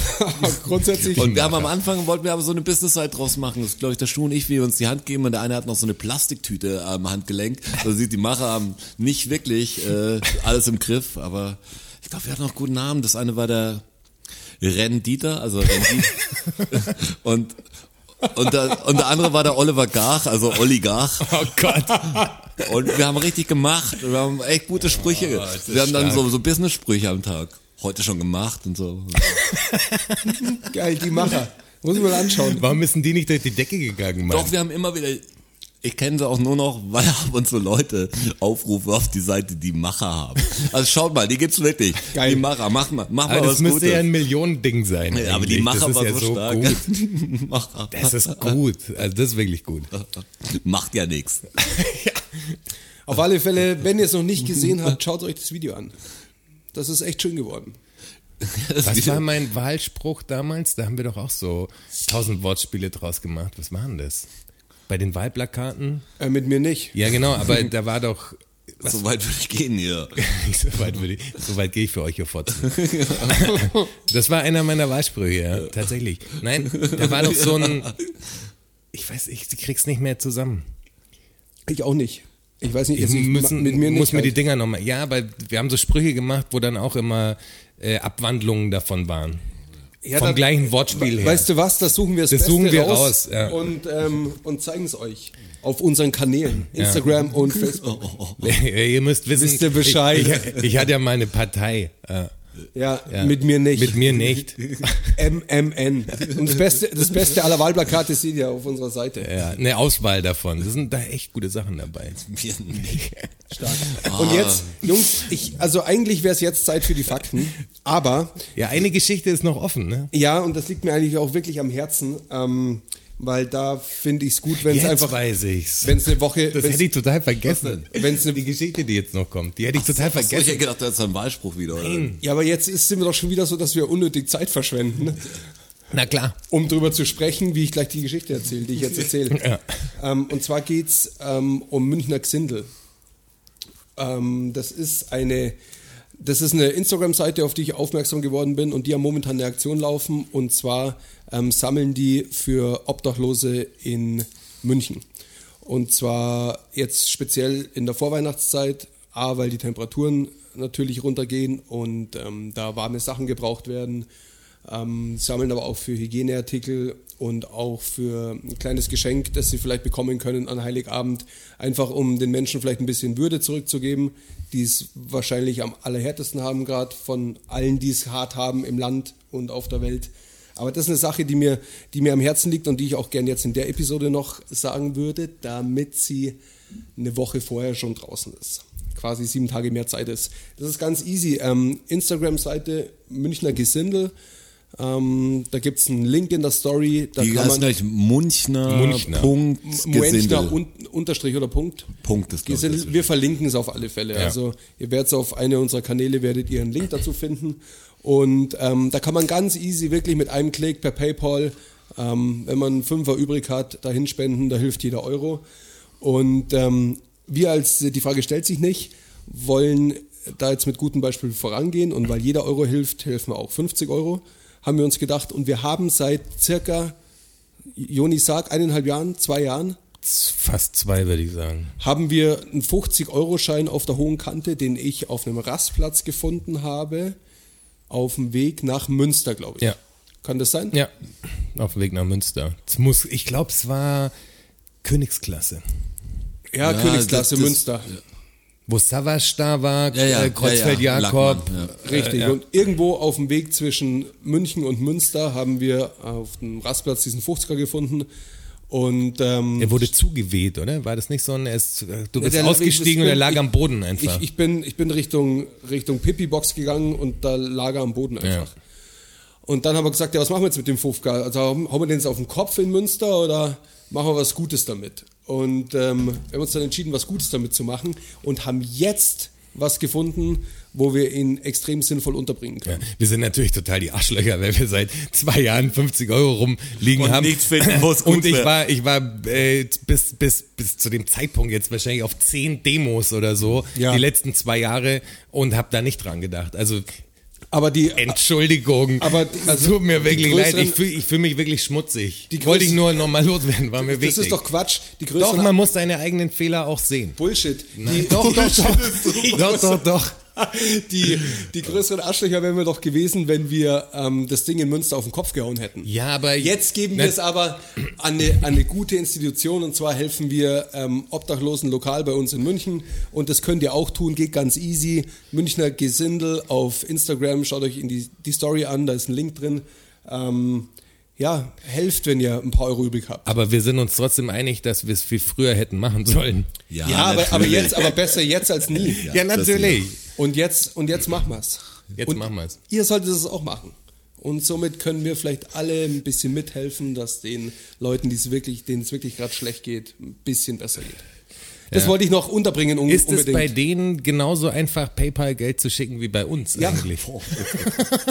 [laughs] Grundsätzlich. und wir haben am Anfang wollten wir aber so eine Business-Seite draus machen. Das ist, glaube ich, der Schuh und ich, wie wir uns die Hand geben und der eine hat noch so eine Plastiktüte am Handgelenk. Da sieht die Macher haben nicht wirklich äh, alles im Griff, aber ich glaube, wir hatten noch guten Namen. Das eine war der Rendieter, also Rendit [laughs] und und der, und der andere war der Oliver Garch, also Oligarch. [laughs] Oh Gott. Und wir haben richtig gemacht. Wir haben echt gute Sprüche. Oh, wir haben dann stark. so, so Business-Sprüche am Tag. Heute schon gemacht und so. Geil, die Macher. Muss ich mal anschauen. Warum ist die nicht durch die Decke gegangen, Mann? Doch, wir haben immer wieder, ich kenne sie auch nur noch, weil [laughs] ab und zu Leute Aufrufe auf die Seite, die Macher haben. Also schaut mal, die gibt's wirklich. Geil. Die Macher, mach mal, mach mal das was müsste Gutes. ja ein Millionending sein. Ja, aber die. Macher das ist war ja so, so stark. gut. [laughs] Macher. Das ist gut. Also das ist wirklich gut. [laughs] Macht ja nichts. Auf alle Fälle, wenn ihr es noch nicht gesehen habt, schaut euch das Video an. Das ist echt schön geworden. Was war mein Wahlspruch damals? Da haben wir doch auch so tausend Wortspiele draus gemacht. Was waren das? Bei den Wahlplakaten? Äh, mit mir nicht. Ja, genau, aber [laughs] da war doch. Was? So weit würde ich gehen hier. [laughs] so weit, würde ich, so weit gehe ich für euch, ihr Fotzen. [laughs] Das war einer meiner Wahlsprüche, ja, tatsächlich. Nein, da war doch so ein. Ich weiß, ich krieg's nicht mehr zusammen. Ich auch nicht. Ich weiß nicht, Ich ich, müssen, mit mir nicht. muss mir die halt. Dinger nochmal. Ja, weil wir haben so Sprüche gemacht, wo dann auch immer äh, Abwandlungen davon waren. Ja, Vom da- gleichen Wortspiel her. Weißt du was, das suchen wir das, Das Beste suchen wir raus, raus, ja. und, ähm, und zeigen es euch auf unseren Kanälen, Instagram und Facebook. [laughs] Ihr müsst wissen, Wisst ihr Bescheid? Ich, ich, ich hatte ja mal eine Partei. Äh, Ja, mit mir nicht. Mit mir nicht. [laughs] MMN. Und das beste, das beste aller Wahlplakate seht ihr auf unserer Seite. Ja, eine Auswahl davon. Das sind da echt gute Sachen dabei. Mir nicht. [laughs] Stark. Und jetzt, Jungs, ich, also eigentlich wäre es jetzt Zeit für die Fakten, aber Ja, eine Geschichte ist noch offen, ne? ja, und das liegt mir eigentlich auch wirklich am Herzen, ähm, weil da finde ich es gut, wenn es einfach, weiß ich's. wenn es eine Woche, Das wenn's- hätte ich total vergessen. wenn es eine Die Geschichte, die jetzt noch kommt, die hätte ich total Achso, ich vergessen. hätte gedacht, das ist ein Wahlspruch wieder. Oder? Ja, aber jetzt ist, sind wir doch schon wieder so, dass wir unnötig Zeit verschwenden, [laughs] Na klar. um drüber zu sprechen, wie ich gleich die Geschichte erzähle, die ich jetzt erzähle. [laughs] Ja. Ähm, und zwar geht's ähm, um Münchner Xindel. Ähm, das ist eine, das ist eine Instagram-Seite, auf die ich aufmerksam geworden bin und die haben momentan eine Aktion laufen und zwar ähm, sammeln die für Obdachlose in München. Und zwar jetzt speziell in der Vorweihnachtszeit, A, weil die Temperaturen natürlich runtergehen und ähm, da warme Sachen gebraucht werden, ähm, sammeln aber auch für Hygieneartikel und auch für ein kleines Geschenk, das sie vielleicht bekommen können an Heiligabend, einfach um den Menschen vielleicht ein bisschen Würde zurückzugeben, die es wahrscheinlich am allerhärtesten haben, gerade von allen, die es hart haben im Land und auf der Welt. Aber das ist eine Sache, die mir, die mir am Herzen liegt und die ich auch gerne jetzt in der Episode noch sagen würde, damit sie eine Woche vorher schon draußen ist. Quasi sieben Tage mehr Zeit ist. Das ist ganz easy. Ähm, Instagram-Seite Münchner Gesindel. Ähm, da gibt es einen Link in der Story. Da Die kann heißt gleich Munchner, Munchner. Punkt un, Unterstrich oder Punkt. Punkt ist, Gesindel. das. Wir verlinken es auf alle Fälle. Ja. Also ihr werdet auf eine unserer Kanäle werdet ihr einen Link dazu finden. Und ähm, da kann man ganz easy wirklich mit einem Klick per PayPal, ähm, wenn man einen Fünfer übrig hat, dahin spenden, da hilft jeder Euro. Und ähm, wir als, die Frage stellt sich nicht, wollen da jetzt mit gutem Beispiel vorangehen und weil jeder Euro hilft, helfen wir auch 50 Euro, haben wir uns gedacht. Und wir haben seit circa, Joni sag, eineinhalb Jahren, zwei Jahren, Fast zwei, würde ich sagen. haben wir einen 50-Euro-Schein auf der hohen Kante, den ich auf einem Rastplatz gefunden habe, auf dem Weg nach Münster, glaube ich. Ja. Kann das sein? Ja, auf dem Weg nach Münster. Es muss, ich glaube, es war Königsklasse. Ja, Ja, Königsklasse das- das- Münster. Wo Savas da war, Ja, ja, äh, Kreuzfeld ja, ja, Jakob. Lackmann, ja. Richtig. Äh, ja. Und irgendwo auf dem Weg zwischen München und Münster haben wir auf dem Rastplatz diesen 50er gefunden. Und ähm, Er wurde zugeweht, oder? War das nicht so ein, er ist, äh, du bist der- ausgestiegen ich- und er lag ich- am Boden einfach. Ich, ich bin, ich bin Richtung, Richtung Pipi-Box gegangen und da lag er am Boden einfach. Und dann haben wir gesagt, ja, was machen wir jetzt mit dem Fufka? Also hauen wir den jetzt auf den Kopf in Münster oder machen wir was Gutes damit? Und ähm, wir haben uns dann entschieden, was Gutes damit zu machen und haben jetzt was gefunden, wo wir ihn extrem sinnvoll unterbringen ja, können. wir sind natürlich total die Arschlöcher, weil wir seit zwei Jahren 50 Euro rumliegen Und haben. nichts finden, wo es gut Und ich wär. war, ich war äh, bis, bis, bis zu dem Zeitpunkt jetzt wahrscheinlich auf zehn Demos oder so, Ja. die letzten zwei Jahre und habe da nicht dran gedacht. Also Aber die, Entschuldigung, Aber es also tut mir wirklich leid. Ich fühle ich fühl mich wirklich schmutzig. Die Wollte ich nur nochmal loswerden, war mir wichtig. das ist doch Quatsch. Die doch, man muss seine eigenen Fehler auch sehen. Bullshit. Die, Doch, doch, doch. [laughs] [laughs] doch, doch, doch. [laughs] die, die größeren Arschlöcher wären wir doch gewesen, wenn wir ähm, das Ding in Münster auf den Kopf gehauen hätten. Ja, aber Jetzt geben wir es aber an eine, an eine gute Institution und zwar helfen wir ähm, Obdachlosen lokal bei uns in München und das könnt ihr auch tun, geht ganz easy. Münchner Gesindel auf Instagram, schaut euch in die, die Story an, da ist ein Link drin. Ähm, ja, helft, wenn ihr ein paar Euro übrig habt. Aber wir sind uns trotzdem einig, dass wir es viel früher hätten machen sollen. Ja, Ja, aber, aber jetzt, aber besser jetzt als nie. Ja, das natürlich. Und jetzt, und jetzt machen wir's. Jetzt und machen wir's. Ihr solltet es auch machen. Und somit können wir vielleicht alle ein bisschen mithelfen, dass den Leuten, die es wirklich, denen es wirklich gerade schlecht geht, ein bisschen besser geht. Das Ja. wollte ich noch unterbringen un Ist es unbedingt. bei denen genauso einfach, PayPal-Geld zu schicken wie bei uns Ja. eigentlich?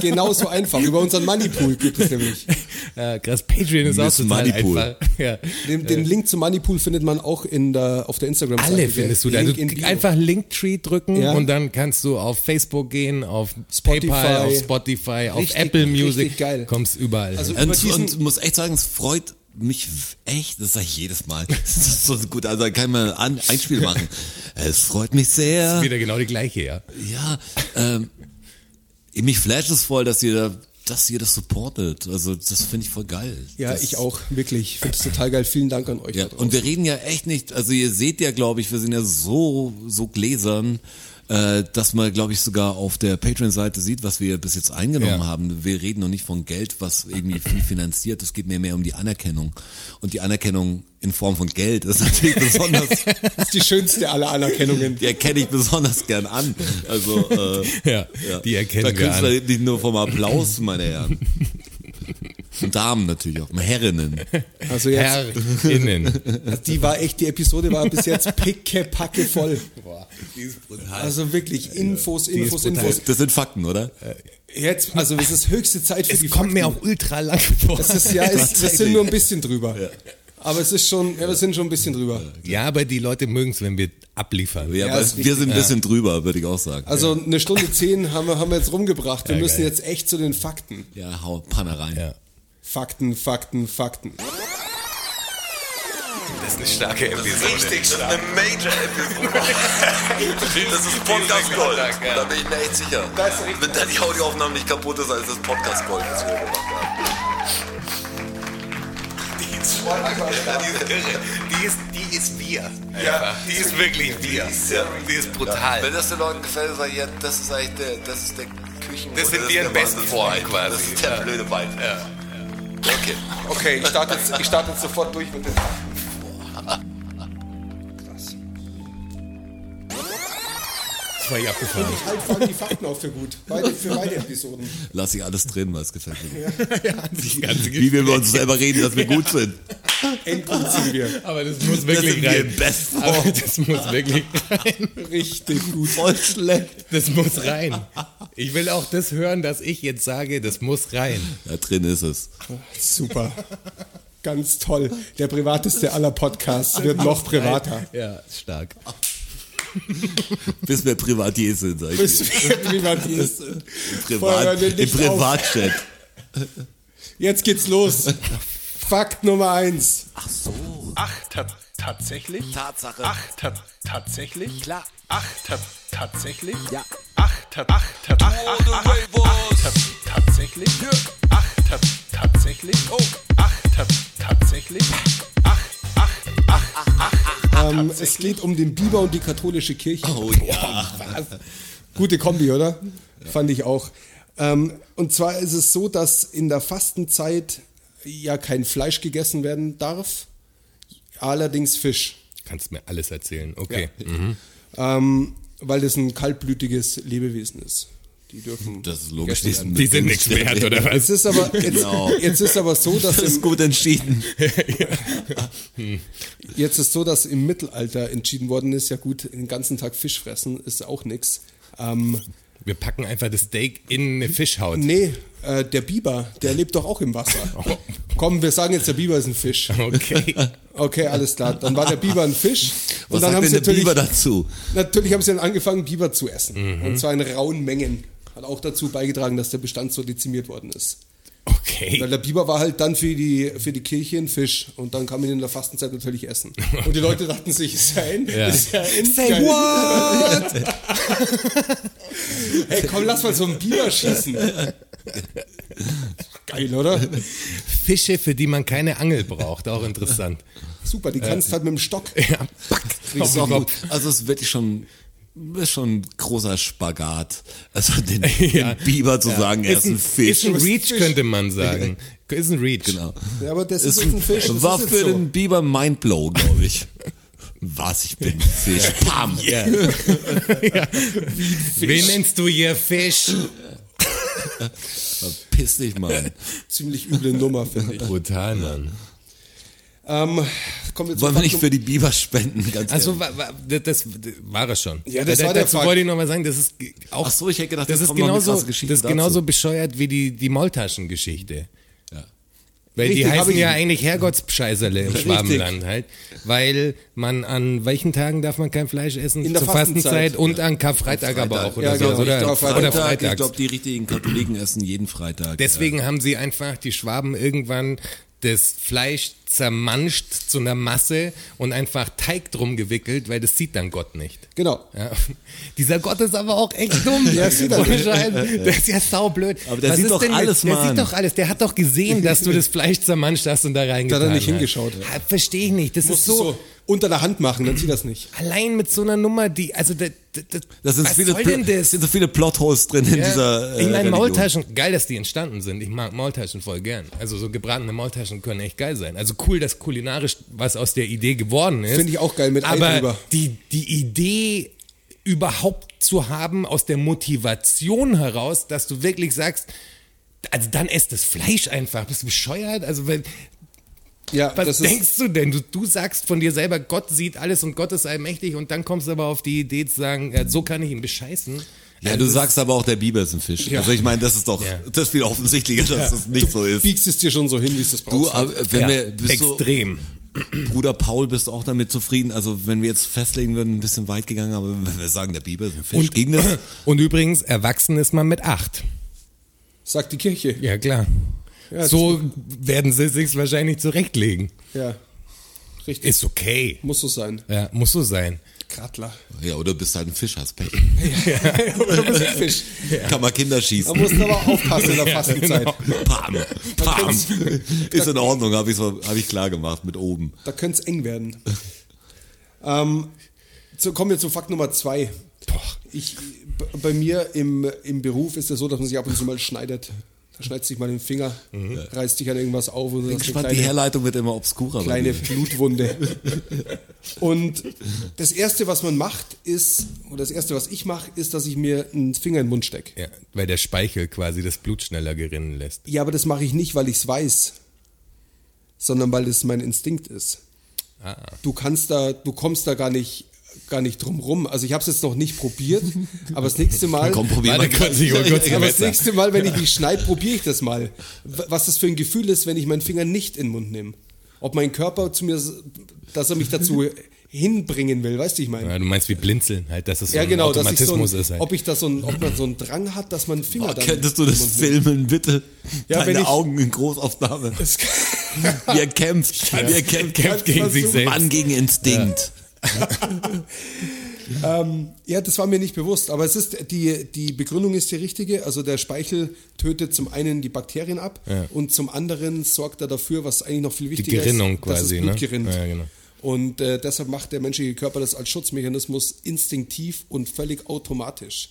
Genauso einfach. Über unseren Moneypool gibt es nämlich. [laughs] Ja, krass, Patreon ist auch Miss total Moneypool. einfach. Ja. Den, den Link zum Moneypool findet man auch in der, auf der Instagram-Seite. Alle findest du da. Link Bio. einfach Linktree drücken Ja. und dann kannst du auf Facebook gehen, auf Spotify. PayPal, auf Spotify, auf Richtig- Apple Music. richtig geil. Kommst überall. Also- hin. über Und, und muss echt sagen, es freut mich echt, das sage ich jedes Mal. [laughs] Das ist so gut, also da kann man ein Einspiel machen. Es freut mich sehr. wieder genau die gleiche, ja. Ja, ähm, mich flasht es voll, dass ihr da, dass ihr das supportet. Also das finde ich voll geil. Ja, das, ich auch, wirklich. Ich finde es total geil. Vielen Dank an euch. Ja, und wir reden ja echt nicht, also ihr seht ja, glaube ich, wir sind ja so, so gläsern. Äh, dass man, glaube ich, sogar auf der Patreon-Seite sieht, was wir bis jetzt eingenommen Ja. haben. Wir reden noch nicht von Geld, was irgendwie viel finanziert. Es geht mir mehr um die Anerkennung. Und die Anerkennung in Form von Geld ist natürlich besonders, [laughs] Das ist die schönste aller Anerkennungen. die erkenne ich besonders gern an. Also, äh, Ja, die erkennen da wir Künstler an. nicht nur vom Applaus, meine Herren. Und Damen natürlich auch, Herrinnen. Also jetzt, Herrinnen. also die war echt, die Episode war bis jetzt pickepacke voll. Boah, die ist brutal. Also wirklich Infos, Infos. Infos. Das sind Fakten, oder? Jetzt, also es ist höchste Zeit für es die kommt mir Fakten. auch ultra lang vor. Das ist ja, es, wir sind nur ein bisschen drüber. Aber es ist schon, ja, wir sind schon ein bisschen drüber. Ja, aber die Leute mögen es, wenn wir abliefern. Ja, Ja, aber wir richtig. sind ein bisschen drüber, würde ich auch sagen. Also eine Stunde zehn haben wir, haben wir jetzt rumgebracht. Wir Ja, müssen geil. jetzt echt zu den Fakten. Ja, hau Panne rein. Ja. Fakten, Fakten, Fakten. Das ist eine starke Episode. Richtig, eine Major-Episode. Das ist [laughs] Podcast Gold. Da bin ich mir echt sicher. Wenn da die Audioaufnahme nicht kaputt ist, dann ist das Podcast Gold, was wir gemacht haben. Die ist irre. Die ist, die ist wir. Ja, die ist wirklich wir. Die ist brutal. Wenn das den Leuten gefällt, sag ich, ja, das ist eigentlich der, das ist der Küchen... Das sind wir ist der besten Form quasi. Das ist der Ja. blöde Vibe. Ja. Okay. Okay, ich starte ich starte jetzt sofort durch mit den Das war ich abgefahren. Halt fallen die Fakten auf für gut. Beide, für beide Episoden. Lass ich alles drin, weil es gefällt mir. [laughs] Ganze Wie wir über uns selber reden, dass wir gut sind. Endgut sind wir. Aber das muss Das wirklich wir rein. in Bestform. Aber das muss wirklich rein. Richtig gut. Voll schlecht. Das muss rein. Ich will auch das hören, dass ich jetzt sage, das muss rein. Da drin ist es. Super. Ganz toll. Der privateste aller Podcasts wird noch privater. Ja, stark. Bis wir Privatiers sind, sag ich Bis wir Privatiers sind. Im, Privat, Im Privatchat. Jetzt geht's los. Fakt Nummer eins. Ach, ta tatsächlich? Tatsache. Ach, ta tatsächlich? Klar. Ach, ta tatsächlich? Ja. Ach, ta ach, ta ach, ach, ach, ach, ta tatsächlich? Ach, ta tatsächlich? Oh. Ach, ta tatsächlich? Ach, ach, ach, ach, ach, Ähm, es geht um den Biber und die katholische Kirche. Oh ja. [laughs] Gute Kombi, oder? Fand ich auch. Ähm, und zwar ist es so, dass in der Fastenzeit ja kein Fleisch gegessen werden darf, allerdings Fisch. Kannst mir alles erzählen. Okay. Ähm, weil das ein kaltblütiges Lebewesen ist. Die dürfen. Das ist logisch. werden. Die sind nichts wert, oder was? Jetzt ist aber, jetzt, Genau. jetzt ist aber so, dass Das ist im, gut entschieden. [laughs] jetzt ist so, dass im Mittelalter entschieden worden ist, ja gut, den ganzen Tag Fisch fressen ist auch nix. Ähm, Wir packen einfach das Steak in eine Fischhaut. nee, äh, der Biber, der lebt doch auch im Wasser. [laughs] Komm, wir sagen jetzt, der Biber ist ein Fisch. Okay. [laughs] Okay, alles klar. Dann war der Biber ein Fisch. Und Was dann sagt haben denn sie der natürlich, Biber dazu? natürlich haben sie dann angefangen, Biber zu essen. Mhm. Und zwar in rauen Mengen. Hat auch dazu beigetragen, dass der Bestand so dezimiert worden ist. Okay. Weil der Biber war halt dann für die, für die Kirche ein Fisch und dann kann man ihn in der Fastenzeit natürlich essen. Und die Leute dachten sich, ist ja ist ja Say what? [laughs] Hey, komm, lass mal so einen Biber schießen. Geil, oder? Fische, für die man keine Angel braucht. Auch interessant. Super, die kannst halt mit dem Stock. [laughs] Ja, pack. Auch. Kopf. Also es ist wirklich schon, ist schon ein großer Spagat. Also den, [laughs] Ja. den Biber zu sagen, er ist ein Fisch. Ist ein Reach, könnte man sagen. [laughs] Ist ein Reach. Genau. Ja, aber das Ist ist, ein Fisch. Das war ist für so. den Biber Mindblow, glaube ich. [laughs] Was, ich bin ein Fisch. Pam. Ja. ja. Wen nennst du hier Fisch? Piss dich, Mann. Ziemlich üble Nummer, finde ich. Brutal, Mann. Ähm, kommen wir zu Wollen wir nicht für die Biber spenden? Ganz Also ehrlich. wa, wa, das, das war es schon. Ja, das Da- war der Dazu Fakt. wollte ich nochmal sagen, das ist auch Ach so, ich hätte gedacht, das da ist genauso, das ist dazu. genauso bescheuert wie die, die Maultaschengeschichte. Ja. Weil Richtig, die heißen ich- ja eigentlich Herrgottsscheißerle im Schwabenland halt. Weil man an welchen Tagen darf man kein Fleisch essen? In der Zur Fastenzeit. Fastenzeit und an Karfreitag aber auch oder Ja, so. genau. Oder, Ich glaub, oder Freitag, ich freitags. glaube, die richtigen Katholiken essen jeden Freitag. Deswegen haben sie einfach, die Schwaben, irgendwann das Fleisch zermanscht zu einer Masse und einfach Teig drum gewickelt, weil das sieht dann Gott nicht. Genau. Ja. [laughs] Dieser Gott ist aber auch echt dumm. Ja, sieht er nicht. Der ist ja saublöd. Aber der sieht ist doch alles, Der Mann. sieht doch alles. Der hat doch gesehen, dass du das Fleisch zermanscht hast und da reingetan Da hat er nicht hast. hingeschaut. Ja, Verstehe ich nicht. Das ist Musst so, so unter der Hand machen, dann sieht das nicht. Allein mit so einer Nummer, die, also, das, das, Da sind, was viele, soll denn das? sind so viele Plotholes drin in Ja, dieser. Äh, ich meine. Maultaschen, geil, dass die entstanden sind. Ich mag Maultaschen voll gern. Also so gebratene Maultaschen können echt geil sein. Also cool, dass kulinarisch was aus der Idee geworden ist. Finde ich auch geil, mit Ei Aber drüber. die, die Idee überhaupt zu haben aus der Motivation heraus, dass du wirklich sagst, also dann esst das Fleisch einfach. Bist du bescheuert? Also wenn, Ja, was das denkst ist, du denn? Du, du sagst von dir selber, Gott sieht alles und Gott ist allmächtig und dann kommst du aber auf die Idee zu sagen, ja, so kann ich ihn bescheißen. Ja, du sagst aber auch, der Biber ist ein Fisch. Ja. Also ich meine, das ist doch, Ja. das ist viel offensichtlicher, dass das nicht so ist. biegst es dir schon so hin, wie es das Du, brauchst. aber wenn Ja, wir, bist du, extrem. Bruder Paul, bist du auch damit zufrieden? Also wenn wir jetzt festlegen würden, ein bisschen weit gegangen, aber wenn wir sagen, der Biber ist ein Fisch, Und, ging das? [clears throat] und übrigens, erwachsen ist man mit acht. Sagt die Kirche. Ja, klar. Ja, so werden sie sich wahrscheinlich zurechtlegen. Ja. Richtig. Ist okay. Muss so sein. Ja, muss so sein. Krattler. Ja, oder bist halt ein Fisch, hast Pech. [laughs] Oder bist ein Fisch. Kann man Kinder Da schießen. musst du aber aufpassen in der [laughs] Fastenzeit. Pam, pam. kann's- [laughs] Ist in Ordnung, habe ich, so, hab ich klar gemacht mit oben. Da könnte es eng werden. ähm, so, kommen wir zu Fakt Nummer zwei. Ich, bei mir im, im Beruf ist es so, dass man sich ab und zu mal schneidet. Da schneidet sich mal den Finger, reißt dich an irgendwas auf und Bin gespannt, eine die kleine, Herleitung wird immer obskurer. kleine. Blutwunde. [laughs] Und das Erste, was man macht, ist, oder das Erste, was ich mache, ist, dass ich mir einen Finger in den Mund stecke. Ja, weil der Speichel quasi das Blut schneller gerinnen lässt. Ja, aber das mache ich nicht, weil ich es weiß, sondern weil das mein Instinkt ist. Ah. Du kannst da, du kommst da gar nicht, gar nicht drum rum. Also ich habe es jetzt noch nicht probiert, aber das nächste Mal, Komm, probier mal. Kurz, ich kurz die aber das nächste Mal, wenn ich mich schneide, probiere ich das mal. Was das für ein Gefühl ist, wenn ich meinen Finger nicht in den Mund nehme. Ob mein Körper zu mir, dass er mich dazu hinbringen will, weißt du, ich meine. Ja, du meinst wie blinzeln, halt, dass es so Ja, ein genau, dass ich so Automatismus ein, ist halt. ob ich da so ein, ob man so einen Drang hat, dass man Finger Oh, dann könntest du das filmen, bitte? Ja, Deine wenn ich- Augen in Großaufnahme. Das- [laughs] Wie er kämpft. Wie er kämpft. kämpft gegen sich selbst. Mann gegen Instinkt. [laughs] Ähm, ja, das war mir nicht bewusst, aber es ist die, die Begründung ist die richtige. Also der Speichel tötet zum einen die Bakterien ab Ja. und zum anderen sorgt er dafür, was eigentlich noch viel Die wichtiger Gerinnung ist, dass quasi, das Blut ne? gerinnt. Ja, genau. Und äh, deshalb macht der menschliche Körper das als Schutzmechanismus instinktiv und völlig automatisch.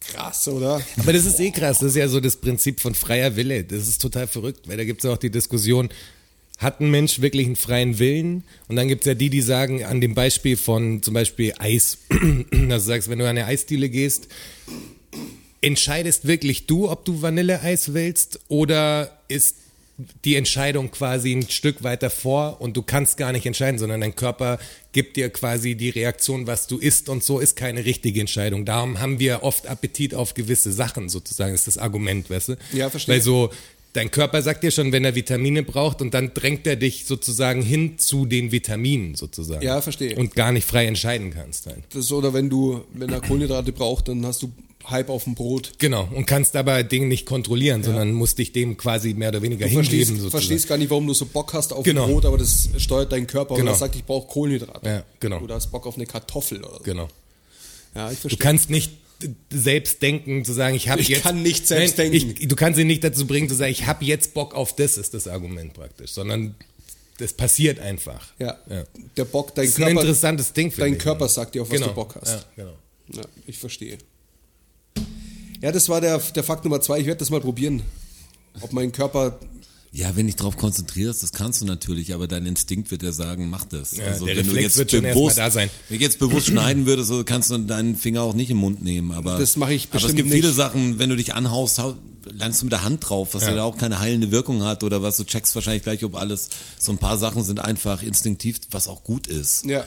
Krass, oder? Aber das ist eh krass, das ist ja so das Prinzip von freier Wille. Das ist total verrückt, weil da gibt es ja auch die Diskussion, hat ein Mensch wirklich einen freien Willen? Und dann gibt es ja die, die sagen, an dem Beispiel von zum Beispiel Eis, [clears throat] dass du sagst, wenn du an eine Eisdiele gehst, entscheidest wirklich du, ob du Vanilleeis willst oder ist die Entscheidung quasi ein Stück weiter vor und du kannst gar nicht entscheiden, sondern dein Körper gibt dir quasi die Reaktion, was du isst und so ist keine richtige Entscheidung. Darum haben wir oft Appetit auf gewisse Sachen sozusagen, ist das Argument, weißt du? Ja, verstehe. Weil so dein Körper sagt dir schon, wenn er Vitamine braucht und dann drängt er dich sozusagen hin zu den Vitaminen sozusagen. Ja, verstehe. Und gar nicht frei entscheiden kannst halt. Das ist, oder wenn du, wenn er Kohlenhydrate braucht, dann hast du Hype auf dem Brot. Genau, und kannst aber Dinge nicht kontrollieren, sondern musst dich dem quasi mehr oder weniger Du hingeben. verstehst, sozusagen. verstehst gar nicht, warum du so Bock hast auf Genau. Brot, aber das steuert deinen Körper Genau. und er sagt, ich brauche Kohlenhydrate. Ja, genau. Oder hast Bock auf eine Kartoffel oder so. Genau. Ja, ich Du verstehe. kannst nicht selbst denken, zu sagen, ich habe Ich jetzt. kann nicht selbst Nein, denken. Ich, du kannst ihn nicht dazu bringen, zu sagen, ich habe jetzt Bock auf das, ist das Argument praktisch, sondern das passiert einfach. Ja. ja. Der Bock, dein Das ist ein Körper, interessantes Ding für dein Körper sagt dir, auf was genau. du Bock hast. Ja, genau. Ja, ich verstehe. Ja, das war der, der Fakt Nummer zwei. Ich werde das mal probieren. Ob mein Körper. Ja, wenn dich drauf konzentrierst, das kannst du natürlich, aber dein Instinkt wird ja sagen, mach das. Also der Reflex wird schon erst mal da sein. Wenn ich jetzt bewusst schneiden würde, so kannst du deinen Finger auch nicht im Mund nehmen. Aber Das mache ich Aber es bestimmt gibt viele nicht. Sachen, wenn du dich anhaust, hau- landest du mit der Hand drauf, was ja. da auch keine heilende Wirkung hat oder was. Du checkst wahrscheinlich gleich, ob alles. So ein paar Sachen sind einfach instinktiv, was auch gut ist. Ja,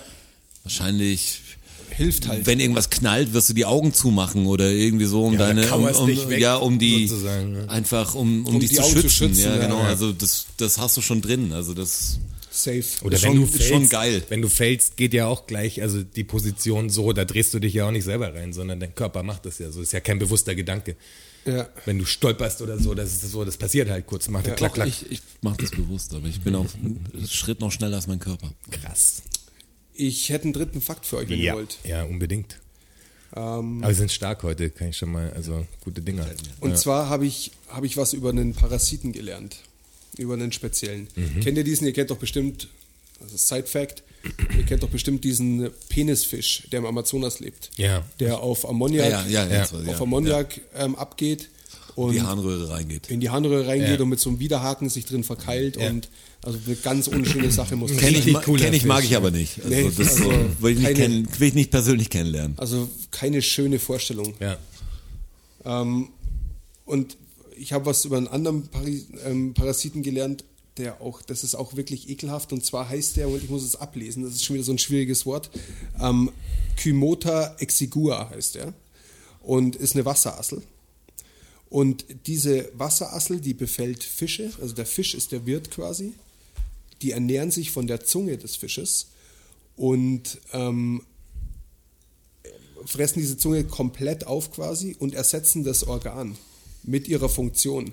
Wahrscheinlich. Hilft halt. Wenn irgendwas knallt, wirst du die Augen zumachen oder irgendwie so, um Ja, deine, um, um, weg, ja, um die, ne? einfach um, um, Um dich die zu schützen. zu schützen, ja, genau. ja. Also das, das hast du schon drin. Also das, Safe. Oder Ist wenn schon- du fällst, schon geil. wenn du fällst, geht ja auch gleich, also die Position so, da drehst du dich ja auch nicht selber rein, sondern dein Körper macht das ja so. Ist ja kein bewusster Gedanke. Ja. Wenn du stolperst oder so, das ist so, das passiert halt kurz, macht ja, klack, klack. ich, ich mache das bewusst, aber ich bin auf einen Schritt noch schneller als mein Körper. Krass. Ich hätte einen dritten Fakt für euch, wenn Ja, ihr wollt. ja, unbedingt. Ähm, Aber wir sind stark heute, kann ich schon mal, also gute Dinge. und ja. zwar habe ich, habe ich was über einen Parasiten gelernt. Über einen speziellen. Mhm. Kennt ihr diesen? Ihr kennt doch bestimmt Also Side Fact, ihr kennt doch bestimmt diesen Penisfisch, der im Amazonas lebt. Ja. Der auf Ammoniak, Ja, ja, ja, Ja. das war- ja. auf Ammoniak ähm, abgeht und die Harnröhre reingeht. in die Harnröhre reingeht Ja. und mit so einem Widerhaken sich drin verkeilt Ja. und also eine ganz unschöne Sache muss das Kenn ich, ma- kenn ich, mag ich aber nicht. Also, Nee, das so, also will, ich nicht keine- kennen, will ich nicht persönlich kennenlernen. Also keine schöne Vorstellung. Ja. Ähm, und ich habe was über einen anderen Pari ähm, Parasiten gelernt, der auch, das ist auch wirklich ekelhaft. Und zwar heißt der, und ich muss es ablesen, das ist schon wieder so ein schwieriges Wort, ähm, Kymota exigua heißt der. Und ist eine Wasserassel. Und diese Wasserassel, die befällt Fische, also der Fisch ist der Wirt quasi, die ernähren sich von der Zunge des Fisches und ähm, fressen diese Zunge komplett auf quasi und ersetzen das Organ mit ihrer Funktion.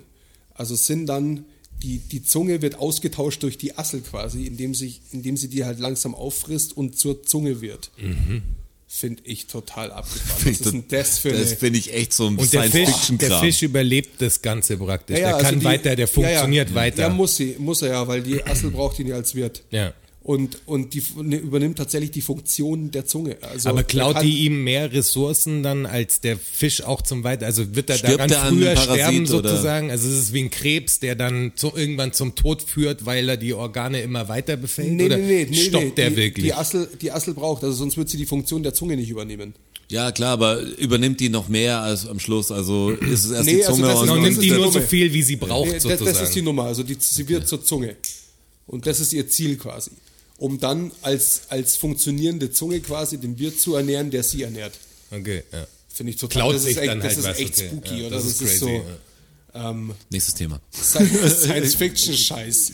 Also sind dann, die, die Zunge wird ausgetauscht durch die Assel quasi, indem, sich, indem sie die halt langsam auffrisst und zur Zunge wird. Finde ich total abgefahren. Was ist denn das für das finde ich echt so ein Und der Fisch, der. Fisch überlebt das Ganze praktisch. Ja, ja, der also kann die- weiter, der funktioniert ja. weiter. Ja, muss, sie, muss er ja, weil die Assel braucht ihn ja als Wirt. Ja. Und, und die ne, übernimmt tatsächlich die Funktion der Zunge. Also aber er klaut die ihm mehr Ressourcen dann als der Fisch auch zum Weiter? Also wird er daran er an früher sterben oder- sozusagen? Also ist es wie ein Krebs, der dann zu, irgendwann zum Tod führt, weil er die Organe immer weiter befällt? Nee, oder nee, nee, nee, stoppt nee. der die, wirklich? Die Assel, die Assel braucht, also sonst wird sie die Funktion der Zunge nicht übernehmen. Ja, klar, aber übernimmt die noch mehr als am Schluss? Also ist es erst Nee, die also Zunge das ist und, genau, das nimmt ist die nur so Dumme. viel, wie sie braucht Nee, das, sozusagen. das ist die Nummer, also die, sie wird zur Zunge. Und das ist ihr Ziel quasi. Um dann als, als funktionierende Zunge quasi den Wirt zu ernähren, der sie ernährt. okay, ja. Finde ich total Klaut das ist echt, dann das halt ist was, echt okay. spooky, Ja, oder? das Das ist ist, crazy, so ähm, nächstes Thema. [laughs] Science-Fiction-Scheiß.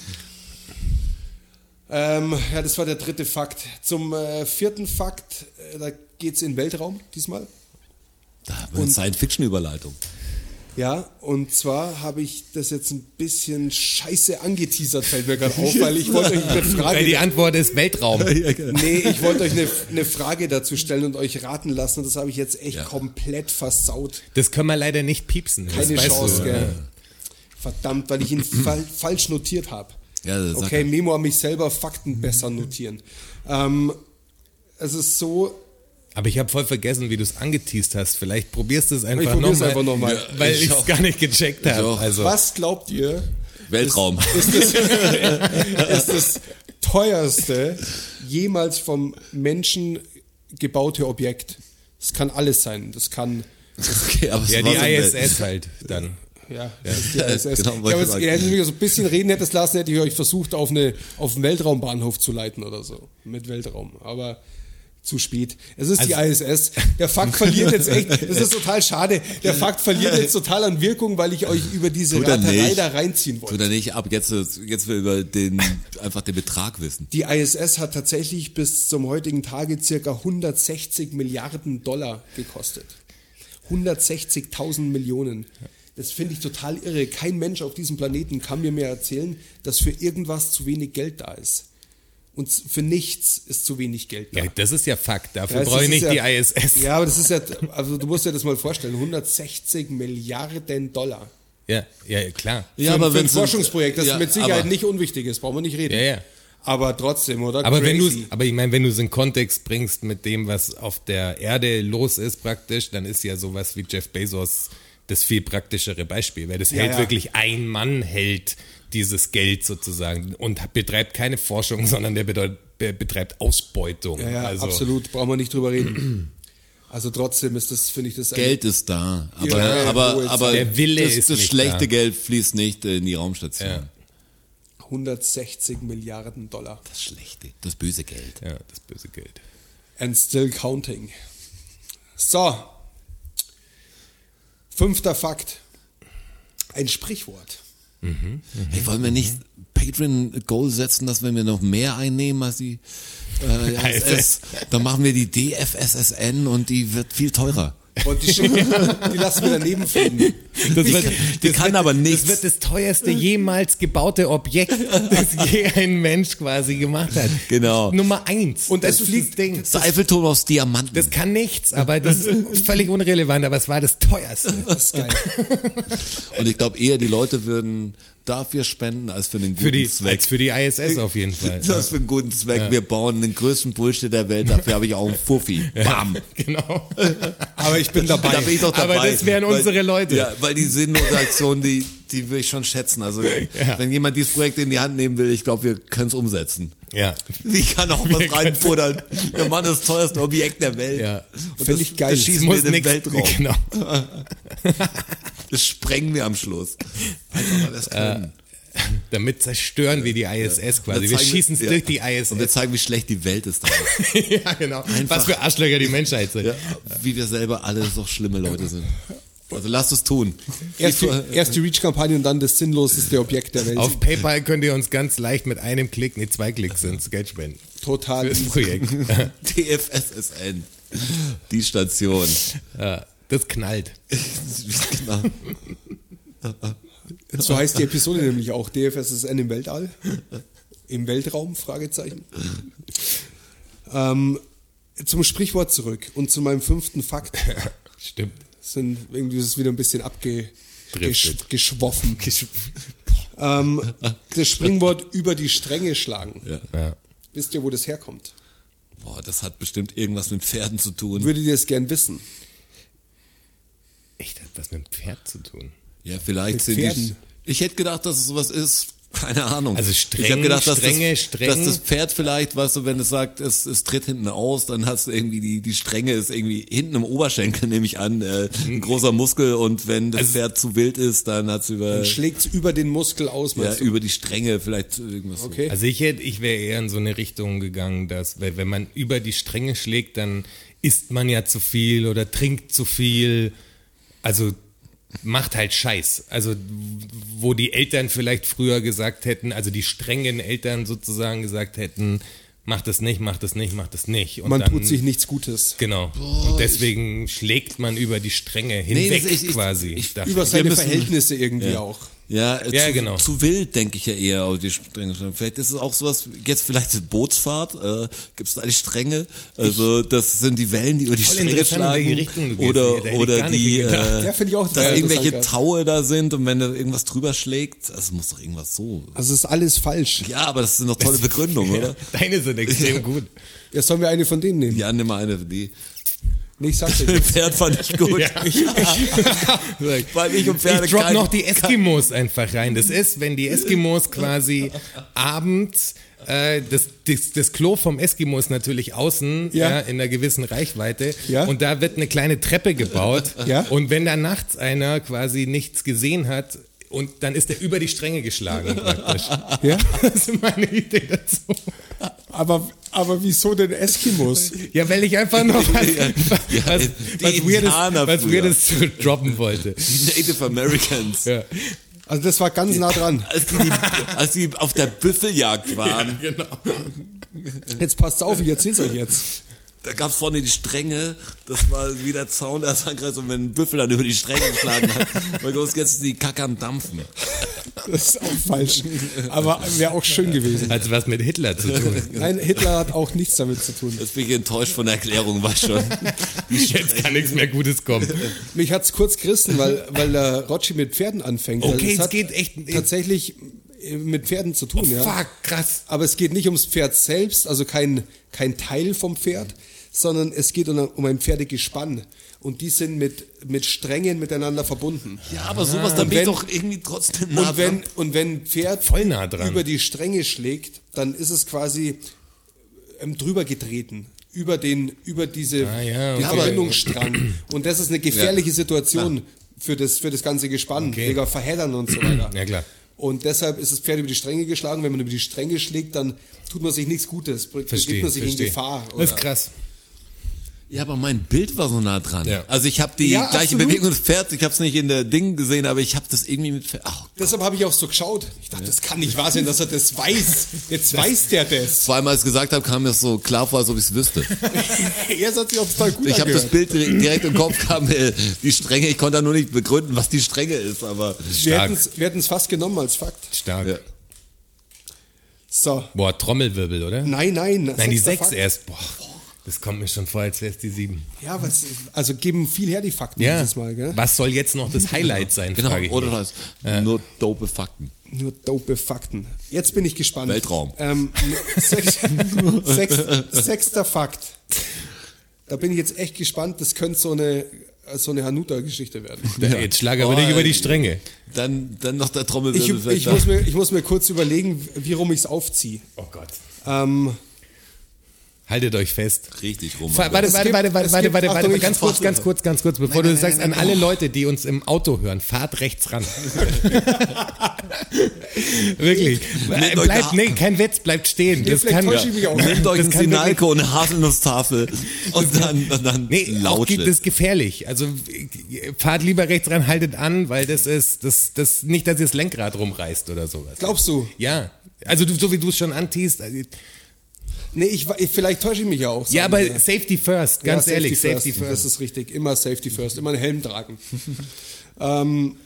Ähm, ja, das war der dritte Fakt. Zum äh, vierten Fakt, äh, da geht es in den Weltraum diesmal. Da haben wir eine Science-Fiction-Überleitung. Ja, und zwar habe ich das jetzt ein bisschen scheiße angeteasert, fällt mir gerade auf, weil ich wollte euch eine Weil Frage. die Antwort ist Weltraum. [laughs] Nee, ich wollte euch eine, eine Frage dazu stellen und euch raten lassen und das habe ich jetzt echt Ja. komplett versaut. Das können wir leider nicht piepsen. Keine Chance, du. gell? Verdammt, weil ich ihn [clears throat] fal falsch notiert habe. Ja, Okay. Memo an mich selber Fakten besser notieren. Ähm, es ist so, Aber ich habe voll vergessen, wie du es angeteased hast. Vielleicht probierst du es einfach nochmal. noch mal. Ja, Weil ich es gar nicht gecheckt habe. Also, was glaubt ihr, Weltraum. ist das, [laughs] ist das teuerste jemals vom Menschen gebaute Objekt? Das kann alles sein. Das kann, Okay, aber ja, die ISS halt dann. ja, das ist die ISS. [laughs] genau, ich glaube, ich sagen. ihr hättet mich so ein bisschen reden hättet lassen, hätte ich euch versucht, auf, eine, auf einen Weltraumbahnhof zu leiten oder so. Mit Weltraum. Aber zu spät. Es ist die ISS. Der Fakt verliert jetzt echt, das ist [laughs] total schade. Der Fakt verliert jetzt total an Wirkung, weil ich euch über diese er Raterei nicht. da reinziehen wollte. Tut er nicht ab, jetzt, jetzt will über den, einfach den Betrag wissen. Die ISS hat tatsächlich bis zum heutigen Tage circa 160 Milliarden Dollar gekostet. 160.000 Millionen. Das finde ich total irre. Kein Mensch auf diesem Planeten kann mir mehr erzählen, dass für irgendwas zu wenig Geld da ist. Und für nichts ist zu wenig Geld da. Ja, das ist ja Fakt. Dafür Ja, brauche ich nicht ja, die ISS. Ja, aber das ist ja, also du musst dir das mal vorstellen, 160 Milliarden Dollar. Ja, ja, klar. Ja, für, aber für ein Forschungsprojekt, das ja, mit Sicherheit aber- nicht unwichtig ist, brauchen wir nicht reden. Ja, ja. Aber trotzdem, oder? Aber wenn du, aber ich meine, wenn du es in Kontext bringst mit dem, was auf der Erde los ist praktisch, dann ist ja sowas wie Jeff Bezos das viel praktischere Beispiel, weil das Ja, hält ja. wirklich ein Mann hält dieses Geld sozusagen und betreibt keine Forschung, sondern der betreibt Ausbeutung. Ja, ja, also, absolut, brauchen wir nicht drüber reden. Also trotzdem ist das, finde ich, das Geld ist da, aber, Ja, aber, aber Der Wille das, ist das nicht schlechte da. Geld fließt nicht in die Raumstation. Ja. 160 Milliarden Dollar. Das schlechte, das böse Geld. Ja, das böse Geld. And still counting. So. Fünfter Fakt. Ein Sprichwort. Hey, wollen wir nicht Patreon-Goal setzen, dass wenn wir noch mehr einnehmen als die äh, ISS, dann machen wir die DFSSN und die wird viel teurer. Und die, die lassen wir daneben fliegen. Das wird, das kann wird, aber nichts. Das wird das teuerste jemals gebaute Objekt, [laughs] das je ein Mensch quasi gemacht hat. Genau. Nummer eins. Und das es ist fliegt- Ding. Das Eiffelturm aus Diamanten. Das kann nichts, aber das ist [laughs] völlig unrelevant, aber es war das teuerste. Das ist geil. [laughs] Und ich glaube eher, die Leute würden dafür spenden, als für den guten Für die, Zweck. als für die ISS auf jeden Fall. Das für einen guten Zweck. Wir bauen den größten Bullshit der Welt. Dafür habe ich auch einen Fuffi. Bam. Genau. Aber ich bin dabei. Da bin ich doch dabei. Aber das wären unsere Leute. Ja, weil die Sinnnotaktion, die, die will ich schon schätzen. Also, wenn jemand dieses Projekt in die Hand nehmen will, ich glaube, [laughs] wir können es umsetzen. Ja. Wie kann auch was reinfuttern? Der Mann ist das teuerste Objekt der Welt. Ja. Und das, ich geil. Das schießen wir in den nix, Weltraum. [laughs] genau. [laughs] Das sprengen wir am Schluss. Einfach weil wir es können. Damit zerstören wir die ISS quasi. Und Wir zeigen schießen es ja. durch die ISS. Und wir zeigen, wie schlecht die Welt ist ja, genau. Was für Arschlöcher die Menschheit sind. Ja, wie wir selber alle so schlimme Leute sind. Also lasst es tun. [laughs] Erst die, erst die Reach-Kampagne und dann das sinnloseste Objekt der Welt. Auf PayPal könnt ihr uns ganz leicht mit einem Klick, nee, zwei Klicks ins Geld spenden. Total. Für das Projekt. [laughs] DFSSN. Die Station. ja, das knallt. Genau. [laughs] So heißt die Episode nämlich auch DFSSN im Weltall. Im Weltraum? Fragezeichen. Ähm, zum Sprichwort zurück und zu meinem fünften Fakt. Stimmt. Sind irgendwie ist es wieder ein bisschen abgeschwoffen. [laughs] ähm, das Springwort über die Stränge schlagen. Ja. Wisst ihr, wo das herkommt? Boah, das hat bestimmt irgendwas mit Pferden zu tun. Würdet ihr es gern wissen? Echt, hat was mit dem Pferd zu tun. Ja, vielleicht Mit sind die. Pferden. Ich hätte gedacht, dass es sowas ist. Keine Ahnung. Also streng, ich habe gedacht, dass, strenge, das, streng. dass das Pferd vielleicht, weißt du, wenn es sagt, es, es tritt hinten aus, dann hast du irgendwie die, die Strenge ist irgendwie hinten im Oberschenkel, [laughs] nehme ich an, äh, ein großer Muskel und wenn das Also- Pferd zu wild ist, dann hat es über, Dann schlägt es über den Muskel aus, ja, du? über die Stränge vielleicht irgendwas. Okay. Also ich hätte, ich wäre eher in so eine Richtung gegangen, dass wenn wenn man über die Stränge schlägt, dann isst man ja zu viel oder trinkt zu viel. Also macht halt Scheiß. Also wo die Eltern vielleicht früher gesagt hätten, also die strengen Eltern sozusagen gesagt hätten, mach das nicht, mach das nicht, mach das nicht. Und Man dann, tut sich nichts Gutes. Genau. und deswegen schlägt man über die Stränge hinweg das- ich- ich- quasi. ich-. Über seine Verhältnisse irgendwie Ja. auch. Ja, äh, Ja, zu, genau. zu wild, denke ich ja eher auf die Stränge. Vielleicht ist es auch sowas, jetzt vielleicht eine Bootsfahrt, äh, gibt es da die Stränge? Also das sind die Wellen, die über die Stränge schlagen. du gehst. oder Da oder die, äh, [laughs] Ja, finde ich auch dass total irgendwelche ja. Taue da sind und wenn da irgendwas drüber schlägt, das muss doch irgendwas so. Also ist alles falsch. Ja, aber das sind doch tolle Begründungen, [laughs] oder? Deine sind extrem gut. Ja, sollen wir eine von denen nehmen? Ja, nimm mal eine für die. Nee, ich sag's [laughs] euch. Pferd fand ich gut. [laughs] [laughs] Ja. Weil ich und Pferde ich drop kein- noch die Eskimos einfach rein. Das ist, wenn die Eskimos quasi abends äh, das, das, das Klo vom Eskimo ist natürlich außen Ja. ja. in einer gewissen Reichweite und da wird eine kleine Treppe gebaut und wenn da nachts einer quasi nichts gesehen hat und dann ist er über die Stränge geschlagen praktisch. Ja? Das ist meine Idee dazu. Aber, aber wieso denn Eskimos? [laughs] Ja, weil ich einfach noch was, [laughs] Ja, was, was, Weirdes, was. Weirdes zu droppen wollte. Die Native Americans. Ja. Also das war ganz nah dran. Als die, die, als die auf der Büffeljagd waren, Genau. Jetzt passt auf, ich erzähl's euch jetzt. Da gab's vorne die Stränge, das war wie der Zaun der Sandkreis und wenn ein Büffel dann über die Stränge geschlagen hat, [laughs] weil los jetzt die Kacke am Dampfen. Das ist auch falsch. Aber wäre auch schön gewesen. Hat was mit Hitler zu tun. [laughs] Nein, Hitler hat auch nichts damit zu tun. Jetzt bin ich enttäuscht von der Erklärung, war schon. [laughs] Jetzt kann nichts mehr Gutes kommen. Mich hat's kurz gerissen, weil, weil der Rotschi mit Pferden anfängt. Okay, Also es es hat geht echt- tatsächlich mit Pferden zu tun, ja. Fuck, krass. Aber es geht nicht ums Pferd selbst, also kein, kein Teil vom Pferd, sondern es geht um, ein Pferdegespann. Und die sind mit, mit Strängen miteinander verbunden. Ja, aber sowas, da Und bin ich doch irgendwie trotzdem nah Und wenn, dran. und wenn ein Pferd Voll nah dran. über die Stränge schlägt, dann ist es quasi ähm, drüber getreten. Über den, über diese Ah, ja, den okay. Verbindungsstrang. Und das ist eine gefährliche Situation für das, für das ganze Gespann, Okay. wegen Verheddern und so weiter. Ja, klar. Und deshalb ist das Pferd über die Stränge geschlagen. Wenn man über die Stränge schlägt, dann tut man sich nichts Gutes. Begibt Verstehe, man sich in verstehe. Gefahr. Das ist oder? krass. Ja, aber mein Bild war so nah dran. Ja. Also ich habe die Ja, gleiche absolut. Bewegung des Pferds, ich habe es nicht in der Ding gesehen, aber ich habe das irgendwie mit Pferd. Ach, Deshalb habe ich auch so geschaut. Ich dachte, das kann nicht wahr sein, dass er das weiß. Jetzt weiß der das. Zweimal als ich es gesagt habe, kam mir so klar vor, als ob ich es wüsste. [laughs] Erst hat sich auch total gut Ich habe das. Bild direkt, im Kopf, kam mir die Strenge. Ich konnte da nur nicht begründen, was die Strenge ist, aber Wir hätten's- wir hätten es fast genommen als Fakt. Stark. Ja. So. Boah, Trommelwirbel, oder? Nein, nein. Nein, die sechs Fakt. erst. Boah, das kommt mir schon vor, als wäre es die sieben. Ja, was, also geben viel her die Fakten Ja. dieses Mal, gell? Was soll jetzt noch das [laughs] Highlight sein, genau. frage ich Oder mich. das nur dope Fakten. Nur dope Fakten. Jetzt bin ich gespannt. Weltraum. Ähm, sechs, [laughs] sechs, sechster Fakt. Da bin ich jetzt echt gespannt. Das könnte so eine, so eine Hanuta-Geschichte werden. Da, Jetzt schlag aber Oh, nicht über die. Stränge. Dann, dann noch der Ich, Trommelwirbel. ich, muss mir, ich muss mir kurz überlegen, wie rum ich es aufziehe. Oh Gott. Ähm, Haltet euch fest. Richtig rum. Warte, warte, warte, warte, warte, warte, warte, warte, ganz kurz, ganz kurz, ganz kurz, bevor du sagst, an alle Leute, die uns im Auto hören, fahrt rechts ran. [laughs] Wirklich. Euch Bleibt, nee, kein Witz, bleibt stehen. Das vielleicht kann, täusche ich mich auch. Nehmt euch das ein wirklich- Sinalco, eine Haselnusstafel [laughs] und dann, und dann Nee, laut gibt es gefährlich. Also äh, fahrt lieber rechts ran, haltet an, weil das ist das, das nicht, dass ihr das Lenkrad rumreißt oder sowas. glaubst du? Ja. Also du, so wie du es schon antiest. Nee, ich, ich, vielleicht täusche ich mich ja auch. Ja, aber wir. Safety first, ganz Ja, ehrlich, first. Safety first. Das ist richtig. Immer Safety first. Immer einen Helm tragen. [laughs] ähm,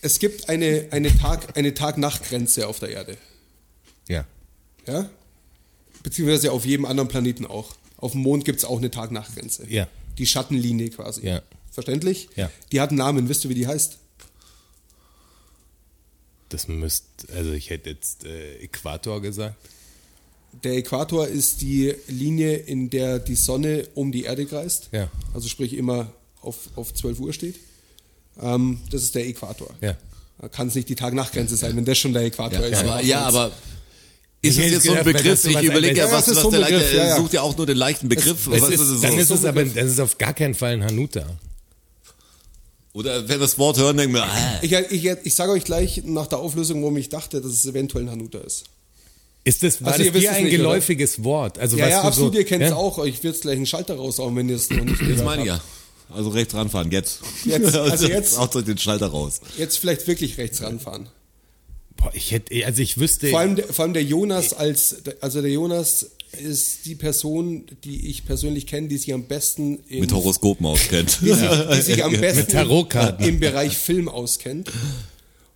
es gibt eine, eine Tag, eine Tag-Nacht-Grenze auf der Erde. Ja. Ja? Beziehungsweise auf jedem anderen Planeten auch. Auf dem Mond gibt es auch eine Tag-Nacht-Grenze. Ja. Die Schattenlinie quasi. Ja. Verständlich? Ja. Die hat einen Namen. Wisst ihr, wie die heißt? Das müsste, also ich hätte jetzt äh, Äquator gesagt. Der Äquator ist die Linie, in der die Sonne um die Erde kreist. Ja. Also sprich immer auf, auf 12 Uhr steht. Ähm, das ist der Äquator. Ja. Da kann es nicht die Tag-Nacht-Grenze sein, wenn das schon der Äquator Ja, ist. aber, ja, aber Ich ist es jetzt so ein Begriff? Ich überlege ja, was, ist was so der Begriff, ja, ja. sucht ja auch nur den leichten Begriff. Es was ist, es dann ist so. es aber, das ist auf gar keinen Fall ein Hanuta. Oder wenn wir das Wort hören, denken wir, ah, Ich, ich, ich sage euch gleich nach der Auflösung, warum ich dachte, dass es eventuell ein Hanuta ist. Ist das, war Also das dir es ein nicht, oder? geläufiges Wort? Also Ja, ja, du absolut, so, ihr kennt es ja? auch. Ich würde gleich einen Schalter raushauen, wenn ihr es noch nicht das gehört meine ich ja. Also rechts ranfahren, jetzt. Jetzt, [laughs] also jetzt- Haut euch den Schalter raus. Jetzt vielleicht wirklich rechts ranfahren. Boah, ich hätte, also ich wüsste, Vor allem, der- vor allem der Jonas als, also der Jonas ist die Person, die ich persönlich kenne, die sich am besten in, Mit Horoskopen auskennt. die sich, die sich am besten Tarotkarten. im Bereich Film auskennt.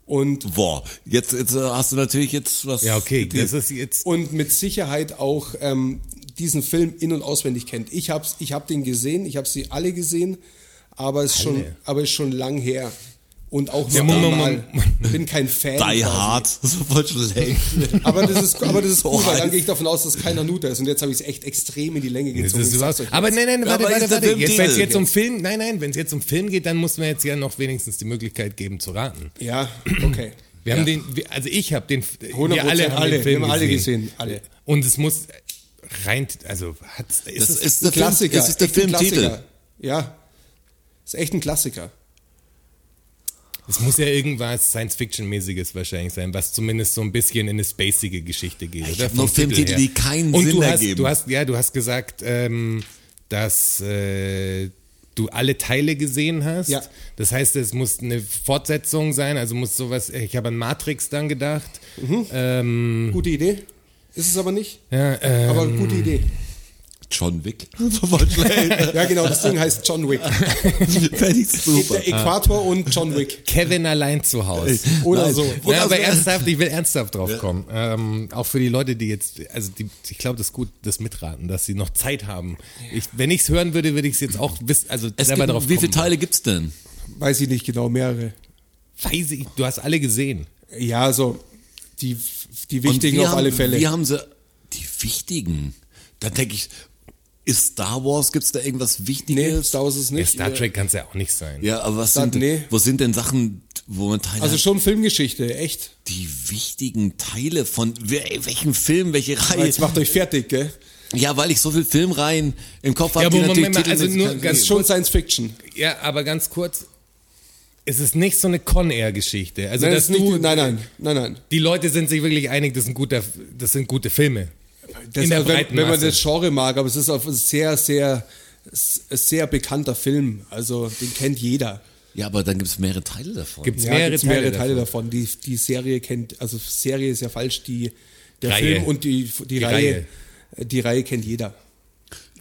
Und, Boah, jetzt, jetzt äh, hast du natürlich jetzt was. ja okay, das ist jetzt, und mit Sicherheit auch ähm, diesen Film in- und auswendig kennt. Ich habe ich hab den gesehen, ich habe sie alle gesehen, aber es ist schon, aber ist schon lang her. Und auch Ja, noch Moment, einmal. Moment, Bin kein Fan. Die quasi. Hard, [laughs] so voll schlecht. Aber das ist, aber das ist cool, weil dann gehe ich davon aus, dass kein Hanuta ist. Und jetzt habe ich es echt extrem in die Länge das gezogen. sag's euch aber nein, nein, warte, aber warte, warte, jetzt, wenn es jetzt um Film, nein, nein, wenn es jetzt um Film geht, dann muss man jetzt ja noch wenigstens die Möglichkeit geben zu raten. Ja, okay. Wir haben den, also ich habe den, 100% wir alle haben alle, den Film wir haben alle gesehen. gesehen, alle. Und es muss rein, also hat's, ist Das es, ist der Ein Klassiker. Film, das ist der Filmtitel. Klassiker. Ja. Ist echt ein Klassiker. Es muss ja irgendwas Science-Fiction-mäßiges wahrscheinlich sein, was zumindest so ein bisschen in eine spacige Geschichte geht. Ich oder? hab Vom nur Titel Filmtitel, die keinen Und Sinn du hast, ergeben. Du hast, ja, du hast gesagt, ähm, dass äh, du alle Teile gesehen hast. Ja. Das heißt, es muss eine Fortsetzung sein, also muss sowas, ich habe an Matrix dann gedacht. Ähm, Gute Idee. Ist es aber nicht. ja, ähm, Aber gute Idee. John Wick. [laughs] So. [laughs] Ja, genau, das Ding heißt John Wick. [laughs] Super. Der Äquator und John Wick. Kevin allein zu Hause. Oder Nein. so. Und Ja, aber ernsthaft, ich will ernsthaft drauf kommen. Ähm, auch für die Leute, die jetzt, also die, ich glaube, das ist gut, das mitraten, dass sie noch Zeit haben. Ich, wenn ich es hören würde, würde ich es jetzt auch wissen, also Es selber gibt, drauf wie viele. Teile gibt's denn? Weiß ich nicht genau, mehrere. Weiß ich, du hast alle gesehen. Ja, so die, die wichtigen auf haben, alle Fälle. Wie haben sie die wichtigen? Da denke ich, ist Star Wars, gibt's da irgendwas nee, Wichtiges? Star Wars ist Ja, nicht. Star Trek kann es ja auch nicht sein. Ja, aber was Star- sind, nee. wo sind denn Sachen, wo man Teile Also schon Filmgeschichte, echt. die wichtigen Teile von welchem Film, welche Reihe? Jetzt macht euch fertig, gell? Ja, weil ich so viel Filmreihen im Kopf habe, Ja, die aber Moment mal, also nur ganz Ist schon Science Fiction. Ja, aber ganz kurz, es ist nicht so eine Con-Air-Geschichte. Also, Nein, dass das ist du, nicht, nein, nein, nein, nein. die Leute sind sich wirklich einig, das sind, guter, das sind gute Filme. Das, In der wenn, breiten wenn man Masse. das Genre mag, aber es ist auf ein sehr, sehr, sehr bekannter Film. Also den kennt jeder. Ja, aber dann gibt es mehrere Teile davon. Gibt's Ja, mehrere, gibt's Teile, mehrere Teile davon. davon. Die, die Serie kennt, also Serie ist ja falsch, die, der Reihe. Film und die, die, Die Reihe, die Reihe kennt jeder.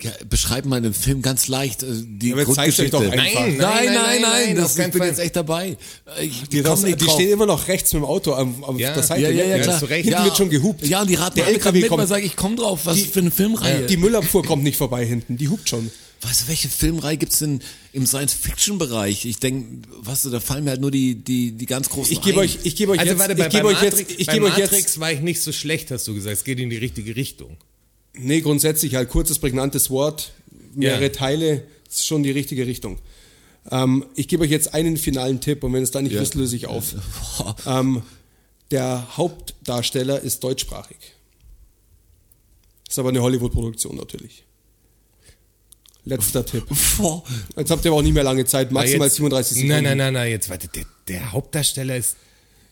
Ja, beschreib mal den Film ganz leicht äh, die Ja, Grundgeschichte. doch einfach. Nein, nein, nein, nein, auf das, ich bin jetzt echt dabei. Ich Die, das, nicht die stehen immer noch rechts mit dem Auto am, am Ja. der Seite. ja, ja, ja, klar. recht. Hinten ja, wird schon gehupt. Ja, und die raten Der alle LKW mit, kommt. sage ich komm drauf, was für eine Filmreihe. Die Müllabfuhr kommt nicht vorbei hinten, die hupt schon. Weißt du, welche Filmreihe gibt's denn im Science-Fiction-Bereich? Ich denke, weißt du, da fallen mir halt nur die, die, die ganz großen Ich gebe ein. euch, ich gebe euch Also jetzt, warte, bei, ich gebe euch jetzt, Matrix, ich bei gebe euch Matrix jetzt, war ich nicht so schlecht, hast du gesagt. Es geht in die richtige Richtung. Nee, grundsätzlich halt kurzes, prägnantes Wort, mehrere Ja. Teile, ist schon die richtige Richtung. Ähm, ich gebe euch jetzt einen finalen Tipp und wenn es dann nicht wisst, löse ich auf. [laughs] Ähm, der Hauptdarsteller ist deutschsprachig. Ist aber eine Hollywood-Produktion natürlich. Letzter [laughs] Tipp. Jetzt habt ihr aber auch nicht mehr lange Zeit, maximal jetzt, 37 Sekunden. Nein, nein, nein, nein, jetzt warte, der, der Hauptdarsteller ist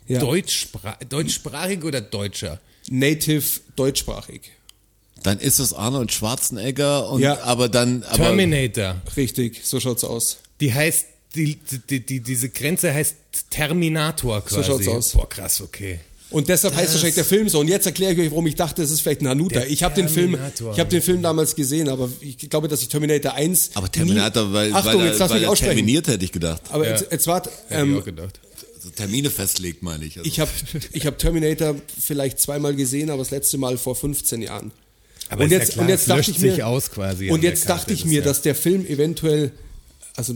Ja. deutschspra deutschsprachig oder Deutscher? Native deutschsprachig. Dann ist es Arnold Schwarzenegger und Ja. aber dann aber Terminator. Richtig, so schaut's aus. Die heißt, die, die, die, diese Grenze heißt Terminator quasi. schaut's aus. Boah, krass, okay. Und deshalb heißt wahrscheinlich der Film so. Und jetzt erkläre ich euch, warum ich dachte, es ist vielleicht ein Hanuta. Ich habe den Film, Terminator. ich habe den Film damals gesehen, aber ich glaube, dass ich Terminator 1. aber Terminator, nie, weil, Achtung, weil, jetzt lass weil mich er aussprechen. terminiert, hätte ich gedacht. Aber Ja. jetzt, jetzt wart, ähm, auch gedacht. Also Termine festlegt, meine ich. Also. ich habe ich hab Terminator vielleicht zweimal gesehen, aber das letzte Mal vor 15 Jahren. Aber und ist ja jetzt, klar, und jetzt dachte ich mir, aus quasi und jetzt dachte ich mir, dass der Film eventuell, also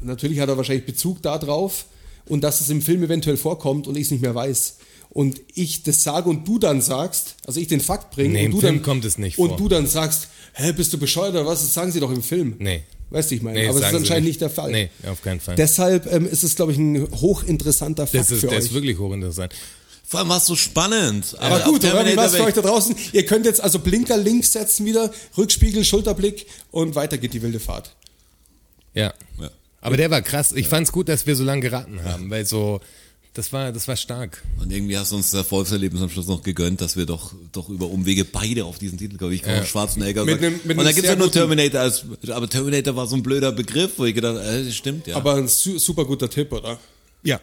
natürlich hat er wahrscheinlich Bezug da drauf und dass es im Film eventuell vorkommt und ich es nicht mehr weiß. Und ich das sage und du dann sagst, also ich den Fakt bringe Nee, und du Film dann kommt es nicht und vor. du dann sagst, hä, bist du bescheuert oder was? Das sagen sie doch im Film. Nee. Weißt du, ich meine, Nee, aber es ist anscheinend nicht. der Fall. Nee, auf keinen Fall. Deshalb ähm, ist es, glaube ich, ein hochinteressanter Fakt das ist, für der euch. ist wirklich hochinteressant. Vor allem war es so spannend. aber auf gut, oder? Wie war's für euch da draußen? Ihr könnt jetzt also Blinker links setzen wieder, Rückspiegel, Schulterblick und weiter geht die wilde Fahrt. Ja. Ja. Aber der war krass. Ich fand's gut, dass wir so lange geraten haben, weil so, das war, das war stark. Und irgendwie hast du uns das Erfolgserlebnis am Schluss noch gegönnt, dass wir doch, doch über Umwege beide auf diesen Titel kommen. Ich komme Ja. Schwarzenegger. Mit einem- mit und dann gibt's sehr ja nur Terminator als, aber Terminator war so ein blöder Begriff, wo ich gedacht, äh, das stimmt, ja. Aber ein su super guter Tipp, oder? Ja.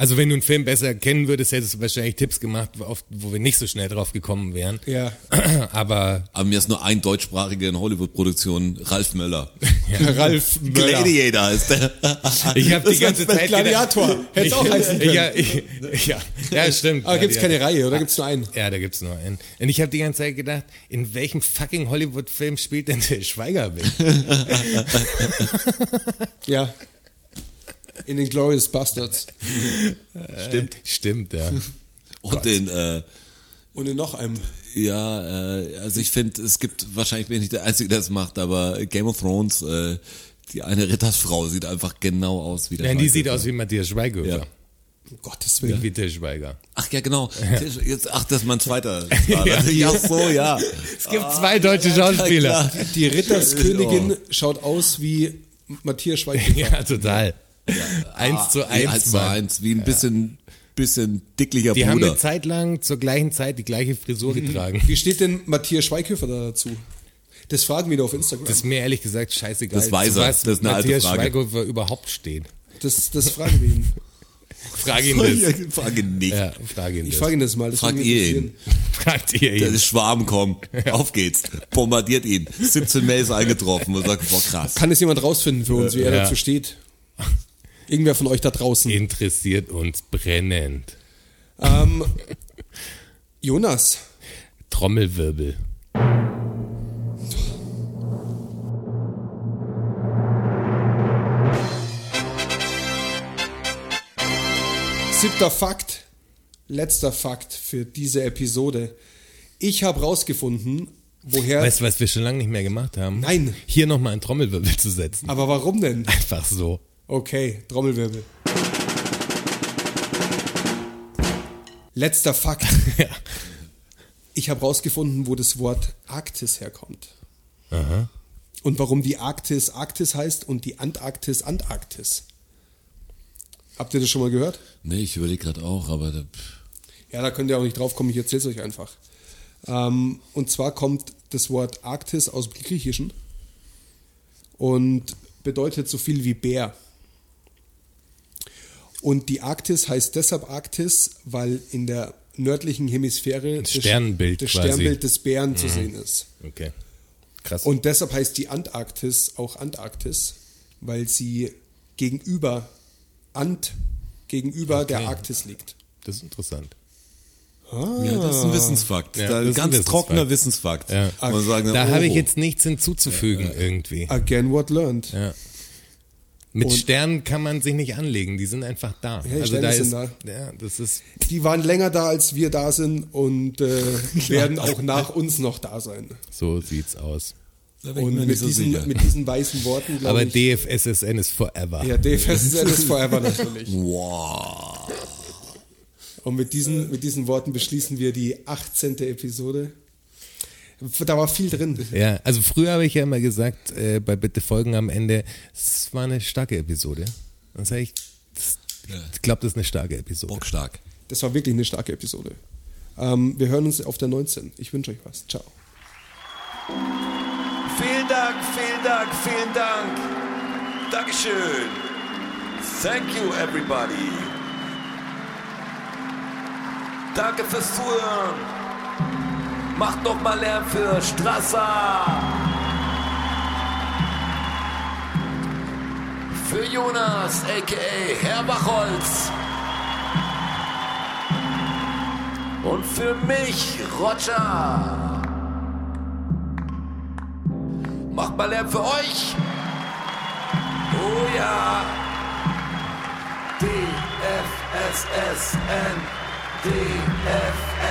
Also wenn du einen Film besser kennen würdest, hättest du wahrscheinlich Tipps gemacht, auf, wo wir nicht so schnell drauf gekommen wären. Ja. [clears throat] Aber aber mir ist nur ein deutschsprachiger in Hollywood-Produktion, Ralf Möller. [laughs] Ralf Möller. Gladiator heißt der. ich habe die Das ganze Zeit Gladiator. Hätte es auch heißen können. Ja, ich, ja, ja, stimmt. Aber gibt's keine Reihe, oder gibt's nur einen? Ja, da gibt's nur einen. Und ich habe die ganze Zeit gedacht, in welchem fucking Hollywood-Film spielt denn der Schweiger mit? Ja. [laughs] In den Glorious Bastards. [laughs] Stimmt. Stimmt, ja. [laughs] Und den, äh, Und in noch einem. ja, äh, also ich finde, es gibt, wahrscheinlich bin ich nicht der Einzige, der das macht, aber Game of Thrones, äh, die eine Rittersfrau sieht einfach genau aus wie der Nein, die Schweiger. sieht aus wie Matthias Schweighöfer. Ja. Um Gottes Willen. wie Till Schweiger. Ach ja, genau. Jetzt, ach, das ist mein zweiter. [laughs] Ja. Ach so, ja. Es gibt zwei deutsche Schauspieler. Die Ritterskönigin schaut aus wie Matthias Schweighöfer. Ja, total. [laughs] Eins zu Nee, eins, eins zu eins, wie ein bisschen, bisschen dicklicher Die haben Bruder. eine Zeit lang zur gleichen Zeit die gleiche Frisur getragen. Wie steht denn Matthias Schweighöfer da dazu? Das fragen wir doch auf Instagram. Das ist mir ehrlich gesagt scheißegal. Das weiß zu er. was Das ist eine alte Matthias Frage. Schweighöfer überhaupt steht. Das, das fragen wir ihn. [laughs] Frag ihn das. Frage nicht. Ja, frag ihn Ich das. frage ihn das mal. Das Fragt würde mich ihr ihn. interessieren. [laughs] Fragt ihr Der ihn. ist Schwarm kommt. Auf geht's. Bombardiert ihn. 17 Mails eingetroffen und sagt, boah, krass. Kann es jemand rausfinden für uns, wie er Ja. dazu steht? Irgendwer von euch da draußen. Interessiert uns brennend. Ähm, Jonas, Trommelwirbel. siebter Fakt, letzter Fakt für diese Episode. Ich habe rausgefunden, woher. Weißt du, was wir schon lange nicht mehr gemacht haben? Nein. Hier nochmal einen Trommelwirbel zu setzen. aber warum denn? Einfach so. Okay, Trommelwirbel. Letzter Fakt. [laughs] Ja. Ich habe rausgefunden, wo das Wort Arktis herkommt. Aha. Und warum die Arktis Arktis heißt und die Antarktis Antarktis. Habt ihr das schon mal gehört? Nee, ich überlege gerade auch, aber da, Ja, da könnt ihr auch nicht drauf kommen, ich erzähle es euch einfach. Ähm, und zwar kommt das Wort Arktis aus dem Griechischen. Und bedeutet so viel wie Bär. Und die Arktis heißt deshalb Arktis, weil in der nördlichen Hemisphäre das Sternbild das quasi. Mhm. Sternbild des Bären zu sehen ist. Okay. Krass. Und deshalb heißt die Antarktis auch Antarktis, weil sie gegenüber Ant gegenüber der Arktis liegt. das ist interessant. Ja, das ist ein Wissensfakt. Ja, da, ein ganz Wissensfakt. trockener Wissensfakt. Ja. Man sagen, Da oh, habe ich jetzt nichts hinzuzufügen irgendwie. Again what learned. Ja. Mit Und- Sternen kann man sich nicht anlegen, die sind einfach da. Ja, also da sind ist, da. ja, das ist Die waren länger da, als wir da sind und äh, [laughs] werden auch nach uns noch da sein. so sieht's aus. Und mit so diesen, mit diesen weißen Worten, Aber ich. DFSSN ist forever. ja, DFSSN ist forever natürlich. Wow. Und mit diesen, mit diesen Worten beschließen wir die 18. Episode. Da war viel drin. Ja, also früher habe ich ja immer gesagt, äh, bei Bitte Folgen am Ende, es war eine starke Episode. Dann sage ich, das, ich glaube, das ist eine starke Episode. Bockstark. Das war wirklich eine starke Episode. Ähm, wir hören uns auf der 19. Ich wünsche euch was. Ciao. Vielen Dank, vielen Dank, vielen Dank. Dankeschön. Thank you, everybody. Danke fürs Zuhören. Macht noch mal Lärm für Strasser. Für Jonas, a.k.a. Herr Bachholz. Und für mich, Roger. Macht mal Lärm für euch. Oh ja. DFSSN. DFSSN.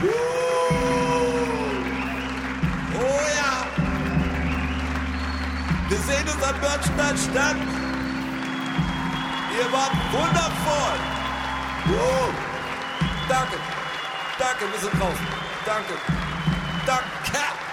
Oh. Wir sehen uns am Börnstein statt. Ihr wart wundervoll. Danke, danke, wir sind draußen. Danke, danke.